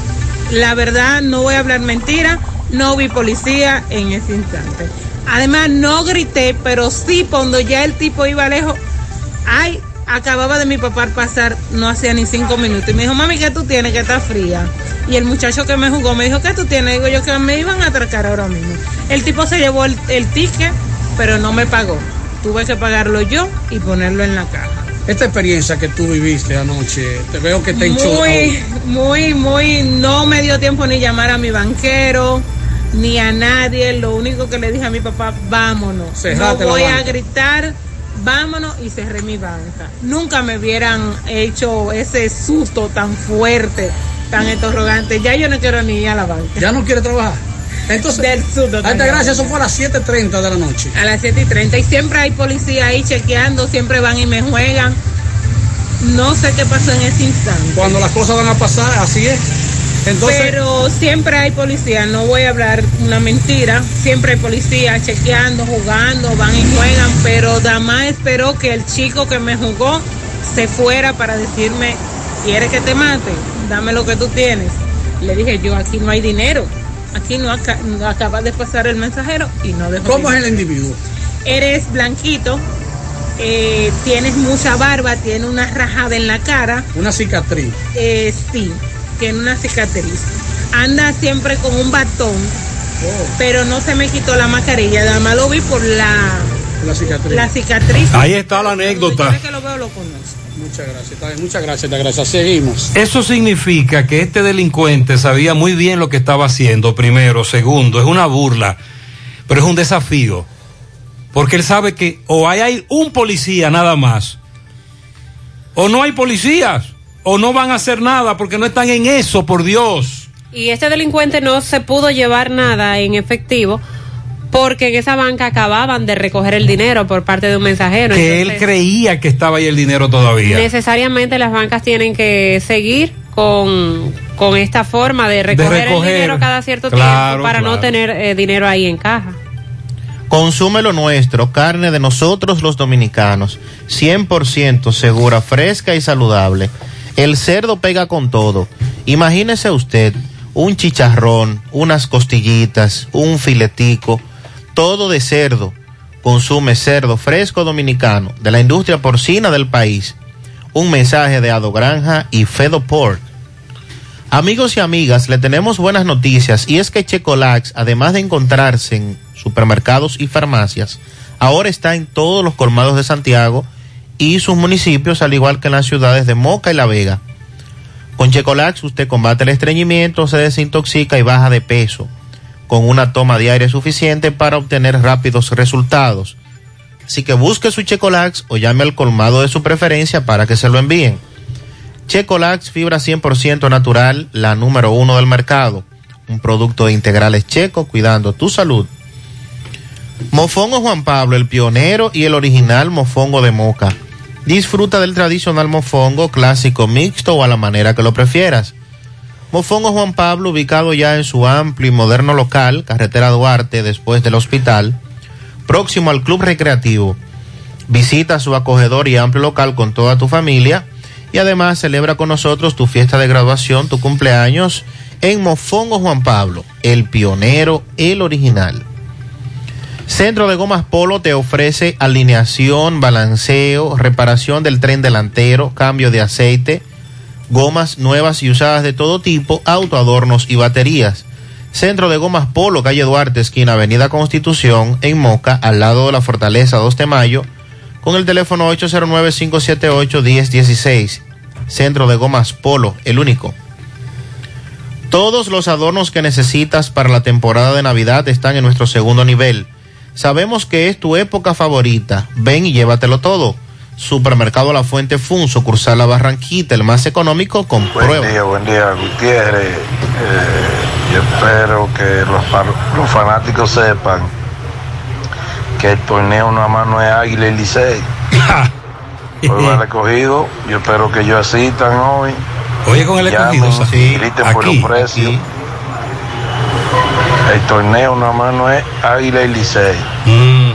La verdad, no voy a hablar mentira. No vi policía en ese instante. Además, no grité, pero sí, cuando ya el tipo iba lejos, ay, acababa de mi papá pasar, no hacía ni cinco minutos. Y me dijo, mami, ¿qué tú tienes? Que está fría. Y el muchacho que me jugó me dijo, ¿qué tú tienes? Digo yo que me iban a atracar ahora mismo. El tipo se llevó el, el ticket, pero no me pagó. Tuve que pagarlo yo y ponerlo en la caja. Esta experiencia que tú viviste anoche, te veo que te hinchó. Muy, muy, muy, no me dio tiempo ni llamar a mi banquero, ni a nadie. Lo único que le dije a mi papá, vámonos. Cerrate no voy a gritar, vámonos y cerré mi banca. Nunca me hubieran hecho ese susto tan fuerte, tan interrogante. Ya yo no quiero ni ir a la banca. ¿Ya no quiere trabajar? Entonces, del susto. Alta gracias, eso fue a las 7.30 de la noche. A las 7 y 30. Y siempre hay policía ahí chequeando, siempre van y me juegan. No sé qué pasó en ese instante. Cuando las cosas van a pasar, así es. Entonces, Pero siempre hay policía, no voy a hablar una mentira. Siempre hay policía chequeando, jugando, van y juegan. Pero Dama esperó que el chico que me jugó se fuera para decirme: ¿Quieres que te mate? Dame lo que tú tienes. Le dije: Yo aquí no hay dinero. Aquí no, aca no acaba de pasar el mensajero y no dejó. ¿Cómo es el individuo? Eres blanquito, eh, tienes mucha barba, tiene una rajada en la cara. Una cicatriz. Eh, sí, tiene una cicatriz. anda siempre con un batón, pero no se me quitó la mascarilla, nada más lo vi por la, La cicatriz. la cicatriz. Ahí está la anécdota. Que lo veo lo conozco. Muchas gracias, muchas gracias, gracias. Seguimos. Eso significa que este delincuente sabía muy bien lo que estaba haciendo, primero. Segundo, es una burla, pero es un desafío. Porque él sabe que o hay, hay un policía nada más, o no hay policías, o no van a hacer nada porque no están en eso, por Dios. Y este delincuente no se pudo llevar nada en efectivo porque en esa banca acababan de recoger el dinero por parte de un mensajero. Que él creía que estaba ahí el dinero todavía. necesariamente las bancas tienen que seguir con, con esta forma de recoger, recoger. el dinero cada cierto Claro, tiempo para no tener eh, dinero ahí en caja. Consume lo nuestro, carne de nosotros los dominicanos, 100% segura, fresca y saludable. El cerdo pega con todo. Imagínese usted un chicharrón, unas costillitas, un filetico, todo de cerdo. Consume cerdo fresco dominicano de la industria porcina del país. Un mensaje de Ado Granja y Fedo Pork. Amigos y amigas, le tenemos buenas noticias y es que Checolax, además de encontrarse en supermercados y farmacias, ahora está en todos los colmados de Santiago y sus municipios, al igual que en las ciudades de Moca y La Vega. Con Checolax usted combate el estreñimiento, se desintoxica y baja de peso, con una toma diaria suficiente para obtener rápidos resultados. Así que busque su Checolax o llame al colmado de su preferencia para que se lo envíen. Checolax, fibra 100% natural, la número uno del mercado. Un producto de integrales checo, cuidando tu salud. Mofongo Juan Pablo, el pionero y el original mofongo de moca. Disfruta del tradicional mofongo clásico mixto o a la manera que lo prefieras. Mofongo Juan Pablo, ubicado ya en su amplio y moderno local, carretera Duarte, después del hospital, próximo al club recreativo. Visita su acogedor y amplio local con toda tu familia y además celebra con nosotros tu fiesta de graduación, tu cumpleaños en Mofongo Juan Pablo, el pionero, el original. Centro de Gomas Polo te ofrece alineación, balanceo, reparación del tren delantero, cambio de aceite, gomas nuevas y usadas de todo tipo, autoadornos y baterías. Centro de Gomas Polo, calle Duarte, esquina Avenida Constitución, en Moca, al lado de la Fortaleza 2 de Mayo, con el teléfono 809-578-1016. Centro de Gomas Polo, el único. Todos los adornos que necesitas para la temporada de Navidad están en nuestro segundo nivel. Sabemos que es tu época favorita. Ven y llévatelo todo. Supermercado La Fuente Fun, sucursal La Barranquita, el más económico, con Buen día, buen día, Gutiérrez. Eh, yo espero que los, fanáticos sepan que el torneo nada más no es Águila y Licey. (laughs) Hoy va recogido. Yo espero que ellos asistan hoy. Oye, con el Llamen, escogido, sí, griten por aquí, los precios. El torneo nada más no es Águila y Licey. Mm.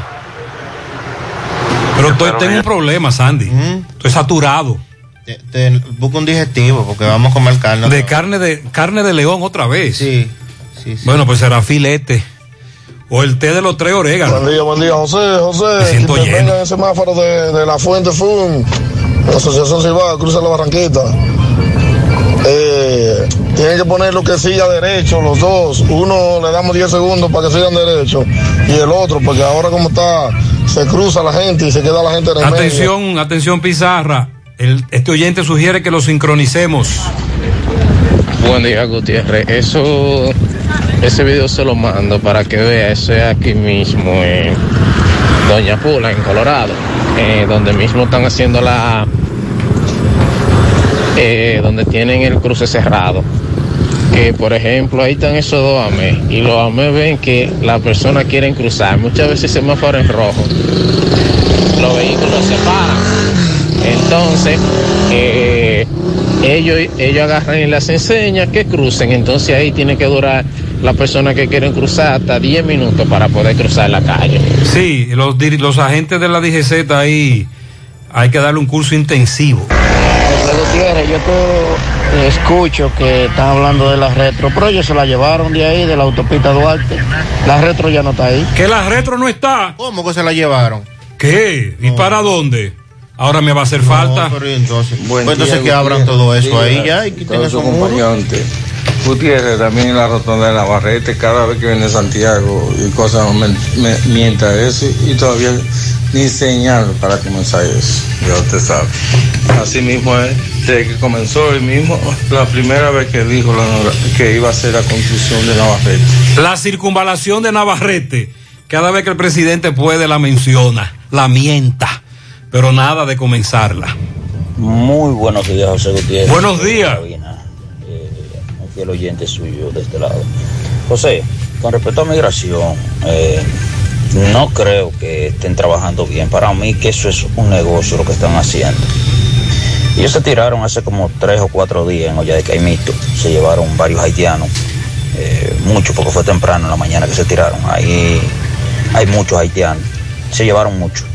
Pero estoy, tengo un problema, Sandy. Estoy saturado. Te- te- busca un digestivo porque vamos a comer carne. De carne de carne de león otra vez. Sí, sí, Bueno, pues será filete. O el té de los tres oréganos. Buen día, buen día, José, Me José. siento que lleno. tenga el semáforo de, de la Fuente Fun, la Asociación Cibao, cruza la Barranquita. Eh, tienen que ponerlo que siga derecho, los dos. Uno le damos 10 segundos para que sigan derecho y el otro, porque ahora como está, se cruza la gente y se queda la gente en el medio. Atención, atención Pizarra. El- este oyente sugiere que lo sincronicemos. Buen día, Gutiérrez. Eso, ese video se lo mando para que vea. Eso es aquí mismo en Doña Pula, en Colorado, eh, donde mismo están haciendo la, eh, donde tienen el cruce cerrado. Que por ejemplo ahí están esos dos AME y los AME ven que las personas quieren cruzar. Muchas veces se semáforo en rojo. Los vehículos se paran. Entonces, eh, ellos, ellos agarran y les enseñan que crucen. Entonces ahí tiene que durar la persona que quieren cruzar hasta 10 minutos para poder cruzar la calle. Sí, los, los agentes de la DGZ ahí hay que darle un curso intensivo. José Gutiérrez, yo te escucho que están hablando de la retro, pero ellos se la llevaron de ahí, de la autopista Duarte. La retro ya no está ahí. Que la retro no está. ¿Cómo que se la llevaron? ¿Qué? ¿Y para dónde? Ahora me va a hacer falta. pero entonces, Buen pues entonces día, que abran todo eso ahí ya y quiten esos. Gutiérrez, también en la rotonda de Navarrete, cada vez que viene Santiago y cosas, me, me- mientras eso y todavía ni señal para comenzar eso, ya usted sabe. Así mismo es, desde que comenzó el mismo, la primera vez que dijo la- que iba a ser la construcción de Navarrete. La circunvalación de Navarrete, cada vez que el presidente puede la menciona, la mienta, pero nada de comenzarla. Muy buenos días, José Gutiérrez. Buenos días. Un fiel oyente suyo de este lado. José, con respecto a migración, eh, no creo que estén trabajando bien. Para mí que eso es un negocio lo que están haciendo. Ellos se tiraron hace como tres o cuatro días en Olla de Caimito. Se llevaron varios haitianos. eh, muchos, porque fue temprano en la mañana que se tiraron. Ahí hay muchos haitianos. Se llevaron muchos.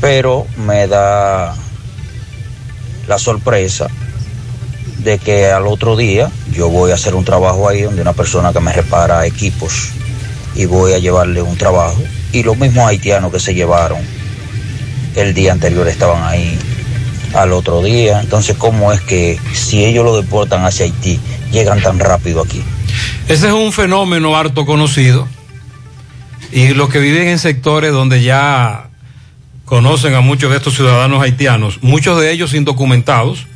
Pero me da la sorpresa de que al otro día yo voy a hacer un trabajo ahí donde una persona que me repara equipos y voy a llevarle un trabajo y los mismos haitianos que se llevaron el día anterior estaban ahí al otro día. Entonces, ¿cómo es que si ellos lo deportan hacia Haití, llegan tan rápido aquí? Ese es un fenómeno harto conocido. Y los que viven en sectores donde ya conocen a muchos de estos ciudadanos haitianos, muchos de ellos indocumentados.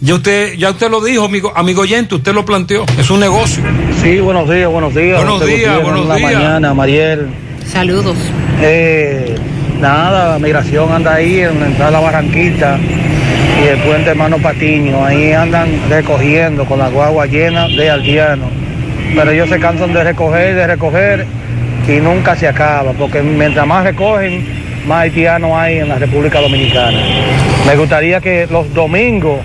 Ya usted, ya usted lo dijo, amigo, amigo oyente, usted lo planteó. Es un negocio. Sí, buenos días, buenos días. Buenos días, buenos en la días. mañana, Mariel. Saludos. Eh, nada, la migración anda ahí en la entrada de la Barranquita y el puente Hermano Patiño. Ahí andan recogiendo con la guagua llena de haitianos. Pero ellos se cansan de recoger, de recoger y nunca se acaba, porque mientras más recogen, más haitianos hay en la República Dominicana. Me gustaría que los domingos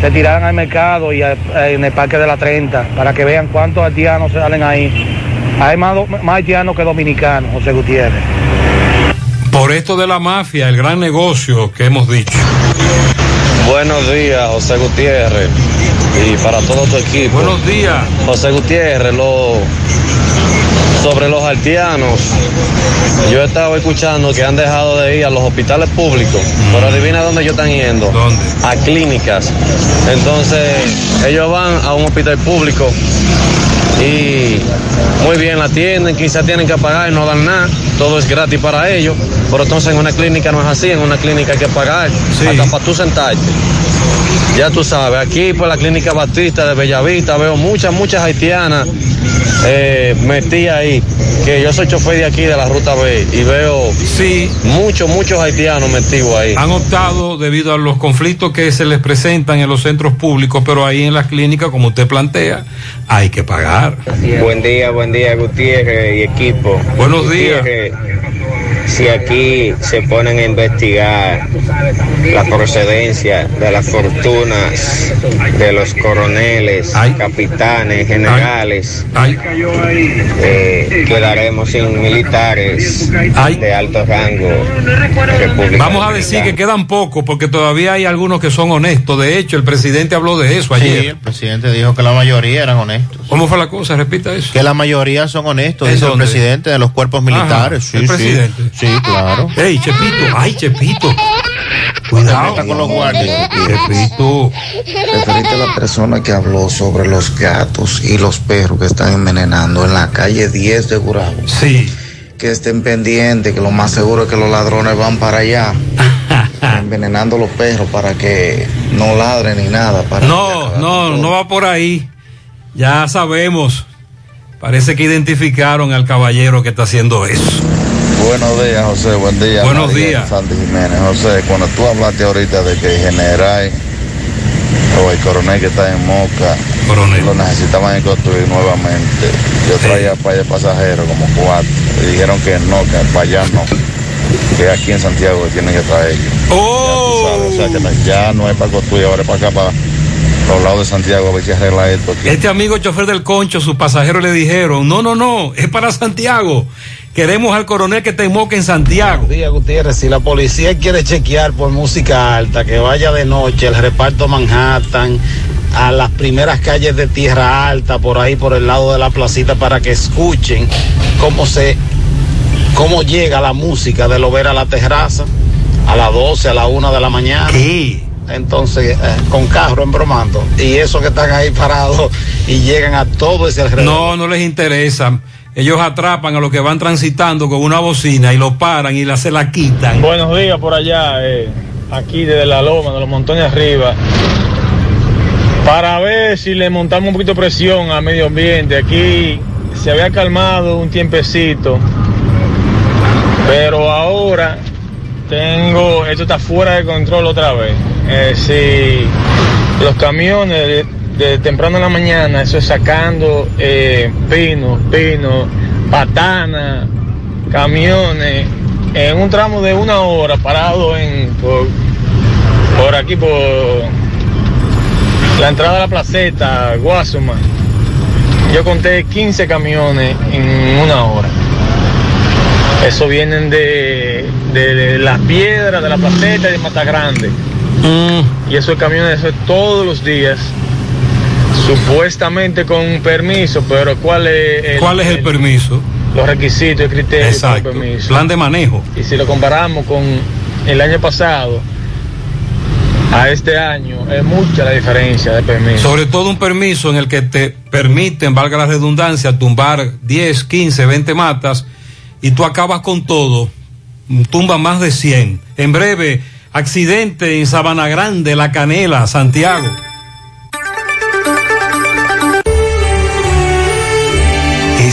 se tiraran al mercado y a- en el Parque de la 30 para que vean cuántos haitianos salen ahí. Hay más, más haitianos que dominicanos, José Gutiérrez. Por esto de la mafia, el gran negocio que hemos dicho. Buenos días, José Gutiérrez. Y para todo tu equipo. Buenos días. José Gutiérrez, lo, sobre los haitianos. Yo he estado escuchando que han dejado de ir a los hospitales públicos. Pero adivina dónde ellos están yendo. ¿Dónde? A clínicas. Entonces, ellos van a un hospital público y muy bien la atienden, quizás tienen que pagar y no dan nada, todo es gratis para ellos, pero entonces en una clínica no es así, en una clínica hay que pagar, hasta para tú sentarte. Ya tú sabes, aquí por la clínica Batista de Bellavista veo muchas, muchas haitianas eh, metidas ahí, que yo soy chofer de aquí de la ruta B y veo sí. muchos, muchos haitianos metidos ahí. Han optado debido a los conflictos que se les presentan en los centros públicos, pero ahí en las clínicas, como usted plantea, hay que pagar. Buen día, buen día Gutiérrez y equipo. Buenos días. Gutiérrez, Si aquí se ponen a investigar la procedencia de las fortunas de los coroneles, capitanes, generales, eh, quedaremos sin militares de alto rango. República Vamos a decir que quedan pocos porque todavía hay algunos que son honestos. De hecho, el presidente habló de eso Sí, ayer. el presidente dijo que la mayoría eran honestos. ¿Cómo fue la cosa? Repita eso. Que la mayoría son honestos, ¿En dice el presidente de los cuerpos militares. Ajá, sí, el sí. presidente. Sí, claro. Ey, Chepito, ay, Chepito. Cuidado con los guardias. Chepito. Referente a la persona que habló sobre los gatos y los perros que están envenenando en la calle 10 de Gurabo. Sí. Que estén pendientes, que lo más seguro es que los ladrones van para allá. (laughs) envenenando los perros para que no ladren ni nada. Para No, no, no va por ahí. Ya sabemos. Parece que identificaron al caballero que está haciendo eso. Buenos días, José. Buen día. Buenos María días. Santi Jiménez. José, cuando tú hablaste ahorita de que el general o el coronel que está en Moca lo necesitaban construir nuevamente, yo traía para allá pasajeros como cuatro. Y dijeron que no, que para allá no. Que aquí en Santiago que tienen que traer. ¡Oh! O sea, que no- ya no es para construir, ahora es para acá, para los lados de Santiago, a ver si arregla esto aquí. Este amigo chofer del concho, sus pasajeros le dijeron, no, no, no, es para Santiago. Queremos al coronel que te moque en Santiago. Buenos días, Gutiérrez. Si la policía quiere chequear por música alta, que vaya de noche el reparto Manhattan, a las primeras calles de Tierra Alta, por ahí, por el lado de la placita, para que escuchen cómo se, cómo llega la música de lo ver a la terraza a las 12, a la 1 de la mañana. entonces eh, con carro embromando y eso que están ahí parados y llegan a todo ese alrededor. No, no les interesa. Ellos atrapan a los que van transitando con una bocina y lo paran y la, se la quitan. Buenos días por allá, eh, aquí desde la loma, de los montones arriba. Para ver si le montamos un poquito de presión al medio ambiente. Aquí se había calmado un tiempecito, pero ahora tengo, esto está fuera de control otra vez. Eh, si los camiones de, temprano en la mañana, eso es sacando eh, pino, pino, patana, camiones, en un tramo de una hora parado en por, por aquí por la entrada de la placeta, Guasuma. Yo conté 15 camiones en una hora. Eso vienen de, de, de las piedras, de la placeta y de Mata Grande. Y esos camiones eso es todos los días. Supuestamente con permiso, pero ¿cuál es el, ¿Cuál es el permiso? los requisitos y criterios Exacto. del permiso? Plan de manejo. Y si lo comparamos con el año pasado, a este año, es mucha la diferencia de permiso. Sobre todo un permiso en el que te permiten, valga la redundancia, tumbar 10, 15, 20 matas y tú acabas con todo, tumba más de 100. En breve, accidente en Sabana Grande, La Canela, Santiago.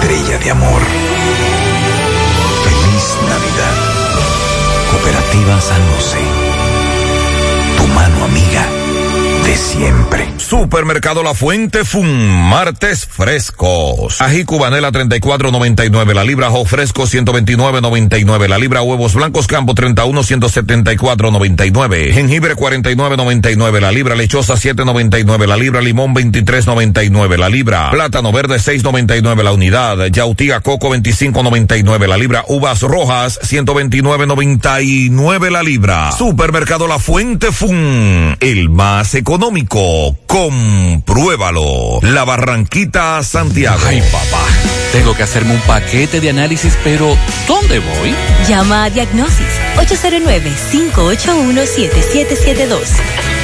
estrella de amor. Feliz Navidad. Cooperativa San José. Tu mano amiga siempre. Supermercado La Fuente Fun, martes frescos. Ají cubanela 34.99 la libra, ajo fresco 129.99 la libra, huevos blancos campo 31 174.99, jengibre 49.99 la libra, lechosa 7.99 la libra, limón 23.99 la libra, plátano verde 6.99 la unidad, yautía coco 25.99 la libra, uvas rojas 129.99 la libra. Supermercado La Fuente Fun, el más económico. Compruébalo. La Barranquita, Santiago. Ay, papá. Tengo que hacerme un paquete de análisis, pero ¿dónde voy? Llama a Diagnosis 809-581-7772.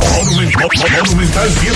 Monumental 100.13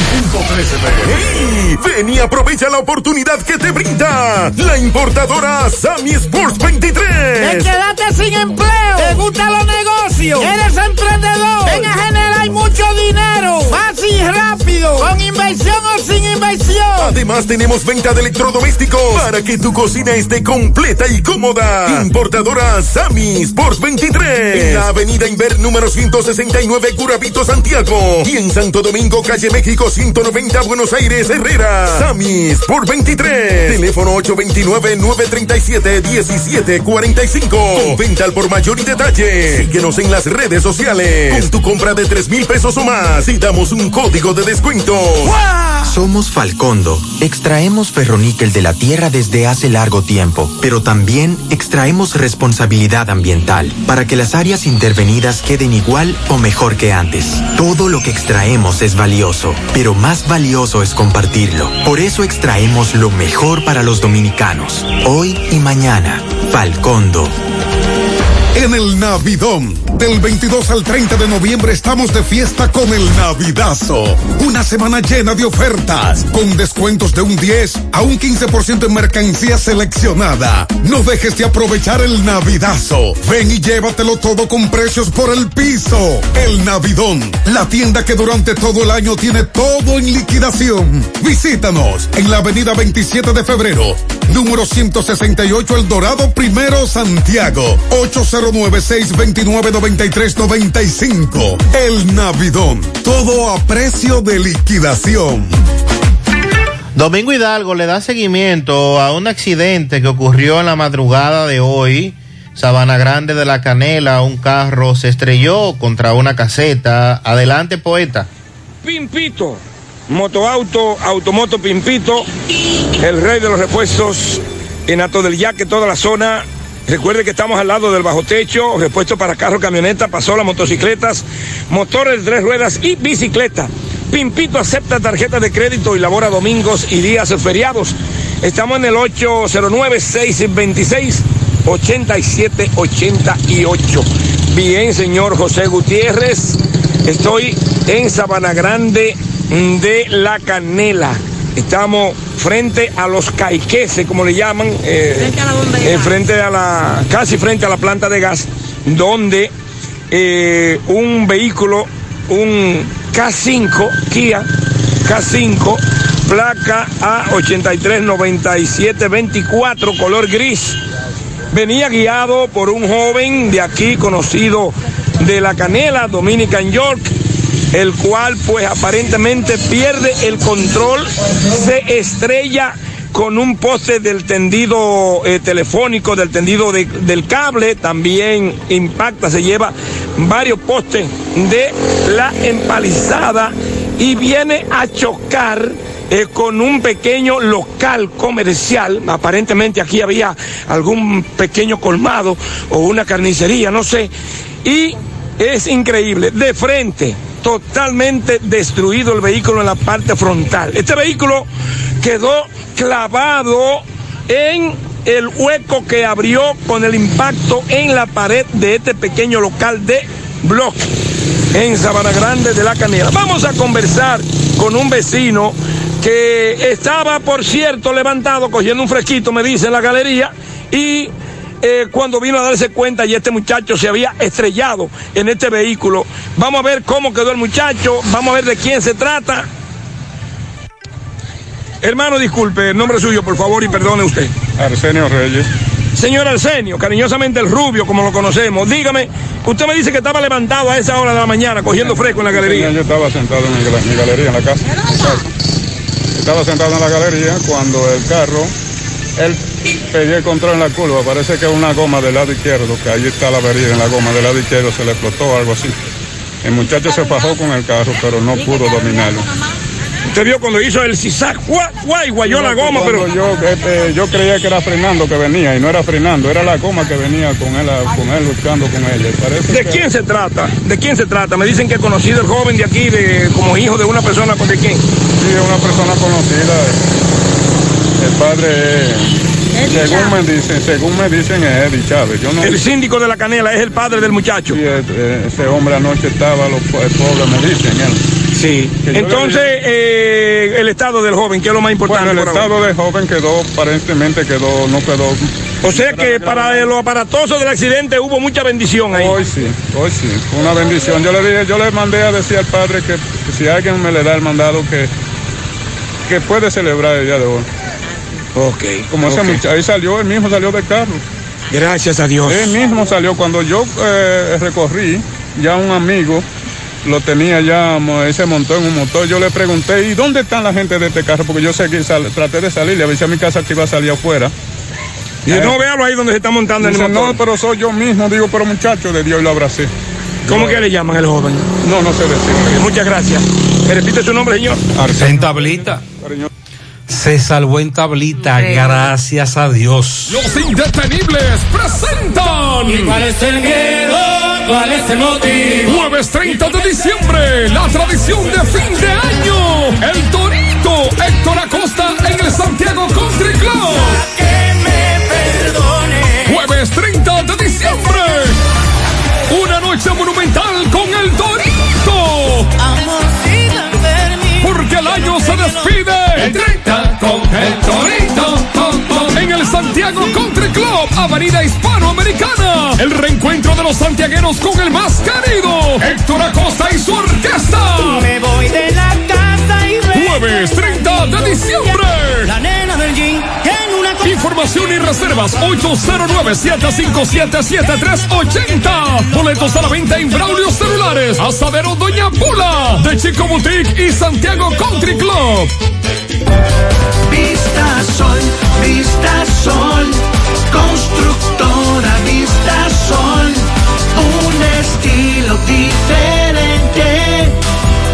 ¡Hey! Ven y aprovecha la oportunidad que te brinda la importadora Sammy Sports 23. Te quedaste sin empleo. Te gustan los negocios. Eres emprendedor. Ven a generar mucho dinero. Fácil y rápido. Con inversión o sin inversión. Además tenemos venta de electrodomésticos para que tu cocina esté completa y cómoda. Importadora Sammy Sports 23. En la avenida Inver número 169 Curabito Santiago. Y en Santo Domingo, calle México 190 Buenos Aires Herrera. Samis por 23. Teléfono 829-937-1745. Con venta al por mayor y detalle. Síguenos en las redes sociales. Con tu compra de 3 mil pesos o más y damos un código de descuento. Somos Falcondo. Extraemos ferroníquel de la tierra desde hace largo tiempo, pero también extraemos responsabilidad ambiental para que las áreas intervenidas queden igual o mejor que antes. Todo lo que extraemos es valioso, pero más valioso es compartirlo. Por eso extraemos lo mejor para los dominicanos, hoy y mañana. Falcondo. En el Navidón, del 22 al 30 de noviembre estamos de fiesta con el Navidazo. Una semana llena de ofertas, con descuentos de un 10 a un 15% en mercancía seleccionada. No dejes de aprovechar el Navidazo. Ven y llévatelo todo con precios por el piso. El Navidón, la tienda que durante todo el año tiene todo en liquidación. Visítanos en la avenida 27 de febrero, número 168 El Dorado Primero Santiago, 809-629-9395. El Navidón, todo a precio de liquidación. Domingo Hidalgo le da seguimiento a un accidente que ocurrió en la madrugada de hoy. Sabana Grande de la Canela, un carro se estrelló contra una caseta. Adelante, poeta. Pimpito, motoauto, automoto Pimpito, el rey de los repuestos en Ato del Yaque, toda la zona. Recuerde que estamos al lado del bajo techo, repuesto para carro, camioneta, pasola, motocicletas, motores tres ruedas y bicicleta. Pimpito acepta tarjeta de crédito y labora domingos y días feriados. Estamos en el 809-626-8788. Bien, señor José Gutiérrez, estoy en Sabana Grande de La Canela. Estamos frente a los caiqueses, como le llaman, eh, Frente a la bomba de eh, gas. frente a la, casi frente a la planta de gas, donde eh, un vehículo, un K5, Kia, K5, placa A839724, color gris, venía guiado por un joven de aquí conocido de la Canela, Dominican York, el cual pues aparentemente pierde el control, se estrella con un poste del tendido eh, telefónico, del tendido de- del cable, también impacta, se lleva varios postes de la empalizada y viene a chocar eh, con un pequeño local comercial. Aparentemente aquí había algún pequeño colmado o una carnicería, no sé. Y es increíble, de frente, totalmente destruido el vehículo en la parte frontal. Este vehículo quedó clavado en el hueco que abrió con el impacto en la pared de este pequeño local de bloque en Sabana Grande de la Canela. Vamos a conversar con un vecino que estaba, por cierto, levantado, cogiendo un fresquito, me dice, en la galería, y eh, cuando vino a darse cuenta y este muchacho se había estrellado en este vehículo. Vamos a ver cómo quedó el muchacho, vamos a ver de quién se trata. Hermano, disculpe, el nombre suyo, por favor, y perdone usted. Arsenio Reyes. Señor Arsenio, cariñosamente el rubio, como lo conocemos, dígame, usted me dice que estaba levantado a esa hora de la mañana cogiendo fresco en la galería. yo estaba sentado en mi, galería, en la casa. Estaba sentado en la galería cuando el carro, él pedía el control en la curva, parece que una goma del lado izquierdo, que ahí está la avería en la goma del lado izquierdo, se le explotó o algo así. El muchacho se fajó con el carro, pero no pudo dominarlo. Usted vio cuando hizo el zigzag, guay, guay, guayó la goma, pero... Yo, este, yo creía que era frenando que venía, y no era frenando, era la goma que venía con él, con él luchando con ella. Parece ¿De que- quién se trata? ¿De quién se trata? Me dicen que he conocido el joven de aquí de, como hijo de una persona, ¿de quién? Sí, es una persona conocida. El padre es, según me dicen, según me dicen es Eddie Chávez. Yo no, El síndico de la canela es el padre del muchacho. Sí, eh, ese hombre anoche estaba, los po- el pobre me dicen él. Sí. Le Entonces, eh, el estado del joven, ¿qué es lo más importante? Bueno, el estado del joven quedó, aparentemente quedó, no quedó. O sea que para lo aparatoso del accidente hubo mucha bendición ahí. Hoy sí, hoy sí, una bendición. Yo le dije, yo le mandé a decir al padre que, que si alguien me le da el mandado que, que puede celebrar el día de hoy. Ok. Como ese muchacho, ahí salió, él mismo salió del carro. Gracias a Dios. Él mismo salió. Cuando yo eh, recorrí, ya un amigo lo tenía ya, mo- él se montó en un motor. Yo le pregunté, ¿y dónde están la gente de este carro? Porque yo seguí, sal- traté de salir, le avisé a mi casa que iba a salir afuera. Y no véalo ahí donde se está montando en el Dice, motor. no, pero soy yo mismo. Digo, pero muchacho de Dios, y lo abracé. ¿Cómo que le llaman el joven? No, no sé decir. Muchas gracias. ¿Me repite su nombre, señor? En tablita. Se salvó en tablita, gracias a Dios. Los indetenibles presentan. ¿Y cuál es el miedo? ¿Cuál es el motivo? Jueves 30 de diciembre, la tradición de fin de año. El Torito Héctor Acosta en el Santiago Country Club. Que me perdone. Jueves 30 de diciembre. Una noche monumental El 30 con el Torito. En el Santiago Country Club, Avenida Hispanoamericana. El reencuentro de los santiagueros con el más querido. Héctor Acosta y su orquesta. Me voy de la casa y Jueves 30 de diciembre. La nena del jean en una Información y reservas 809-757-7380. Boletos a la venta en Braulio Celulares, Asadero Doña Pula, de Chico Boutique y Santiago Country Club. Vista Sol, Vista Sol, constructora Vista Sol, un estilo diferente,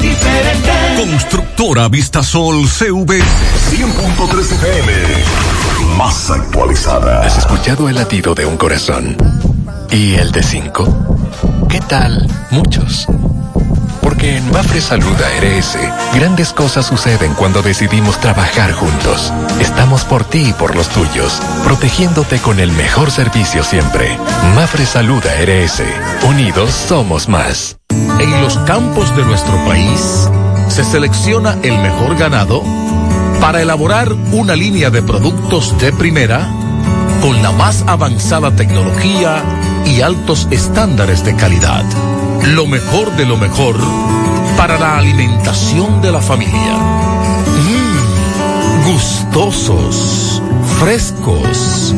diferente. Constructora Vistasol CV. 100.3 FM. Más actualizada. ¿Has escuchado el latido de un corazón? ¿Y el de cinco? ¿Qué tal? Muchos. Porque en Mafre Salud ARS, grandes cosas suceden cuando decidimos trabajar juntos. Estamos por ti y por los tuyos, protegiéndote con el mejor servicio siempre. Mafre Salud ARS. Unidos somos más. En los campos de nuestro país se selecciona el mejor ganado para elaborar una línea de productos de primera con la más avanzada tecnología y altos estándares de calidad. Lo mejor de lo mejor para la alimentación de la familia. Mm, gustosos, frescos,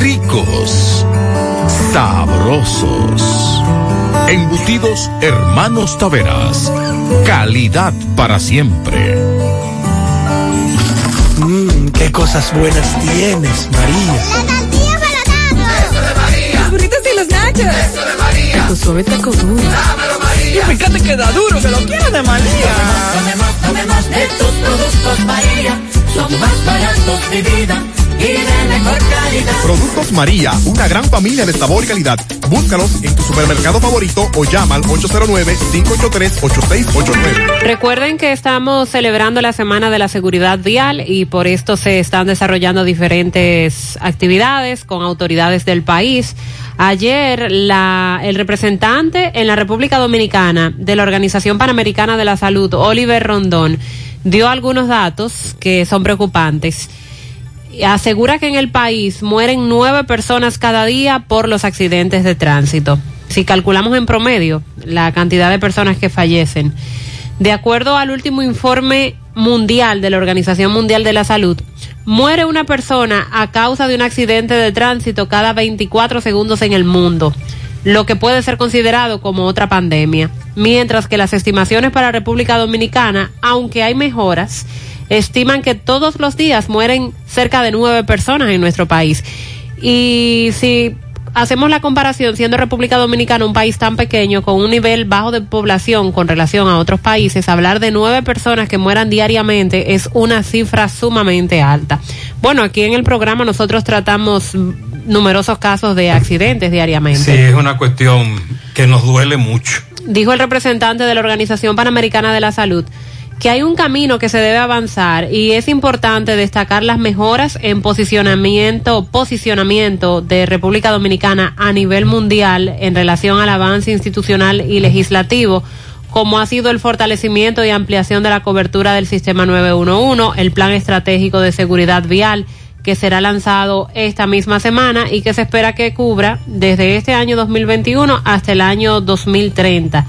ricos, sabrosos. Embutidos Hermanos Taveras. Calidad para siempre. Mmm, qué cosas buenas tienes, María. Nachos. Eso de María. Tu suave taco duro. Dámelo, María. Y fíjate que da duro, que lo quiero de María. Tomemos, tomemos de tus productos, María. Son más baratos de vida. y de mejor calidad. Productos María, una gran familia de sabor y calidad. Búscalos en tu supermercado favorito o llama al 809-583-8689. Recuerden que estamos celebrando la Semana de la Seguridad Vial y por esto se están desarrollando diferentes actividades con autoridades del país. Ayer la, el representante en la República Dominicana de la Organización Panamericana de la Salud, Oliver Rondón, dio algunos datos que son preocupantes. Asegura que en el país mueren nueve personas cada día por los accidentes de tránsito. Si calculamos en promedio la cantidad de personas que fallecen, de acuerdo al último informe mundial de la Organización Mundial de la Salud, muere una persona a causa de un accidente de tránsito cada 24 segundos en el mundo, lo que puede ser considerado como otra pandemia. Mientras que las estimaciones para República Dominicana, aunque hay mejoras, estiman que todos los días mueren cerca de nueve personas en nuestro país. Y si hacemos la comparación, siendo República Dominicana un país tan pequeño, con un nivel bajo de población con relación a otros países, hablar de nueve personas que mueran diariamente es una cifra sumamente alta. Bueno, aquí en el programa nosotros tratamos numerosos casos de accidentes diariamente. Sí, es una cuestión que nos duele mucho. Dijo el representante de la Organización Panamericana de la Salud que hay un camino que se debe avanzar y es importante destacar las mejoras en posicionamiento, posicionamiento de República Dominicana a nivel mundial en relación al avance institucional y legislativo como ha sido el fortalecimiento y ampliación de la cobertura del sistema 911, el plan estratégico de seguridad vial que será lanzado esta misma semana y que se espera que cubra desde este año 2021 hasta el año 2030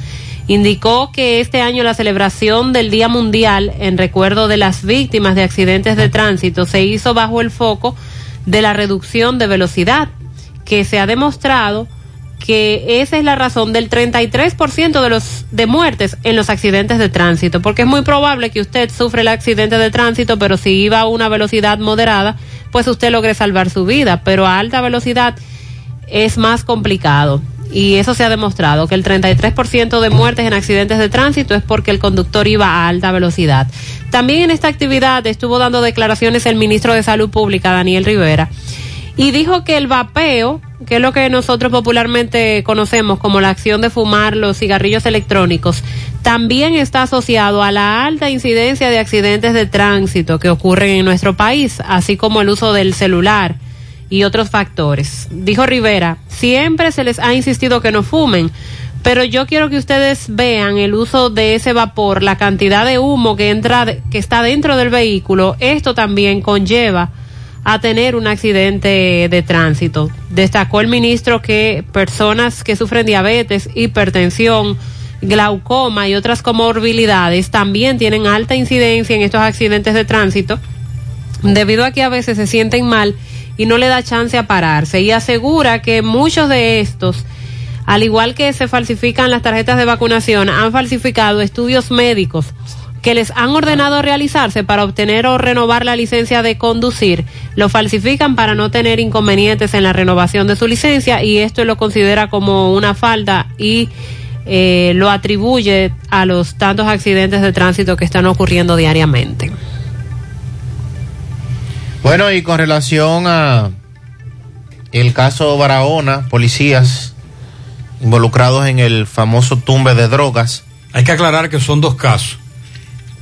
indicó que este año la celebración del Día Mundial en recuerdo de las víctimas de accidentes de tránsito se hizo bajo el foco de la reducción de velocidad, que se ha demostrado que esa es la razón del 33% de los de muertes en los accidentes de tránsito, porque es muy probable que usted sufre el accidente de tránsito, pero si iba a una velocidad moderada, pues usted logre salvar su vida, pero a alta velocidad es más complicado y eso se ha demostrado, que el 33% de muertes en accidentes de tránsito es porque el conductor iba a alta velocidad. También en esta actividad estuvo dando declaraciones el ministro de Salud Pública, Daniel Rivera, y dijo que el vapeo, que es lo que nosotros popularmente conocemos como la acción de fumar los cigarrillos electrónicos, también está asociado a la alta incidencia de accidentes de tránsito que ocurren en nuestro país, así como el uso del celular y otros factores. Dijo Rivera, siempre se les ha insistido que no fumen, pero yo quiero que ustedes vean el uso de ese vapor, la cantidad de humo que entra, que está dentro del vehículo. Esto también conlleva a tener un accidente de tránsito. Destacó el ministro que personas que sufren diabetes, hipertensión, glaucoma y otras comorbilidades también tienen alta incidencia en estos accidentes de tránsito, debido a que a veces se sienten mal y no le da chance a pararse y asegura que muchos de estos, al igual que se falsifican las tarjetas de vacunación, han falsificado estudios médicos que les han ordenado realizarse para obtener o renovar la licencia de conducir, lo falsifican para no tener inconvenientes en la renovación de su licencia y esto lo considera como una falta y eh, lo atribuye a los tantos accidentes de tránsito que están ocurriendo diariamente. Bueno, y con relación a el caso Barahona, policías involucrados en el famoso tumbe de drogas. Hay que aclarar que son dos casos.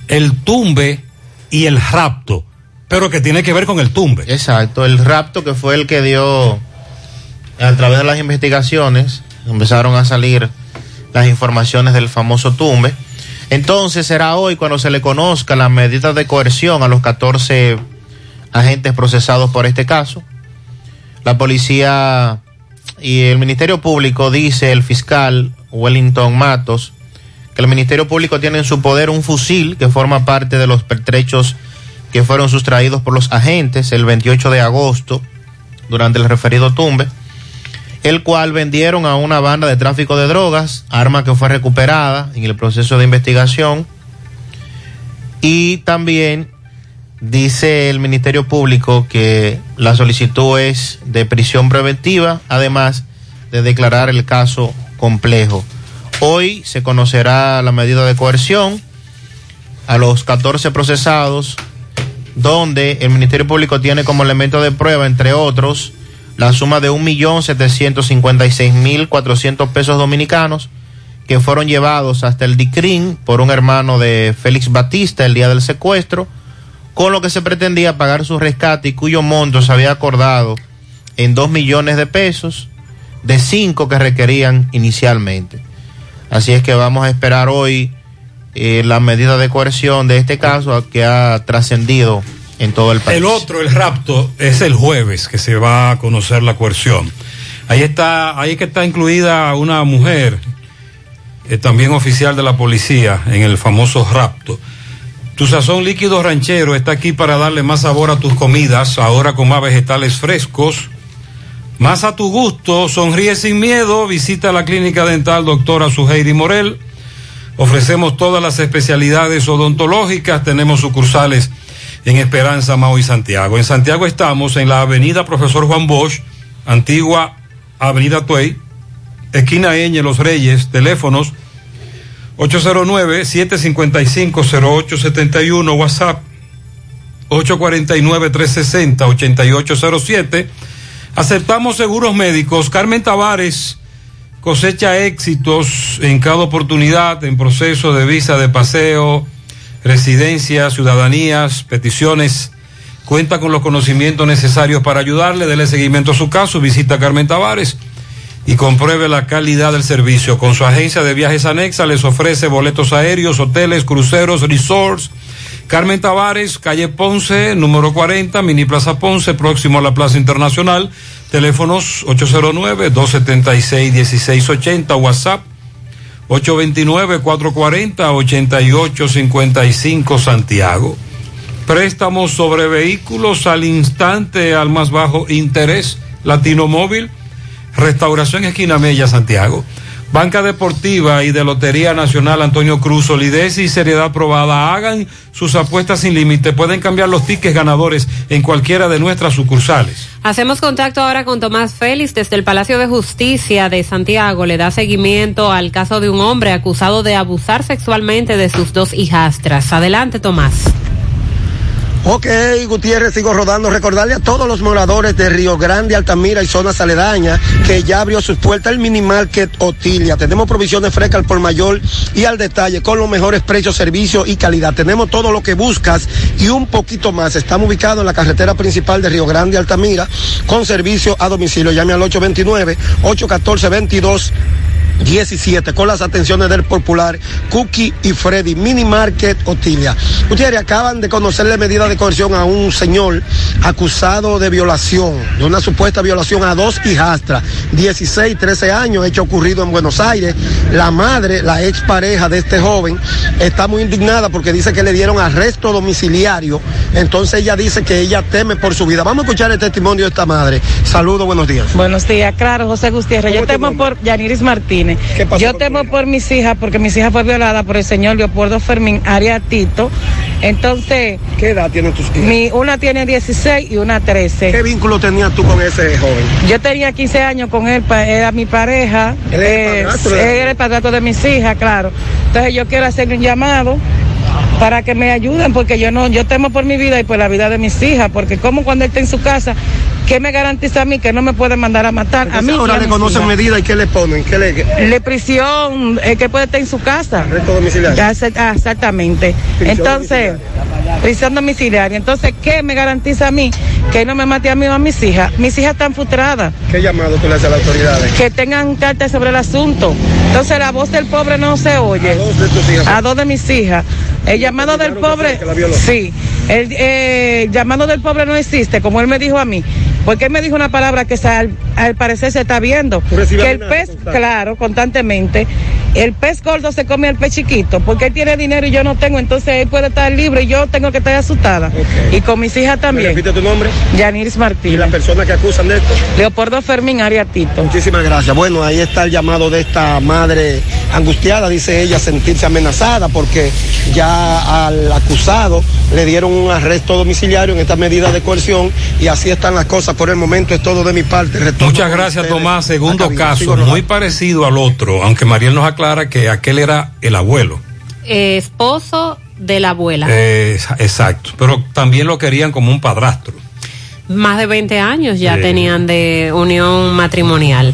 El tumbe y el rapto, pero que tiene que ver con el tumbe. Exacto, el rapto que fue el que dio a través de las investigaciones, empezaron a salir las informaciones del famoso tumbe. Entonces será hoy cuando se le conozca las medidas de coerción a los 14 agentes procesados por este caso. La policía y el Ministerio Público dice el fiscal Wellington Matos que el Ministerio Público tiene en su poder un fusil que forma parte de los pertrechos que fueron sustraídos por los agentes el 28 de agosto durante el referido tumbe, el cual vendieron a una banda de tráfico de drogas, arma que fue recuperada en el proceso de investigación, y también Dice el Ministerio Público que la solicitud es de prisión preventiva, además de declarar el caso complejo. Hoy se conocerá la medida de coerción a los 14 procesados donde el Ministerio Público tiene como elemento de prueba, entre otros, la suma de 1.756.400 pesos dominicanos que fueron llevados hasta el DICRIN por un hermano de Félix Batista el día del secuestro, con lo que se pretendía pagar su rescate y cuyo monto se había acordado en 2 millones de pesos de 5 que requerían inicialmente. Así es que vamos a esperar hoy eh, la medida de coerción de este caso que ha trascendido en todo el país. El otro, el rapto, es el jueves que se va a conocer la coerción. Ahí está, ahí que está incluida una mujer, eh, también oficial de la policía, en el famoso rapto. Tu sazón líquido ranchero está aquí para darle más sabor a tus comidas, ahora con más vegetales frescos. Más a tu gusto, sonríe sin miedo, visita la clínica dental doctora Suheiri Morel. Ofrecemos todas las especialidades odontológicas, tenemos sucursales en Esperanza, Mao y Santiago. En Santiago estamos en la avenida Profesor Juan Bosch, antigua avenida Tuey, esquina Eñe, Los Reyes, teléfonos 809-755-0871, WhatsApp 849-360-8807. Aceptamos seguros médicos. Carmen Tavares cosecha éxitos en cada oportunidad en proceso de visa de paseo, residencia, ciudadanías, peticiones. Cuenta con los conocimientos necesarios para ayudarle. Dele seguimiento a su caso. Visita Carmen Tavares y compruebe la calidad del servicio. Con su agencia de viajes anexa les ofrece boletos aéreos, hoteles, cruceros, resorts. Carmen Tavares, calle Ponce, número 40, Mini Plaza Ponce, próximo a la Plaza Internacional. Teléfonos 809-276-1680, WhatsApp 829-440-8855 Santiago. Préstamos sobre vehículos al instante al más bajo interés. Latino Móvil, Restauración Esquina Mella, Santiago. Banca Deportiva y de Lotería Nacional Antonio Cruz, solidez y seriedad probada. Hagan sus apuestas sin límite. Pueden cambiar los tickets ganadores en cualquiera de nuestras sucursales. Hacemos contacto ahora con Tomás Félix desde el Palacio de Justicia de Santiago. Le da seguimiento al caso de un hombre acusado de abusar sexualmente de sus dos hijastras. Adelante, Tomás. Ok, Gutiérrez, sigo rodando. Recordarle a todos los moradores de Río Grande, Altamira y zonas aledañas que ya abrió sus puertas el Mini Market Otilia. Tenemos provisiones frescas al por mayor y al detalle con los mejores precios, servicios y calidad. Tenemos todo lo que buscas y un poquito más. Estamos ubicados en la carretera principal de Río Grande, Altamira, con servicio a domicilio. Llame al 829-814-22. 17 con las atenciones del popular Cookie y Freddy Mini Market Otilia. Ustedes acaban de conocerle medida de coerción a un señor acusado de violación, de una supuesta violación a dos hijastras, 16, 13 años, hecho ocurrido en Buenos Aires. La madre, la expareja de este joven, está muy indignada porque dice que le dieron arresto domiciliario. Entonces ella dice que ella teme por su vida. Vamos a escuchar el testimonio de esta madre. Saludos, buenos días. Buenos días, claro, José Gutiérrez. Yo temo por Yaniris Martínez. Yo temo por mis hijas porque mis hijas fue violada por el señor Leopoldo Fermín Arias Tito. Entonces. ¿Qué edad tienen tus hijas? Mi, una tiene 16 y una 13. ¿Qué vínculo tenías tú con ese joven? Yo tenía 15 años con él, era mi pareja. ¿Él era el era el padrastro de mis hijas, claro. Entonces yo quiero hacerle un llamado para que me ayuden porque yo no, yo temo por mi vida y por la vida de mis hijas, porque como cuando él está en su casa, ¿qué me garantiza a mí que no me pueden mandar a matar? a mí ahora le conocen hijas? medida y qué le ponen, qué le Le prisión, eh, que puede estar en su casa. Arresto domiciliario. Ah, exactamente. Prisión Entonces, prisión domiciliaria. Entonces, ¿qué me garantiza a mí que no me mate a mí o a mis hijas? Mis hijas están frustradas. ¿Qué llamado tú le haces a las autoridades? Que tengan carta sobre el asunto. Entonces, la voz del pobre no se oye. A dos de tus hijas. A dos de mis hijas. El llamado del pobre. Sí. El eh, llamado del pobre no existe, como él me dijo a mí. Porque él me dijo una palabra que al, al parecer se está viendo. Que el pez, claro, constantemente. El pez gordo se come al pez chiquito, porque él tiene dinero y yo no tengo, entonces él puede estar libre y yo tengo que estar asustada. Y con mis hijas ¿Me también. repite tu nombre? Yaniris ¿Y Martínez. la persona que acusan de esto? Leopoldo Fermín Ariatito. Muchísimas gracias. Bueno, ahí está el llamado de esta madre angustiada, dice ella, sentirse amenazada porque ya al acusado le dieron un arresto domiciliario en esta medida de coerción y así están las cosas por el momento. Es todo de mi parte. Retorno Muchas gracias, Tomás. Segundo cabina. caso, muy parecido al otro, aunque Mariel nos aclara que aquel era el abuelo. Eh, esposo de la abuela. Eh, exacto, pero también lo querían como un padrastro. Más de 20 años ya tenían de unión matrimonial.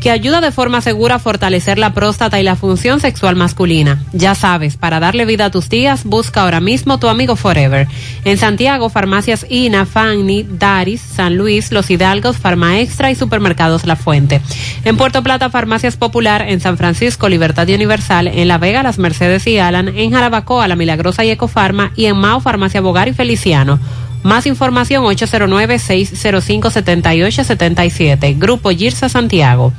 que ayuda de forma segura a fortalecer la próstata y la función sexual masculina. Ya sabes, para darle vida a tus días, busca ahora mismo tu amigo Forever. En Santiago, farmacias INA, Fanny, Daris, San Luis, Los Hidalgos, Farma Extra y Supermercados La Fuente. En Puerto Plata, Farmacias Popular, en San Francisco, Libertad Universal, en La Vega, Las Mercedes y Alan, en Jarabacoa, La Milagrosa y Ecofarma y en Mao, Farmacia Bogar y Feliciano. Más información 809-605-7877. Grupo Girsa Santiago.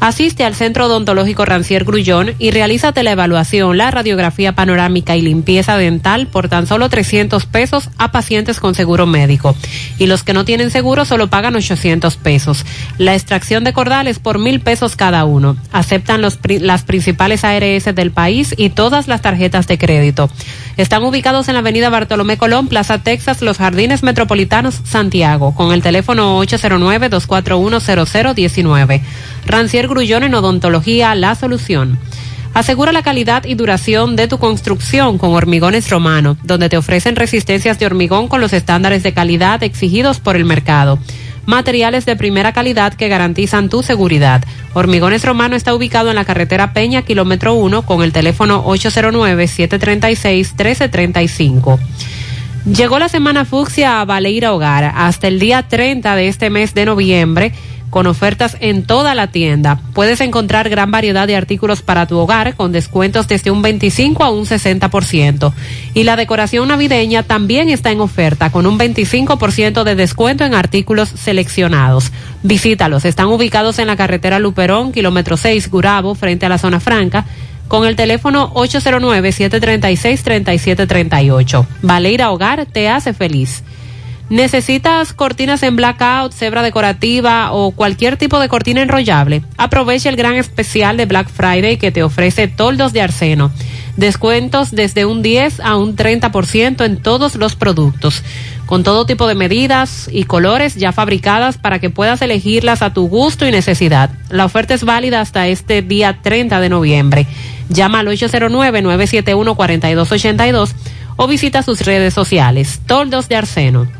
Asiste al Centro Odontológico Rancier Grullón y realízate la evaluación, la radiografía panorámica y limpieza dental por tan solo 300 pesos a pacientes con seguro médico. Y los que no tienen seguro solo pagan 800 pesos. La extracción de cordales por mil pesos cada uno. Aceptan los, las principales ARS del país y todas las tarjetas de crédito. Están ubicados en la avenida Bartolomé Colón, Plaza Texas, Los Jardines Metropolitanos, Santiago, con el teléfono 809-241-0019. Rancier Grullón en Odontología, la solución. Asegura la calidad y duración de tu construcción con Hormigones Romano, donde te ofrecen resistencias de hormigón con los estándares de calidad exigidos por el mercado. Materiales de primera calidad que garantizan tu seguridad. Hormigones Romano está ubicado en la carretera Peña, kilómetro 1, con el teléfono 809-736-1335. Llegó la semana fucsia a Baleira Hogar hasta el día 30 de este mes de noviembre con ofertas en toda la tienda. Puedes encontrar gran variedad de artículos para tu hogar con descuentos desde un 25 a un 60%. Y la decoración navideña también está en oferta con un 25% de descuento en artículos seleccionados. Visítalos, están ubicados en la carretera Luperón, kilómetro 6, Gurabo, frente a la zona franca con el teléfono 809-736-3738. Valeira Hogar te hace feliz. ¿Necesitas cortinas en blackout, cebra decorativa o cualquier tipo de cortina enrollable? Aprovecha el gran especial de Black Friday que te ofrece toldos de arseno. Descuentos desde un 10 a un 30% en todos los productos, con todo tipo de medidas y colores ya fabricadas para que puedas elegirlas a tu gusto y necesidad. La oferta es válida hasta este día 30 de noviembre. Llama al 809-971-4282 o visita sus redes sociales. Toldos de Arseno.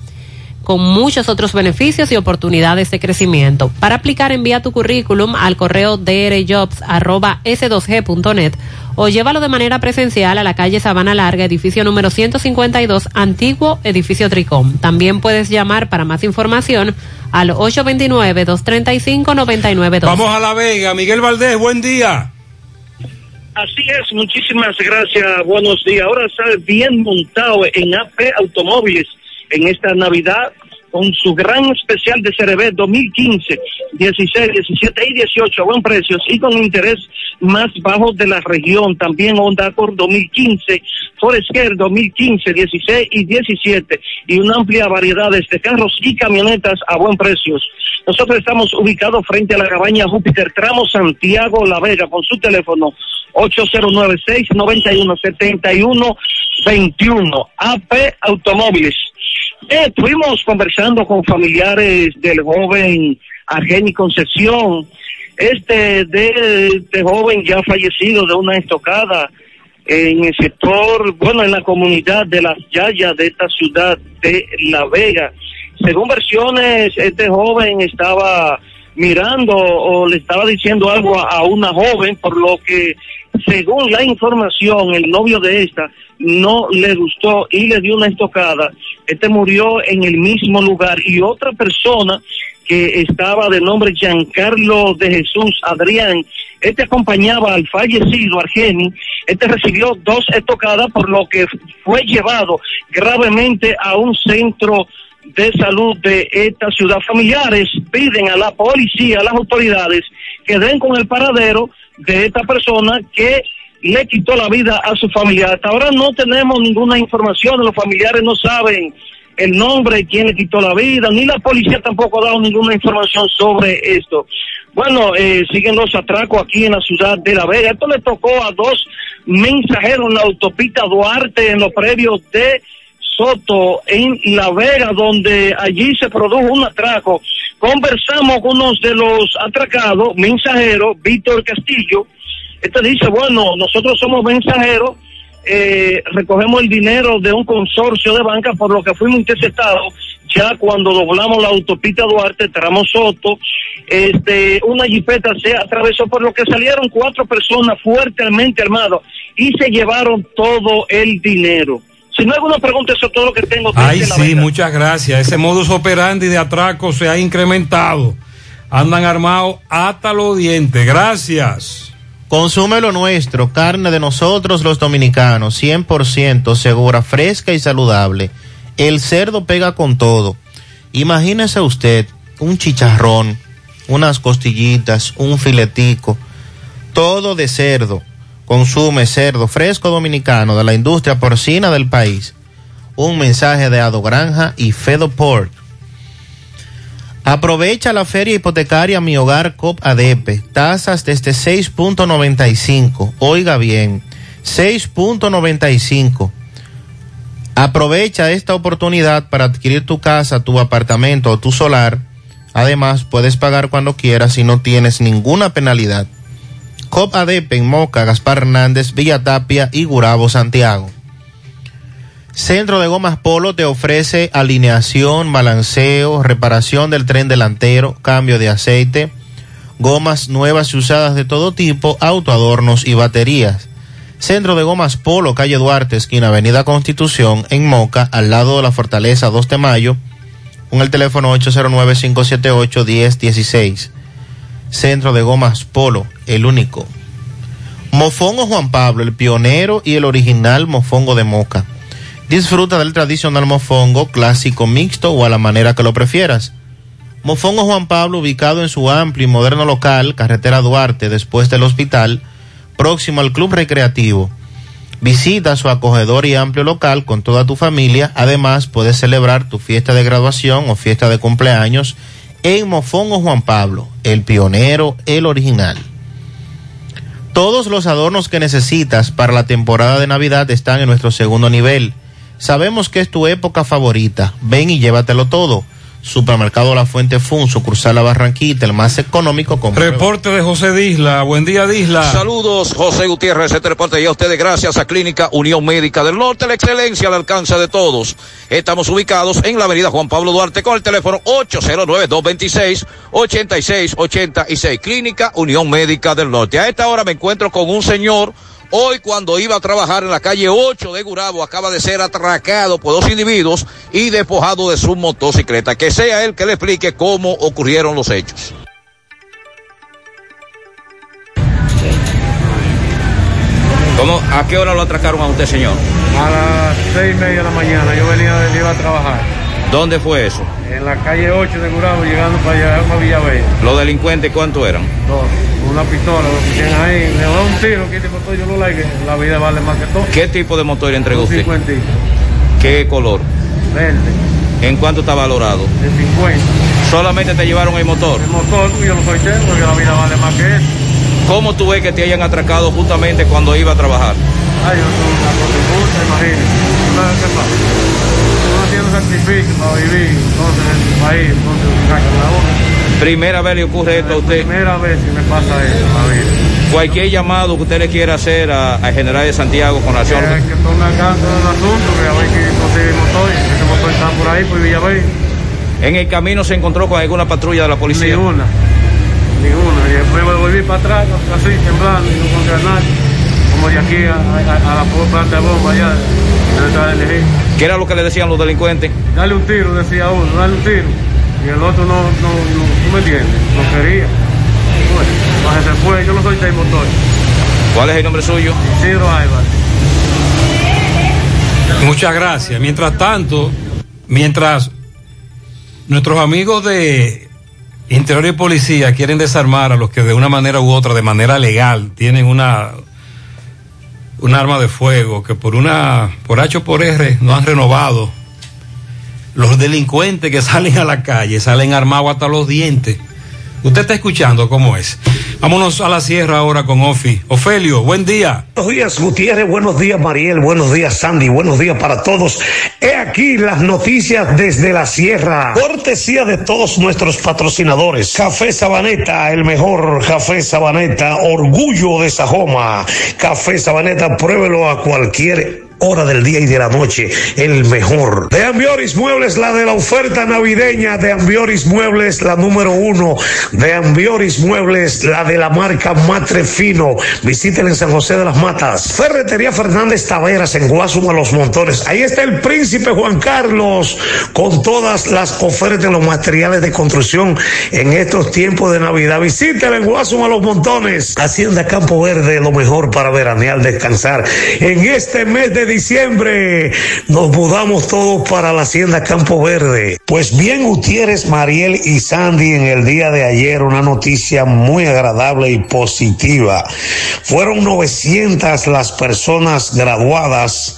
con muchos otros beneficios y oportunidades de crecimiento. Para aplicar, envía tu currículum al correo drjobs.s2g.net o llévalo de manera presencial a la calle Sabana Larga, edificio número 152, antiguo edificio Tricom. También puedes llamar para más información al 829-235-9912. Vamos a La Vega. Miguel Valdés, buen día. Así es, muchísimas gracias, buenos días. Ahora está bien montado en AP Automóviles en esta Navidad con su gran especial de CRB 2015, 16, 17 y 18 a buen precios y con interés más bajo de la región. También Honda Accord 2015, Forester 2015, 16 y 17 y una amplia variedad de carros y camionetas a buen precios. Nosotros estamos ubicados frente a la cabaña Júpiter, tramo Santiago La Vega, con su teléfono 8096-9171-21. AP Automóviles. Eh, estuvimos conversando con familiares del joven Argeni Concepción, este de este joven ya fallecido de una estocada en el sector, bueno, en la comunidad de las Yayas de esta ciudad de La Vega. Según versiones, este joven estaba mirando o le estaba diciendo algo a, una joven, por lo que, según la información, el novio de esta no le gustó y le dio una estocada. Este murió en el mismo lugar y otra persona que estaba de nombre Giancarlo de Jesús Adrián, este acompañaba al fallecido Argeni, este recibió dos estocadas por lo que fue llevado gravemente a un centro de salud de esta ciudad. Familiares piden a la policía, a las autoridades, que den con el paradero de esta persona que le quitó la vida a su familiar. Hasta ahora no tenemos ninguna información, los familiares no saben el nombre de quién le quitó la vida, ni la policía tampoco ha dado ninguna información sobre esto. Bueno, eh, siguen los atracos aquí en la ciudad de La Vega. Esto le tocó a dos mensajeros en la autopista Duarte, en los previos de Soto, en La Vega, donde allí se produjo un atraco. Conversamos con uno de los atracados, mensajeros, Víctor Castillo. Este dice, bueno, nosotros somos mensajeros, eh, recogemos el dinero de un consorcio de banca por lo que fuimos interceptados ya cuando doblamos la autopista Duarte, tramo Soto, este, una jipeta se atravesó por lo que salieron cuatro personas fuertemente armadas y se llevaron todo el dinero. Si no hay alguna pregunta, eso es todo lo que tengo. Ay, desde La sí, muchas gracias. Ese modus operandi de atraco se ha incrementado. Andan armados hasta los dientes. Gracias. Consume lo nuestro, carne de nosotros los dominicanos, 100% segura, fresca y saludable. El cerdo pega con todo. Imagínese usted un chicharrón, unas costillitas, un filetico, todo de cerdo. Consume cerdo fresco dominicano de la industria porcina del país. Un mensaje de Ado Granja y Fedo Pork. Aprovecha la feria hipotecaria Mi Hogar COP ADP. Tasas desde 6.95. Oiga bien, 6.95. Aprovecha esta oportunidad para adquirir tu casa, tu apartamento o tu solar. Además, puedes pagar cuando quieras y no tienes ninguna penalidad. COP ADP en Moca, Gaspar Hernández, Villa Tapia y Gurabo, Santiago. Centro de Gomas Polo te ofrece alineación, balanceo, reparación del tren delantero, cambio de aceite, gomas nuevas y usadas de todo tipo, autoadornos y baterías. Centro de Gomas Polo, calle Duarte, esquina Avenida Constitución, en Moca, al lado de la Fortaleza 2 de Mayo, con el teléfono 809-578-1016. Centro de Gomas Polo, el único. Mofongo Juan Pablo, el pionero y el original mofongo de Moca. Disfruta del tradicional mofongo clásico mixto o a la manera que lo prefieras. Mofongo Juan Pablo, ubicado en su amplio y moderno local, carretera Duarte, después del hospital, próximo al Club Recreativo. Visita su acogedor y amplio local con toda tu familia. Además, puedes celebrar tu fiesta de graduación o fiesta de cumpleaños en Mofongo Juan Pablo, el pionero, el original. Todos los adornos que necesitas para la temporada de Navidad están en nuestro segundo nivel. Sabemos que es tu época favorita. Ven y llévatelo todo. Supermercado La Fuente Fun, sucursal La Barranquita, el más económico. Con Reporte de José Disla. Buen día, Disla. Saludos, José Gutiérrez, este reporte y a ustedes gracias a Clínica Unión Médica del Norte, la excelencia al alcance de todos. Estamos ubicados en la avenida Juan Pablo Duarte con el teléfono 809-226-8686. Clínica Unión Médica del Norte. A esta hora me encuentro con un señor Hoy cuando iba a trabajar en la calle 8 de Gurabo acaba de ser atracado por dos individuos y despojado de su motocicleta. Que sea él que le explique cómo ocurrieron los hechos. ¿Cómo, ¿A qué hora lo atracaron a usted, señor? A las seis y media de la mañana, yo venía de iba a trabajar. ¿Dónde fue eso? En la calle 8 de Gurabo, llegando para allá, para Villavella. ¿Los delincuentes cuánto eran? Dos, una pistola, lo tienen ahí, me da un tiro, que tipo todo, yo lo like, la vida vale más que todo. ¿Qué tipo de motor le entregó usted? 50, ¿Qué color? verde, ¿En cuánto está valorado? de 50. ¿Solamente te llevaron el motor? El motor, yo lo soy porque la vida vale más que eso. ¿Cómo tú ves que te hayan atracado justamente cuando iba a trabajar? Ay, yo soy una prostituta, imagínate. ¿Sabes qué pasa? Uno tiene un sacrificio para vivir, entonces en el país, entonces sacan la boca. Primera vez le ocurre esto a usted. Primera vez que me pasa eso en la vida. Cualquier llamado que usted le quiera hacer a- al general de Santiago con relación Que hay que tomar carta del asunto, que a ver qué consigue motor, ese motor está por ahí, por Villavey. En el camino se encontró con alguna patrulla de la policía. Ninguna, ninguna. Y después me volví para atrás, así, temblando, y no encontré a nadie. Como de aquí a, a- a la planta de bomba allá. ¿Qué era lo que le decían los delincuentes? Dale un tiro, decía uno, dale un tiro. Y el otro no, no, no, ¿tú me entiendes? No quería. Bueno, pues se fue, yo no soy del motor. ¿Cuál es el nombre suyo? Isidro Álvarez. Muchas gracias. Mientras tanto, mientras nuestros amigos de Interior y policía quieren desarmar a los que de una manera u otra, de manera legal, tienen una un arma de fuego que por una por H o por R no han renovado. Los delincuentes que (laughs) salen a la calle salen armados hasta los dientes. Usted está escuchando cómo es. Vámonos a la sierra ahora con Ofi. Ofelio, buen día. Buenos días, Gutiérrez. Buenos días, Mariel. Buenos días, Sandy. Buenos días para todos. He aquí las noticias desde la sierra. Cortesía de todos nuestros patrocinadores. Café Sabaneta, el mejor café Sabaneta. Orgullo de Sajoma. Café Sabaneta, pruébelo a cualquier hora del día y de la noche, el mejor. De Ambioris Muebles, la de la oferta navideña. De Ambioris Muebles, la número uno. De Ambioris Muebles, la de la marca Matre Fino. Visítenla en San José de las Matas. Ferretería Fernández Taveras en Guasuma Los Montones. Ahí está el príncipe Juan Carlos con todas las ofertas los materiales de construcción en estos tiempos de Navidad. Visítenla en Guasuma Los Montones. Hacienda Campo Verde, lo mejor para veranear, descansar. En este mes de diciembre nos mudamos todos para la hacienda Campo Verde. Pues bien, Gutiérrez, Mariel y Sandy en el día de ayer una noticia muy agradable y positiva. Fueron 900 las personas graduadas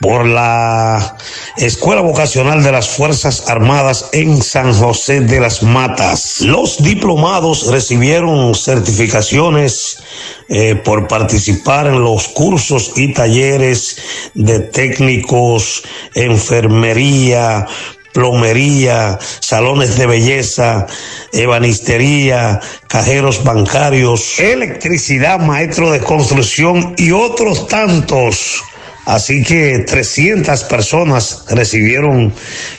por la Escuela Vocacional de las Fuerzas Armadas en San José de las Matas. Los diplomados recibieron certificaciones eh, por participar en los cursos y talleres de técnicos, enfermería, plomería, salones de belleza, ebanistería, cajeros bancarios, electricidad, maestro de construcción y otros tantos. Así que 300 personas recibieron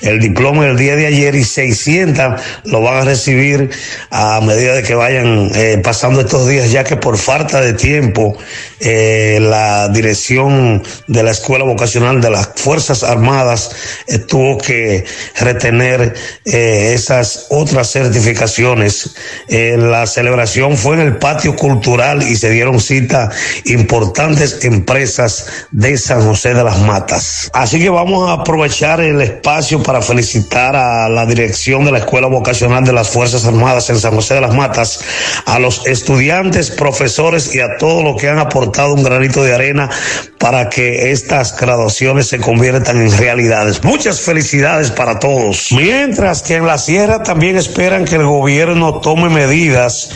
el diploma el día de ayer y 600 lo van a recibir a medida de que vayan eh, pasando estos días, ya que por falta de tiempo eh, la dirección de la Escuela Vocacional de las Fuerzas Armadas eh, tuvo que retener eh, esas otras certificaciones. La celebración fue en el patio cultural y se dieron cita importantes empresas de San José de las Matas. Así que vamos a aprovechar el espacio para felicitar a la dirección de la Escuela Vocacional de las Fuerzas Armadas en San José de las Matas, a los estudiantes, profesores y a todos los que han aportado un granito de arena para que estas graduaciones se conviertan en realidades. Muchas felicidades para todos. Mientras que en la sierra también esperan que el gobierno tome medidas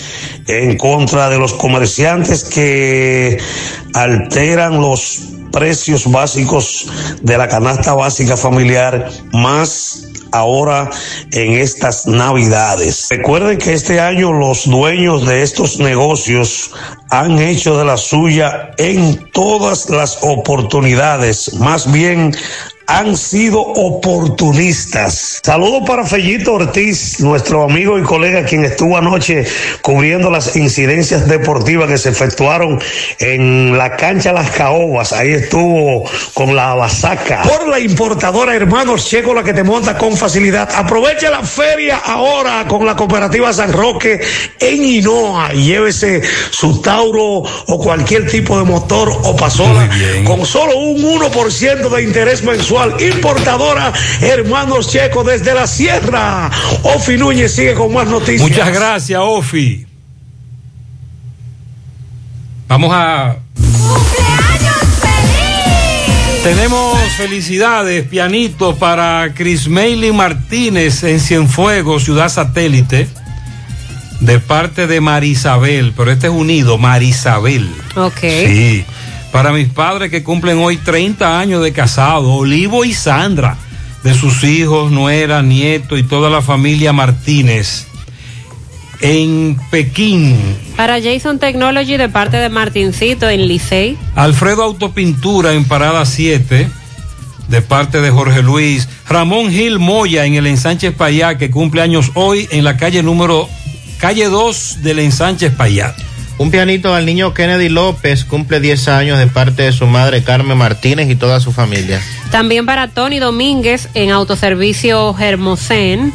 en contra de los comerciantes que alteran los precios básicos de la canasta básica familiar más ahora en estas navidades. Recuerden que este año los dueños de estos negocios han hecho de la suya en todas las oportunidades, más bien han sido oportunistas. Saludo para Fellito Ortiz, nuestro amigo y colega quien estuvo anoche cubriendo las incidencias deportivas que se efectuaron en la cancha Las Caobas. Ahí estuvo con la Basaca. Por la importadora Hermanos Checo, la que te monta con facilidad. Aprovecha la feria ahora con la cooperativa San Roque en Hinoa y llévese su Tauro o cualquier tipo de motor o pasola con solo un 1% de interés mensual. Importadora Hermanos Checo desde la Sierra. Ofi Núñez sigue con más noticias. Muchas gracias, Ofi. Vamos a. Tenemos felicidades, pianito, para Chris Meili Martínez en Cienfuegos, Ciudad Satélite, de parte de Marisabel, pero este es unido, Marisabel. Ok. Sí. Para mis padres que cumplen hoy 30 años de casado, Olivo y Sandra, de sus hijos, nuera, nieto y toda la familia Martínez. En Pekín, Para Jason Technology de parte de Martincito en Licey. Alfredo Autopintura en Parada 7, de parte de Jorge Luis. Ramón Gil Moya en el Ensanche Payá, que cumple años hoy en la calle número, calle 2 del Ensanche Payá. Un pianito al niño Kennedy López, cumple 10 años de parte de su madre Carmen Martínez y toda su familia. También para Tony Domínguez en Autoservicio Hermosén.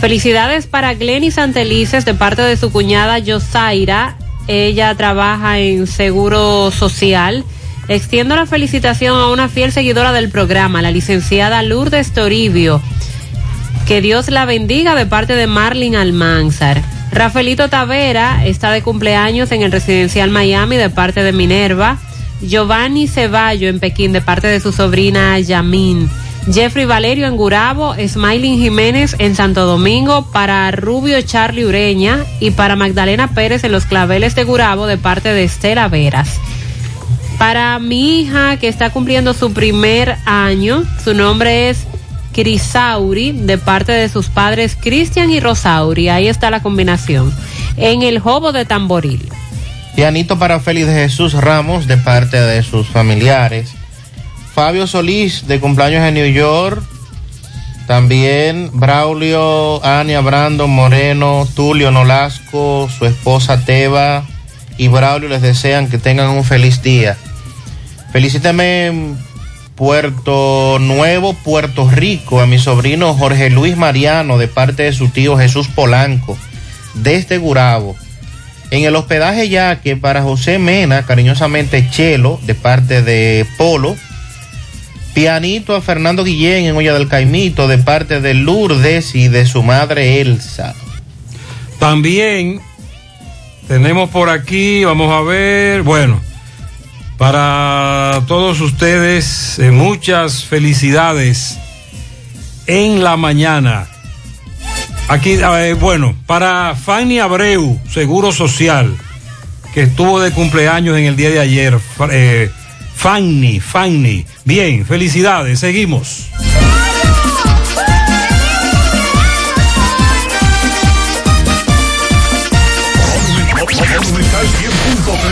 Felicidades para Glenny Santelices de parte de su cuñada Yosaira. Ella trabaja en Seguro Social. Extiendo la felicitación a una fiel seguidora del programa, la licenciada Lourdes Toribio. Que Dios la bendiga de parte de Marlin Almanzar. Rafaelito Tavera está de cumpleaños en el residencial Miami de parte de Minerva. Giovanni Ceballo en Pekín de parte de su sobrina Yamin. Jeffrey Valerio en Gurabo, Smiling Jiménez en Santo Domingo, para Rubio Charlie Ureña y para Magdalena Pérez en los claveles de Gurabo de parte de Estela Veras. Para mi hija que está cumpliendo su primer año, su nombre es Crisauri de parte de sus padres Cristian y Rosauri. Ahí está la combinación. En el Jobo de Tamboril. Pianito para Félix de Jesús Ramos de parte de sus familiares. Fabio Solís de cumpleaños en New York. También Braulio, Ania, Brandon, Moreno, Tulio Nolasco, su esposa Teba y Braulio les desean que tengan un feliz día. Felicítame Puerto Nuevo, Puerto Rico, a mi sobrino Jorge Luis Mariano de parte de su tío Jesús Polanco, desde Gurabo. En el hospedaje ya que para José Mena, cariñosamente Chelo, de parte de Polo. Pianito a Fernando Guillén en Olla del Caimito, de parte de Lourdes y de su madre Elsa. También tenemos por aquí, vamos a ver, bueno, para todos ustedes, eh, muchas felicidades en la mañana. Aquí, bueno, para Fanny Abreu, Seguro Social, que estuvo de cumpleaños en el día de ayer. Eh, Fanny, Fanny. Bien, felicidades, seguimos.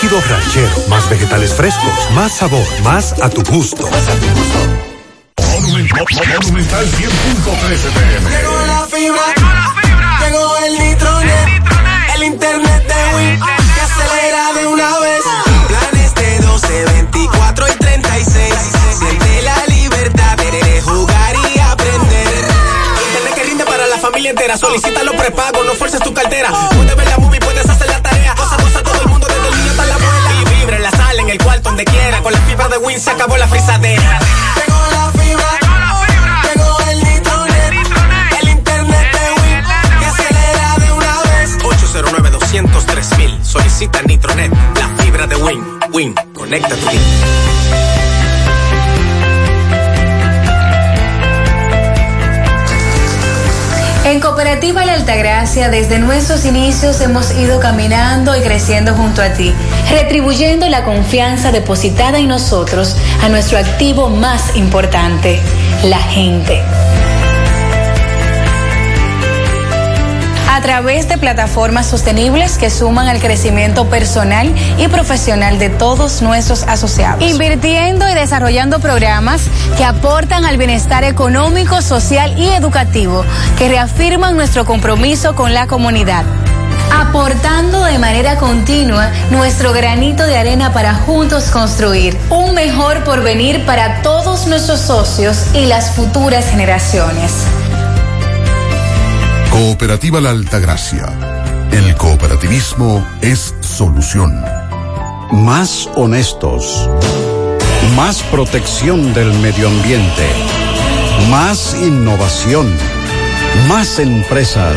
Líquido ranchero. Más vegetales frescos. Más sabor. Más a tu gusto. Monumental 100.13 pm. Llegó la fibra, llegó el nitronet, el internet de Win que acelera de una vez. Planes de 12, 24 y 36. Siente la libertad de jugar y aprender. Internet que rinde para la familia entera. Solicita los prepagos, no fuerces tu cartera. De Win se acabó la frisadera. Llegó la fibra. Llegó el nitronet, el internet de Win que acelera de una vez. 809 203 mil. Solicita Nitronet, la fibra de Win. Win, conecta tu vida. En Cooperativa La Altagracia, desde nuestros inicios hemos ido caminando y creciendo junto a ti, retribuyendo la confianza depositada en nosotros a nuestro activo más importante, la gente. a través de plataformas sostenibles que suman al crecimiento personal y profesional de todos nuestros asociados. Invirtiendo y desarrollando programas que aportan al bienestar económico, social y educativo, que reafirman nuestro compromiso con la comunidad. Aportando de manera continua nuestro granito de arena para juntos construir un mejor porvenir para todos nuestros socios y las futuras generaciones. Cooperativa La Altagracia. El cooperativismo es solución. Más honestos. Más protección del medio ambiente. Más innovación. Más empresas.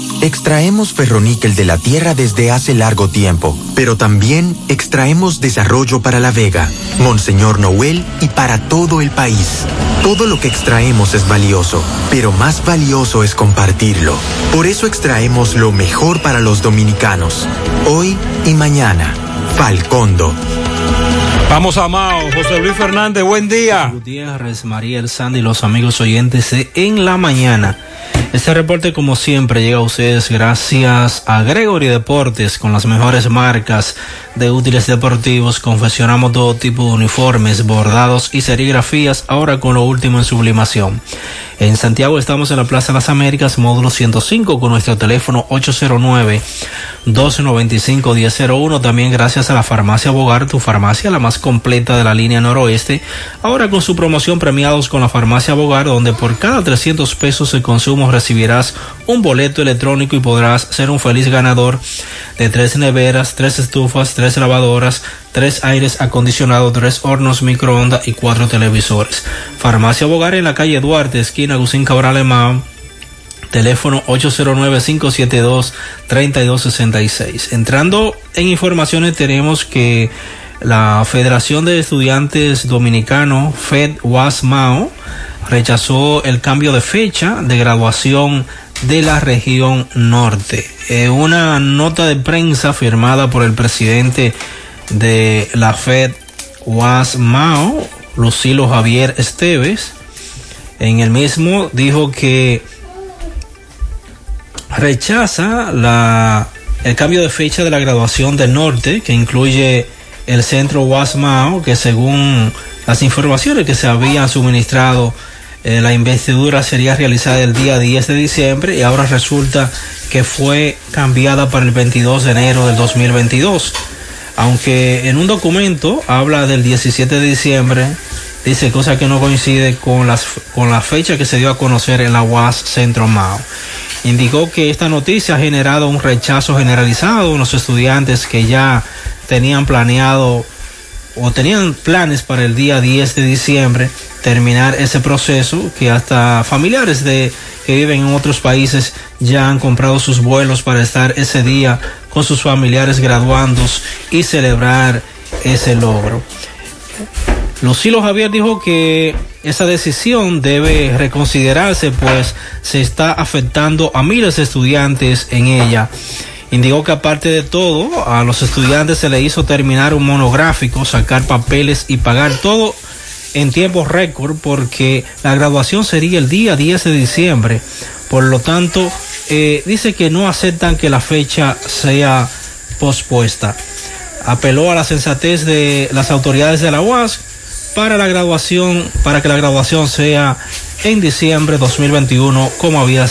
Extraemos ferroníquel de la tierra desde hace largo tiempo, pero también extraemos desarrollo para La Vega, Monseñor Noel y para todo el país. Todo lo que extraemos es valioso, pero más valioso es compartirlo. Por eso extraemos lo mejor para los dominicanos, hoy y mañana. Falcondo. Vamos a Mao, José Luis Fernández, buen día. Gutiérrez, María El Sandy y los amigos oyentes de En la Mañana. Este reporte, como siempre, llega a ustedes gracias a Gregory Deportes con las mejores marcas de útiles deportivos. Confeccionamos todo tipo de uniformes, bordados y serigrafías, ahora con lo último en sublimación. En Santiago estamos en la Plaza las Américas, módulo 105, con nuestro teléfono 809-295-1001. También gracias a la Farmacia Bogar, tu farmacia, la más completa de la línea noroeste. Ahora con su promoción premiados con la Farmacia Bogar, donde por cada 300 pesos de consumo recibirás un boleto electrónico y podrás ser un feliz ganador de tres neveras, tres estufas, tres lavadoras, tres aires acondicionados, tres hornos microondas y cuatro televisores. Farmacia Bogar en la calle Duarte, esquina Gusín Cabral Emao. Teléfono 809-572-3266. Entrando en informaciones tenemos que la Federación de Estudiantes Dominicano, Fed WASMAO, rechazó el cambio de fecha de graduación de la región norte. Eh, una nota de prensa firmada por el presidente de la Fed WASMAO, Lucilo Javier Esteves, en el mismo dijo que rechaza la, el cambio de fecha de la graduación del norte, que incluye el centro WASMAO, que según las informaciones que se habían suministrado, eh, la investidura sería realizada el día 10 de diciembre y ahora resulta que fue cambiada para el 22 de enero del 2022. Aunque en un documento habla del 17 de diciembre, dice cosa que no coincide con, las, con la fecha que se dio a conocer en la UAS Centro Mao. Indicó que esta noticia ha generado un rechazo generalizado en los estudiantes que ya tenían planeado o tenían planes para el día 10 de diciembre terminar ese proceso que hasta familiares de que viven en otros países ya han comprado sus vuelos para estar ese día con sus familiares graduandos y celebrar ese logro. Lucilo Javier dijo que esa decisión debe reconsiderarse pues se está afectando a miles de estudiantes en ella. Indicó que aparte de todo, a los estudiantes se le hizo terminar un monográfico, sacar papeles y pagar todo en tiempo récord porque la graduación sería el día 10 de diciembre. Por lo tanto, eh, dice que no aceptan que la fecha sea pospuesta. Apeló a la sensatez de las autoridades de la UAS para la graduación, para que la graduación sea en diciembre 2021 como había,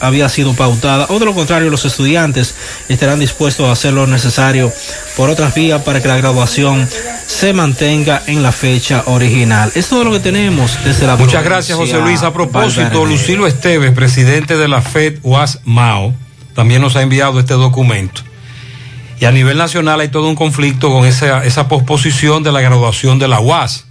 había sido pautada o de lo contrario los estudiantes estarán dispuestos a hacer lo necesario por otras vías para que la graduación se mantenga en la fecha original. Es todo lo que tenemos desde la Muchas gracias José Luis. A propósito, Lucilo Esteves, presidente de la FED UAS MAO, también nos ha enviado este documento. Y a nivel nacional hay todo un conflicto con esa, esa posposición de la graduación de la UAS.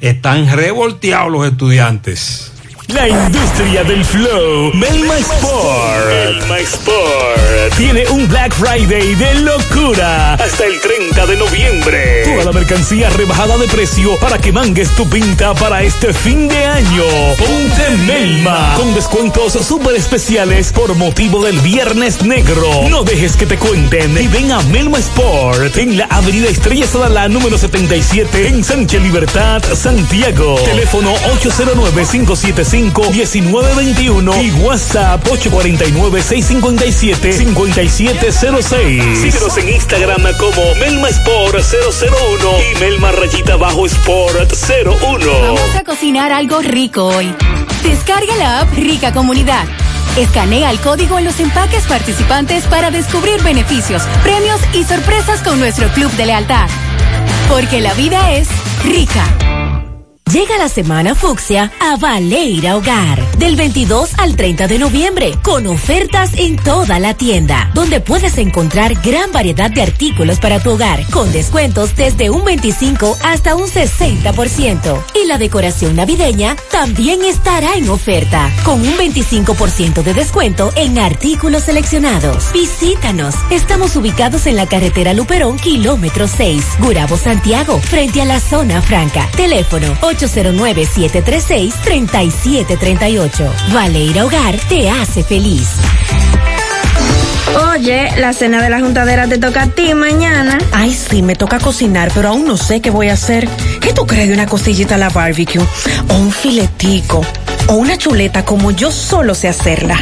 Están revolteados los estudiantes. La industria del flow, Melma Sport. Melma Sport. Tiene un Black Friday de locura hasta el 30 de noviembre. Toda la mercancía rebajada de precio para que mangues tu pinta para este fin de año. Ponte Melma con descuentos súper especiales por motivo del Viernes Negro. No dejes que te cuenten y ven a Melma Sport en la Avenida Estrella Sadalá número 77 en Sánchez Libertad, Santiago. Teléfono 809 575 1921 y WhatsApp 849-657-5706. Síguenos en Instagram como Melma Sport 001 y Melma Rayita Bajo Sport 01. Vamos a cocinar algo rico hoy. Descarga la app Rica Comunidad. Escanea el código en los empaques participantes para descubrir beneficios, premios y sorpresas con nuestro club de lealtad. Porque la vida es rica. Llega la semana fucsia a Valeira Hogar. Del 22 al 30 de noviembre. Con ofertas en toda la tienda. Donde puedes encontrar gran variedad de artículos para tu hogar. Con descuentos desde un 25 hasta un 60%. Y la decoración navideña también estará en oferta. Con un 25% de descuento en artículos seleccionados. Visítanos. Estamos ubicados en la carretera Luperón, kilómetro 6. Gurabo Santiago, frente a la zona franca. Teléfono 809-736-3738. Valeira Hogar te hace feliz. Oye, la cena de la juntadera te toca a ti mañana. Ay, sí, me toca cocinar, pero aún no sé qué voy a hacer. ¿Qué tú crees de una costillita a la barbecue? O un filetico. O una chuleta como yo solo sé hacerla.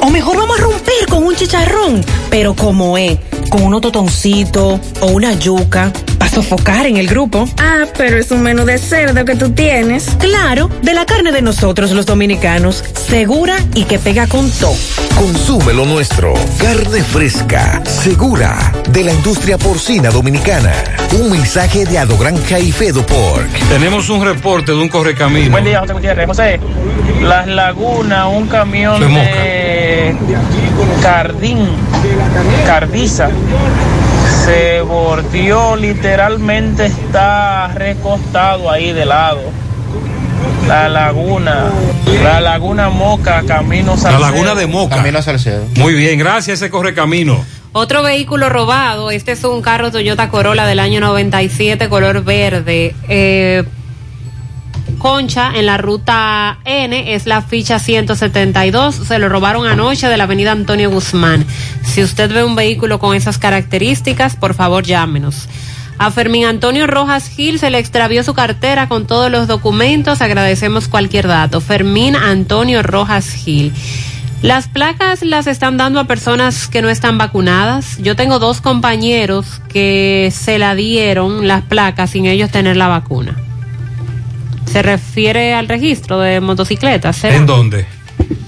O mejor vamos a romper con un chicharrón, pero como es, con unos totoncitos o una yuca, para sofocar en el grupo. Ah, pero es un menú de cerdo que tú tienes. Claro, de la carne de nosotros los dominicanos, segura y que pega con todo. Consume lo nuestro. Carne fresca, segura, de la industria porcina dominicana. Un mensaje de Ado Granja y Fedo Pork. Tenemos un reporte de un correcamino. Buen día, José Gutiérrez. José, Las Lagunas, un camión Se moja. de Cardín, Cardiza, se bordeó, literalmente está recostado ahí de lado. La laguna, la laguna Moca, camino La Salcedo. laguna de Moca. Camino Salcedo. Muy bien, gracias ese correcamino. Otro vehículo robado, este es un carro Toyota Corolla del año 97, color verde. Eh, Concha en la ruta N es la ficha 172. Se lo robaron anoche de la avenida Antonio Guzmán. Si usted ve un vehículo con esas características, por favor llámenos. A Fermín Antonio Rojas Gil se le extravió su cartera con todos los documentos. Agradecemos cualquier dato. Fermín Antonio Rojas Gil. Las placas las están dando a personas que no están vacunadas. Yo tengo dos compañeros que se la dieron las placas sin ellos tener la vacuna. Se refiere al registro de motocicletas. ¿será? ¿En dónde?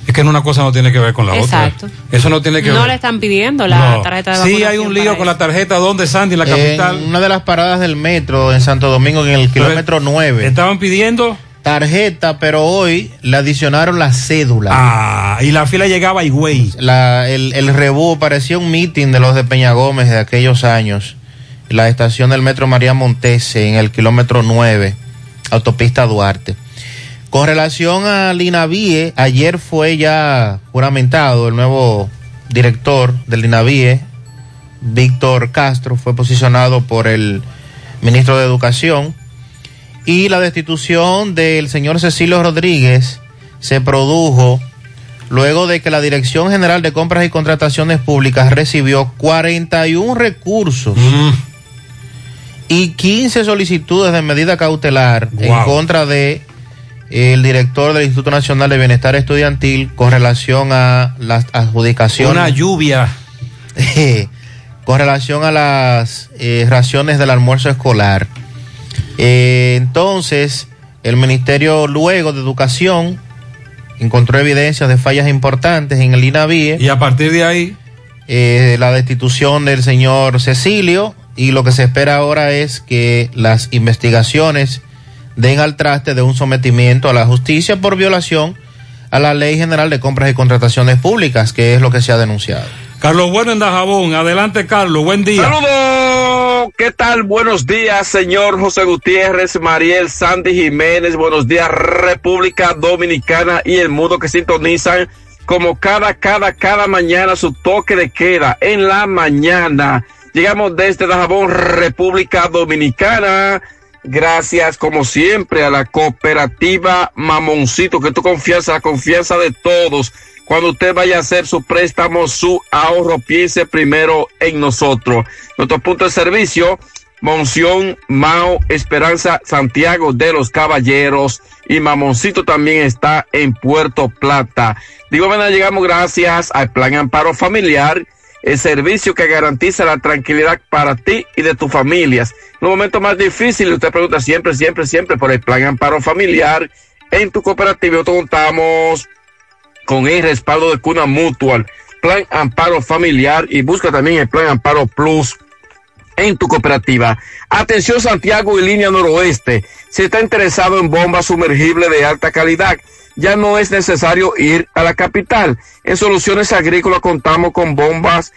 Es que una cosa no tiene que ver con la Exacto. otra. Eso no tiene que No ver. le están pidiendo la No. tarjeta de Sí, vacunación hay un lío con la tarjeta. ¿Dónde, Sandy? En la capital. En una de las paradas del metro en Santo Domingo, en el kilómetro 9. Estaban pidiendo tarjeta, pero hoy le adicionaron la cédula. Ah, y la fila llegaba a Higüey. La, el, el rebú parecía un meeting de los de Peña Gómez de aquellos años. La estación del metro María Montese en el kilómetro 9, autopista Duarte. Con relación al INAVIE, ayer fue ya juramentado el nuevo director del INAVIE, Víctor Castro, fue posicionado por el ministro de Educación y la destitución del señor Cecilio Rodríguez se produjo luego de que la Dirección General de Compras y Contrataciones Públicas recibió 41 recursos y 15 solicitudes de medida cautelar en contra de el director del Instituto Nacional de Bienestar Estudiantil con relación a las adjudicaciones Una lluvia. (laughs) con relación a las eh, raciones del almuerzo escolar. Eh, entonces, el Ministerio luego de Educación encontró evidencias de fallas importantes en el INAVIE. Y a partir de ahí, eh, la destitución del señor Cecilio y lo que se espera ahora es que las investigaciones den al traste de un sometimiento a la justicia por violación a la Ley General de Compras y Contrataciones Públicas, que es lo que se ha denunciado. Carlos Bueno en Dajabón. Adelante, Carlos. Buen día. Saludos, ¿qué tal? Buenos días, señor José Gutiérrez, Mariel Sandy Jiménez, buenos días, República Dominicana y el mundo que sintonizan como cada, cada, cada mañana su toque de queda en la mañana. Llegamos desde Dajabón, República Dominicana. Gracias, como siempre, a la cooperativa Mamoncito, que tu confianza, la confianza de todos. Cuando usted vaya a hacer su préstamo, su ahorro, piense primero en nosotros. Nuestro punto de servicio, Monción, Mao, Esperanza, Santiago de los Caballeros y Mamoncito también está en Puerto Plata. Digo, bueno, llegamos gracias al Plan Amparo Familiar, el servicio que garantiza la tranquilidad para ti y de tus familias. En los momentos más difíciles, usted pregunta siempre, siempre, siempre por el Plan Amparo Familiar. En tu cooperativa contamos con el respaldo de Cuna Mutual, Plan Amparo Familiar y busca también el Plan Amparo Plus en tu cooperativa. Atención Santiago y línea noroeste. Si está interesado en bombas sumergibles de alta calidad, ya no es necesario ir a la capital. En Soluciones Agrícolas contamos con bombas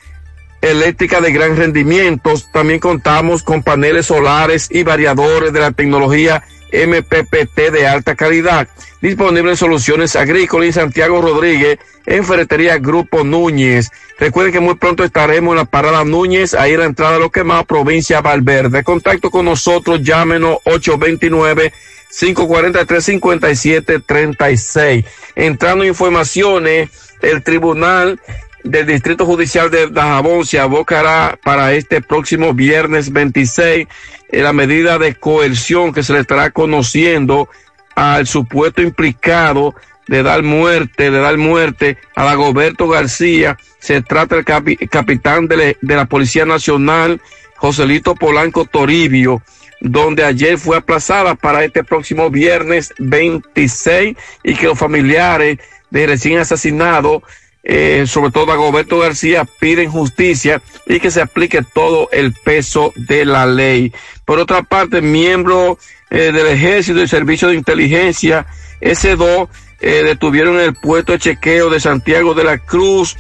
eléctricas de gran rendimiento. También contamos con paneles solares y variadores de la tecnología MPPT de alta calidad. Disponible en Soluciones Agrícolas y Santiago Rodríguez en Ferretería Grupo Núñez. Recuerden que muy pronto estaremos en la parada Núñez, ahí en la entrada de lo que más, provincia Valverde. Contacto con nosotros, llámenos 829 543 5736. Entrando informaciones, el Tribunal del Distrito Judicial de Dajabón se abocará para este próximo viernes 26 en la medida de coerción que se le estará conociendo al supuesto implicado de dar muerte, de dar muerte a Dagoberto García. Se trata del capitán de, de la Policía Nacional, Joselito Polanco Toribio, donde ayer fue aplazada para este próximo viernes 26 y que los familiares de recién asesinado eh, sobre todo a Roberto García, piden justicia y que se aplique todo el peso de la ley. Por otra parte, miembros eh, del Ejército y Servicio de Inteligencia, S2, eh, detuvieron el puesto de chequeo de Santiago de la Cruz,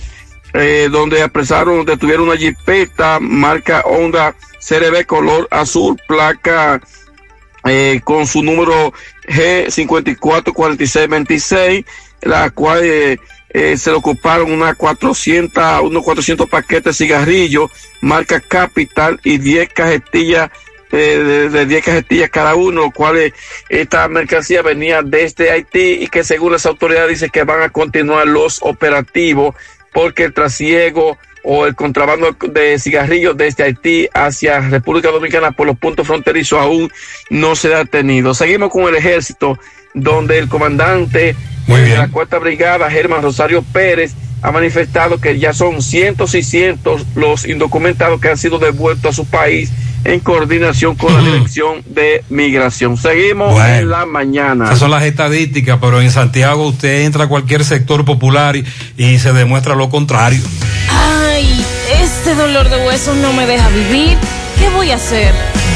eh, donde apresaron, detuvieron una jipeta marca Honda CRB color azul, placa eh, con su número G544626, la cual eh, eh, se le ocuparon unas 400, unos 400 paquetes de cigarrillos, marca Capital y 10 cajetillas eh, de, 10 cajetillas cada uno, lo cual eh, esta mercancía venía desde Haití y que según las autoridades dice que van a continuar los operativos porque el trasiego o el contrabando de cigarrillos desde Haití hacia República Dominicana por los puntos fronterizos aún no se ha detenido. Seguimos con el ejército, donde el comandante de la cuarta brigada, Germán Rosario Pérez, ha manifestado que ya son cientos y cientos los indocumentados que han sido devueltos a su país en coordinación con la Dirección de Migración. Seguimos en la mañana. Esas son las estadísticas, pero en Santiago usted entra a cualquier sector popular y, y se demuestra lo contrario. Ay, este dolor de huesos no me deja vivir. ¿Qué voy a hacer?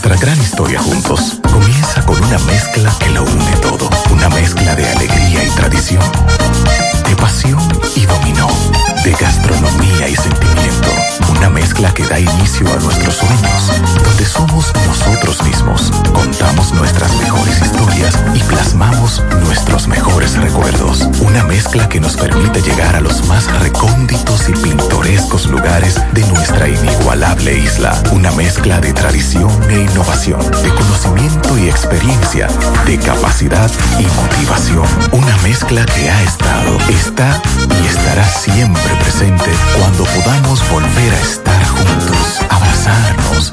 Nuestra gran historia juntos comienza con una mezcla que lo une todo. Una mezcla de alegría y tradición, de pasión y dominó, de gastronomía y sentimiento. Una mezcla que da inicio a nuestros sueños, donde somos nosotros mismos, contamos nuestras mejores historias y plasmamos nuestros mejores recuerdos. Una mezcla que nos permite llegar a los más recónditos y pintorescos lugares de nuestra isla. Una mezcla de tradición e innovación, de conocimiento y experiencia, de capacidad y motivación. Una mezcla que ha estado, está y estará siempre presente cuando podamos volver a estar juntos, abrazarnos,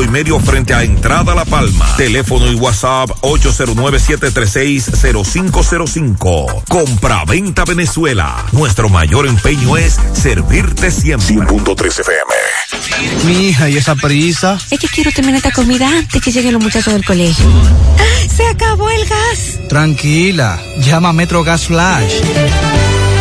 y medio frente a Entrada La Palma. Teléfono y WhatsApp 809-736-0505. Compra-venta Venezuela. Nuestro mayor empeño es servirte siempre. 100.3 FM. Mi hija, ¿y esa prisa? Es que quiero terminar esta comida antes que lleguen los muchachos del colegio. ¡Ay, se acabó el gas! Tranquila, llama a Metro Gas Flash.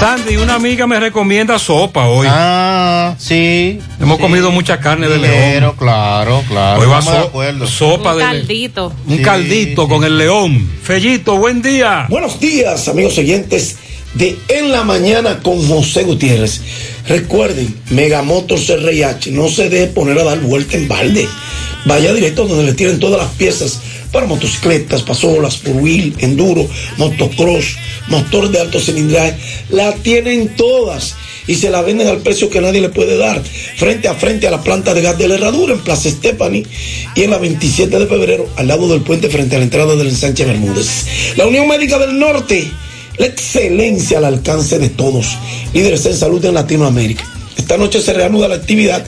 Sandy, una amiga me recomienda sopa hoy. Ah, sí. Hemos sí. comido mucha carne de Ligero, león. claro, claro. Hoy va de so- acuerdo. sopa Un de caldito. un caldito con el león. Fellito, buen día. Buenos días, amigos oyentes de En la Mañana con José Gutiérrez. Recuerden, Megamotor CRIH, no se deje poner a dar vuelta en balde. Vaya directo donde le tienen todas las piezas para motocicletas, pasolas, por wheel, enduro, motocross, motores de alto cilindraje. La tienen todas y se la venden al precio que nadie le puede dar. Frente a frente a la planta de gas de la Herradura en Plaza Stephanie y en la 27 de febrero al lado del puente frente a la entrada del ensanche Bermúdez. La Unión Médica del Norte, la excelencia al alcance de todos. Líderes en salud en Latinoamérica. Esta noche se reanuda la actividad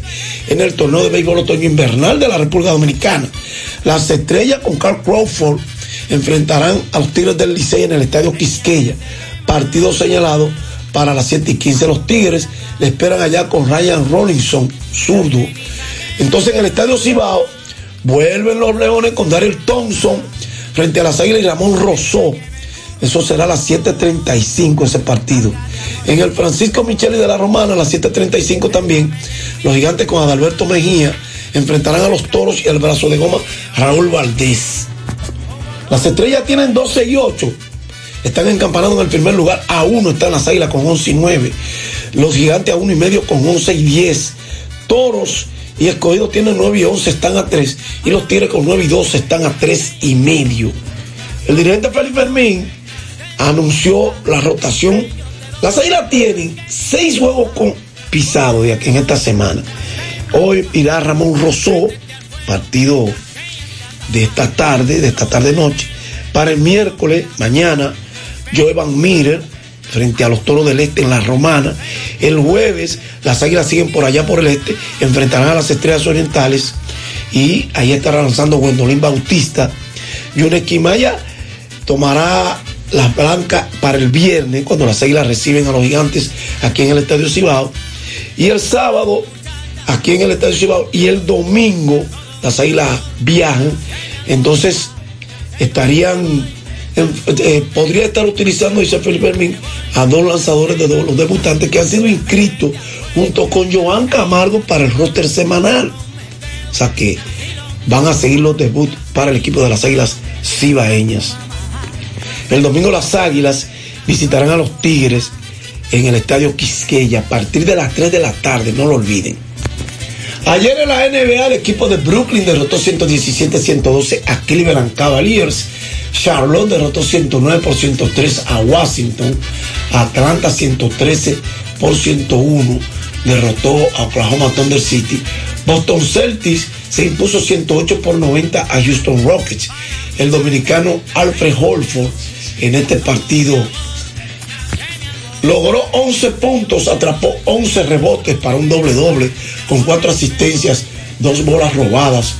en el torneo de béisbol otoño invernal de la República Dominicana. Las estrellas con Carl Crawford enfrentarán a los Tigres del Licey en el Estadio Quisqueya. Partido señalado para las 7 y 15. Los Tigres le esperan allá con Ryan Rollinson, zurdo. Entonces en el Estadio Cibao vuelven los Leones con Daryl Thompson frente a las Águilas y Ramón Rosó. Eso será a las 7.35 ese partido. En el Francisco Micheli de la Romana a las 7.35 también. Los gigantes con Adalberto Mejía enfrentarán a los toros y el brazo de goma Raúl Valdés. Las estrellas tienen 12 y 8. Están encampanados en el primer lugar. A uno están las águilas con 11 y 9. Los gigantes a uno y medio con 11 y 10. Toros y escogidos tienen 9 y 11, están a 3. Y los tigres con 9 y 12 están a 3 y medio. El dirigente Félix Fermín anunció la rotación. Las águilas tienen 6 juegos con pisado de aquí en esta semana. Hoy irá Ramón Rosó, partido de esta tarde, de esta tarde noche. Para el miércoles, mañana, Joe Van Mirer frente a los toros del este en la romana. El jueves, las águilas siguen por allá por el este, enfrentarán a las estrellas orientales y ahí estará lanzando Gwendolyn Bautista. Yunes Quimaya tomará las blancas para el viernes, cuando las águilas reciben a los gigantes aquí en el Estadio Cibao. Y el sábado, aquí en el Estadio Cibao, y el domingo, las águilas viajan. Entonces, estarían, eh, podría estar utilizando, dice Felipe Hermín, a dos lanzadores de dos, los debutantes que han sido inscritos junto con Joan Camargo para el roster semanal. O sea que van a seguir los debuts para el equipo de las Águilas Cibaeñas. El domingo las Águilas visitarán a los Tigres en el Estadio Quisqueya a partir de las 3 de la tarde, no lo olviden. Ayer en la NBA el equipo de Brooklyn derrotó 117-112 a Cleveland Cavaliers. Charlotte derrotó 109 por 103 a Washington. Atlanta 113 por 101 derrotó a Oklahoma Thunder City. Boston Celtics se impuso 108 por 90 a Houston Rockets. El dominicano Alfred Holford en este partido. Logró 11 puntos, atrapó 11 rebotes para un doble doble con cuatro asistencias, dos bolas robadas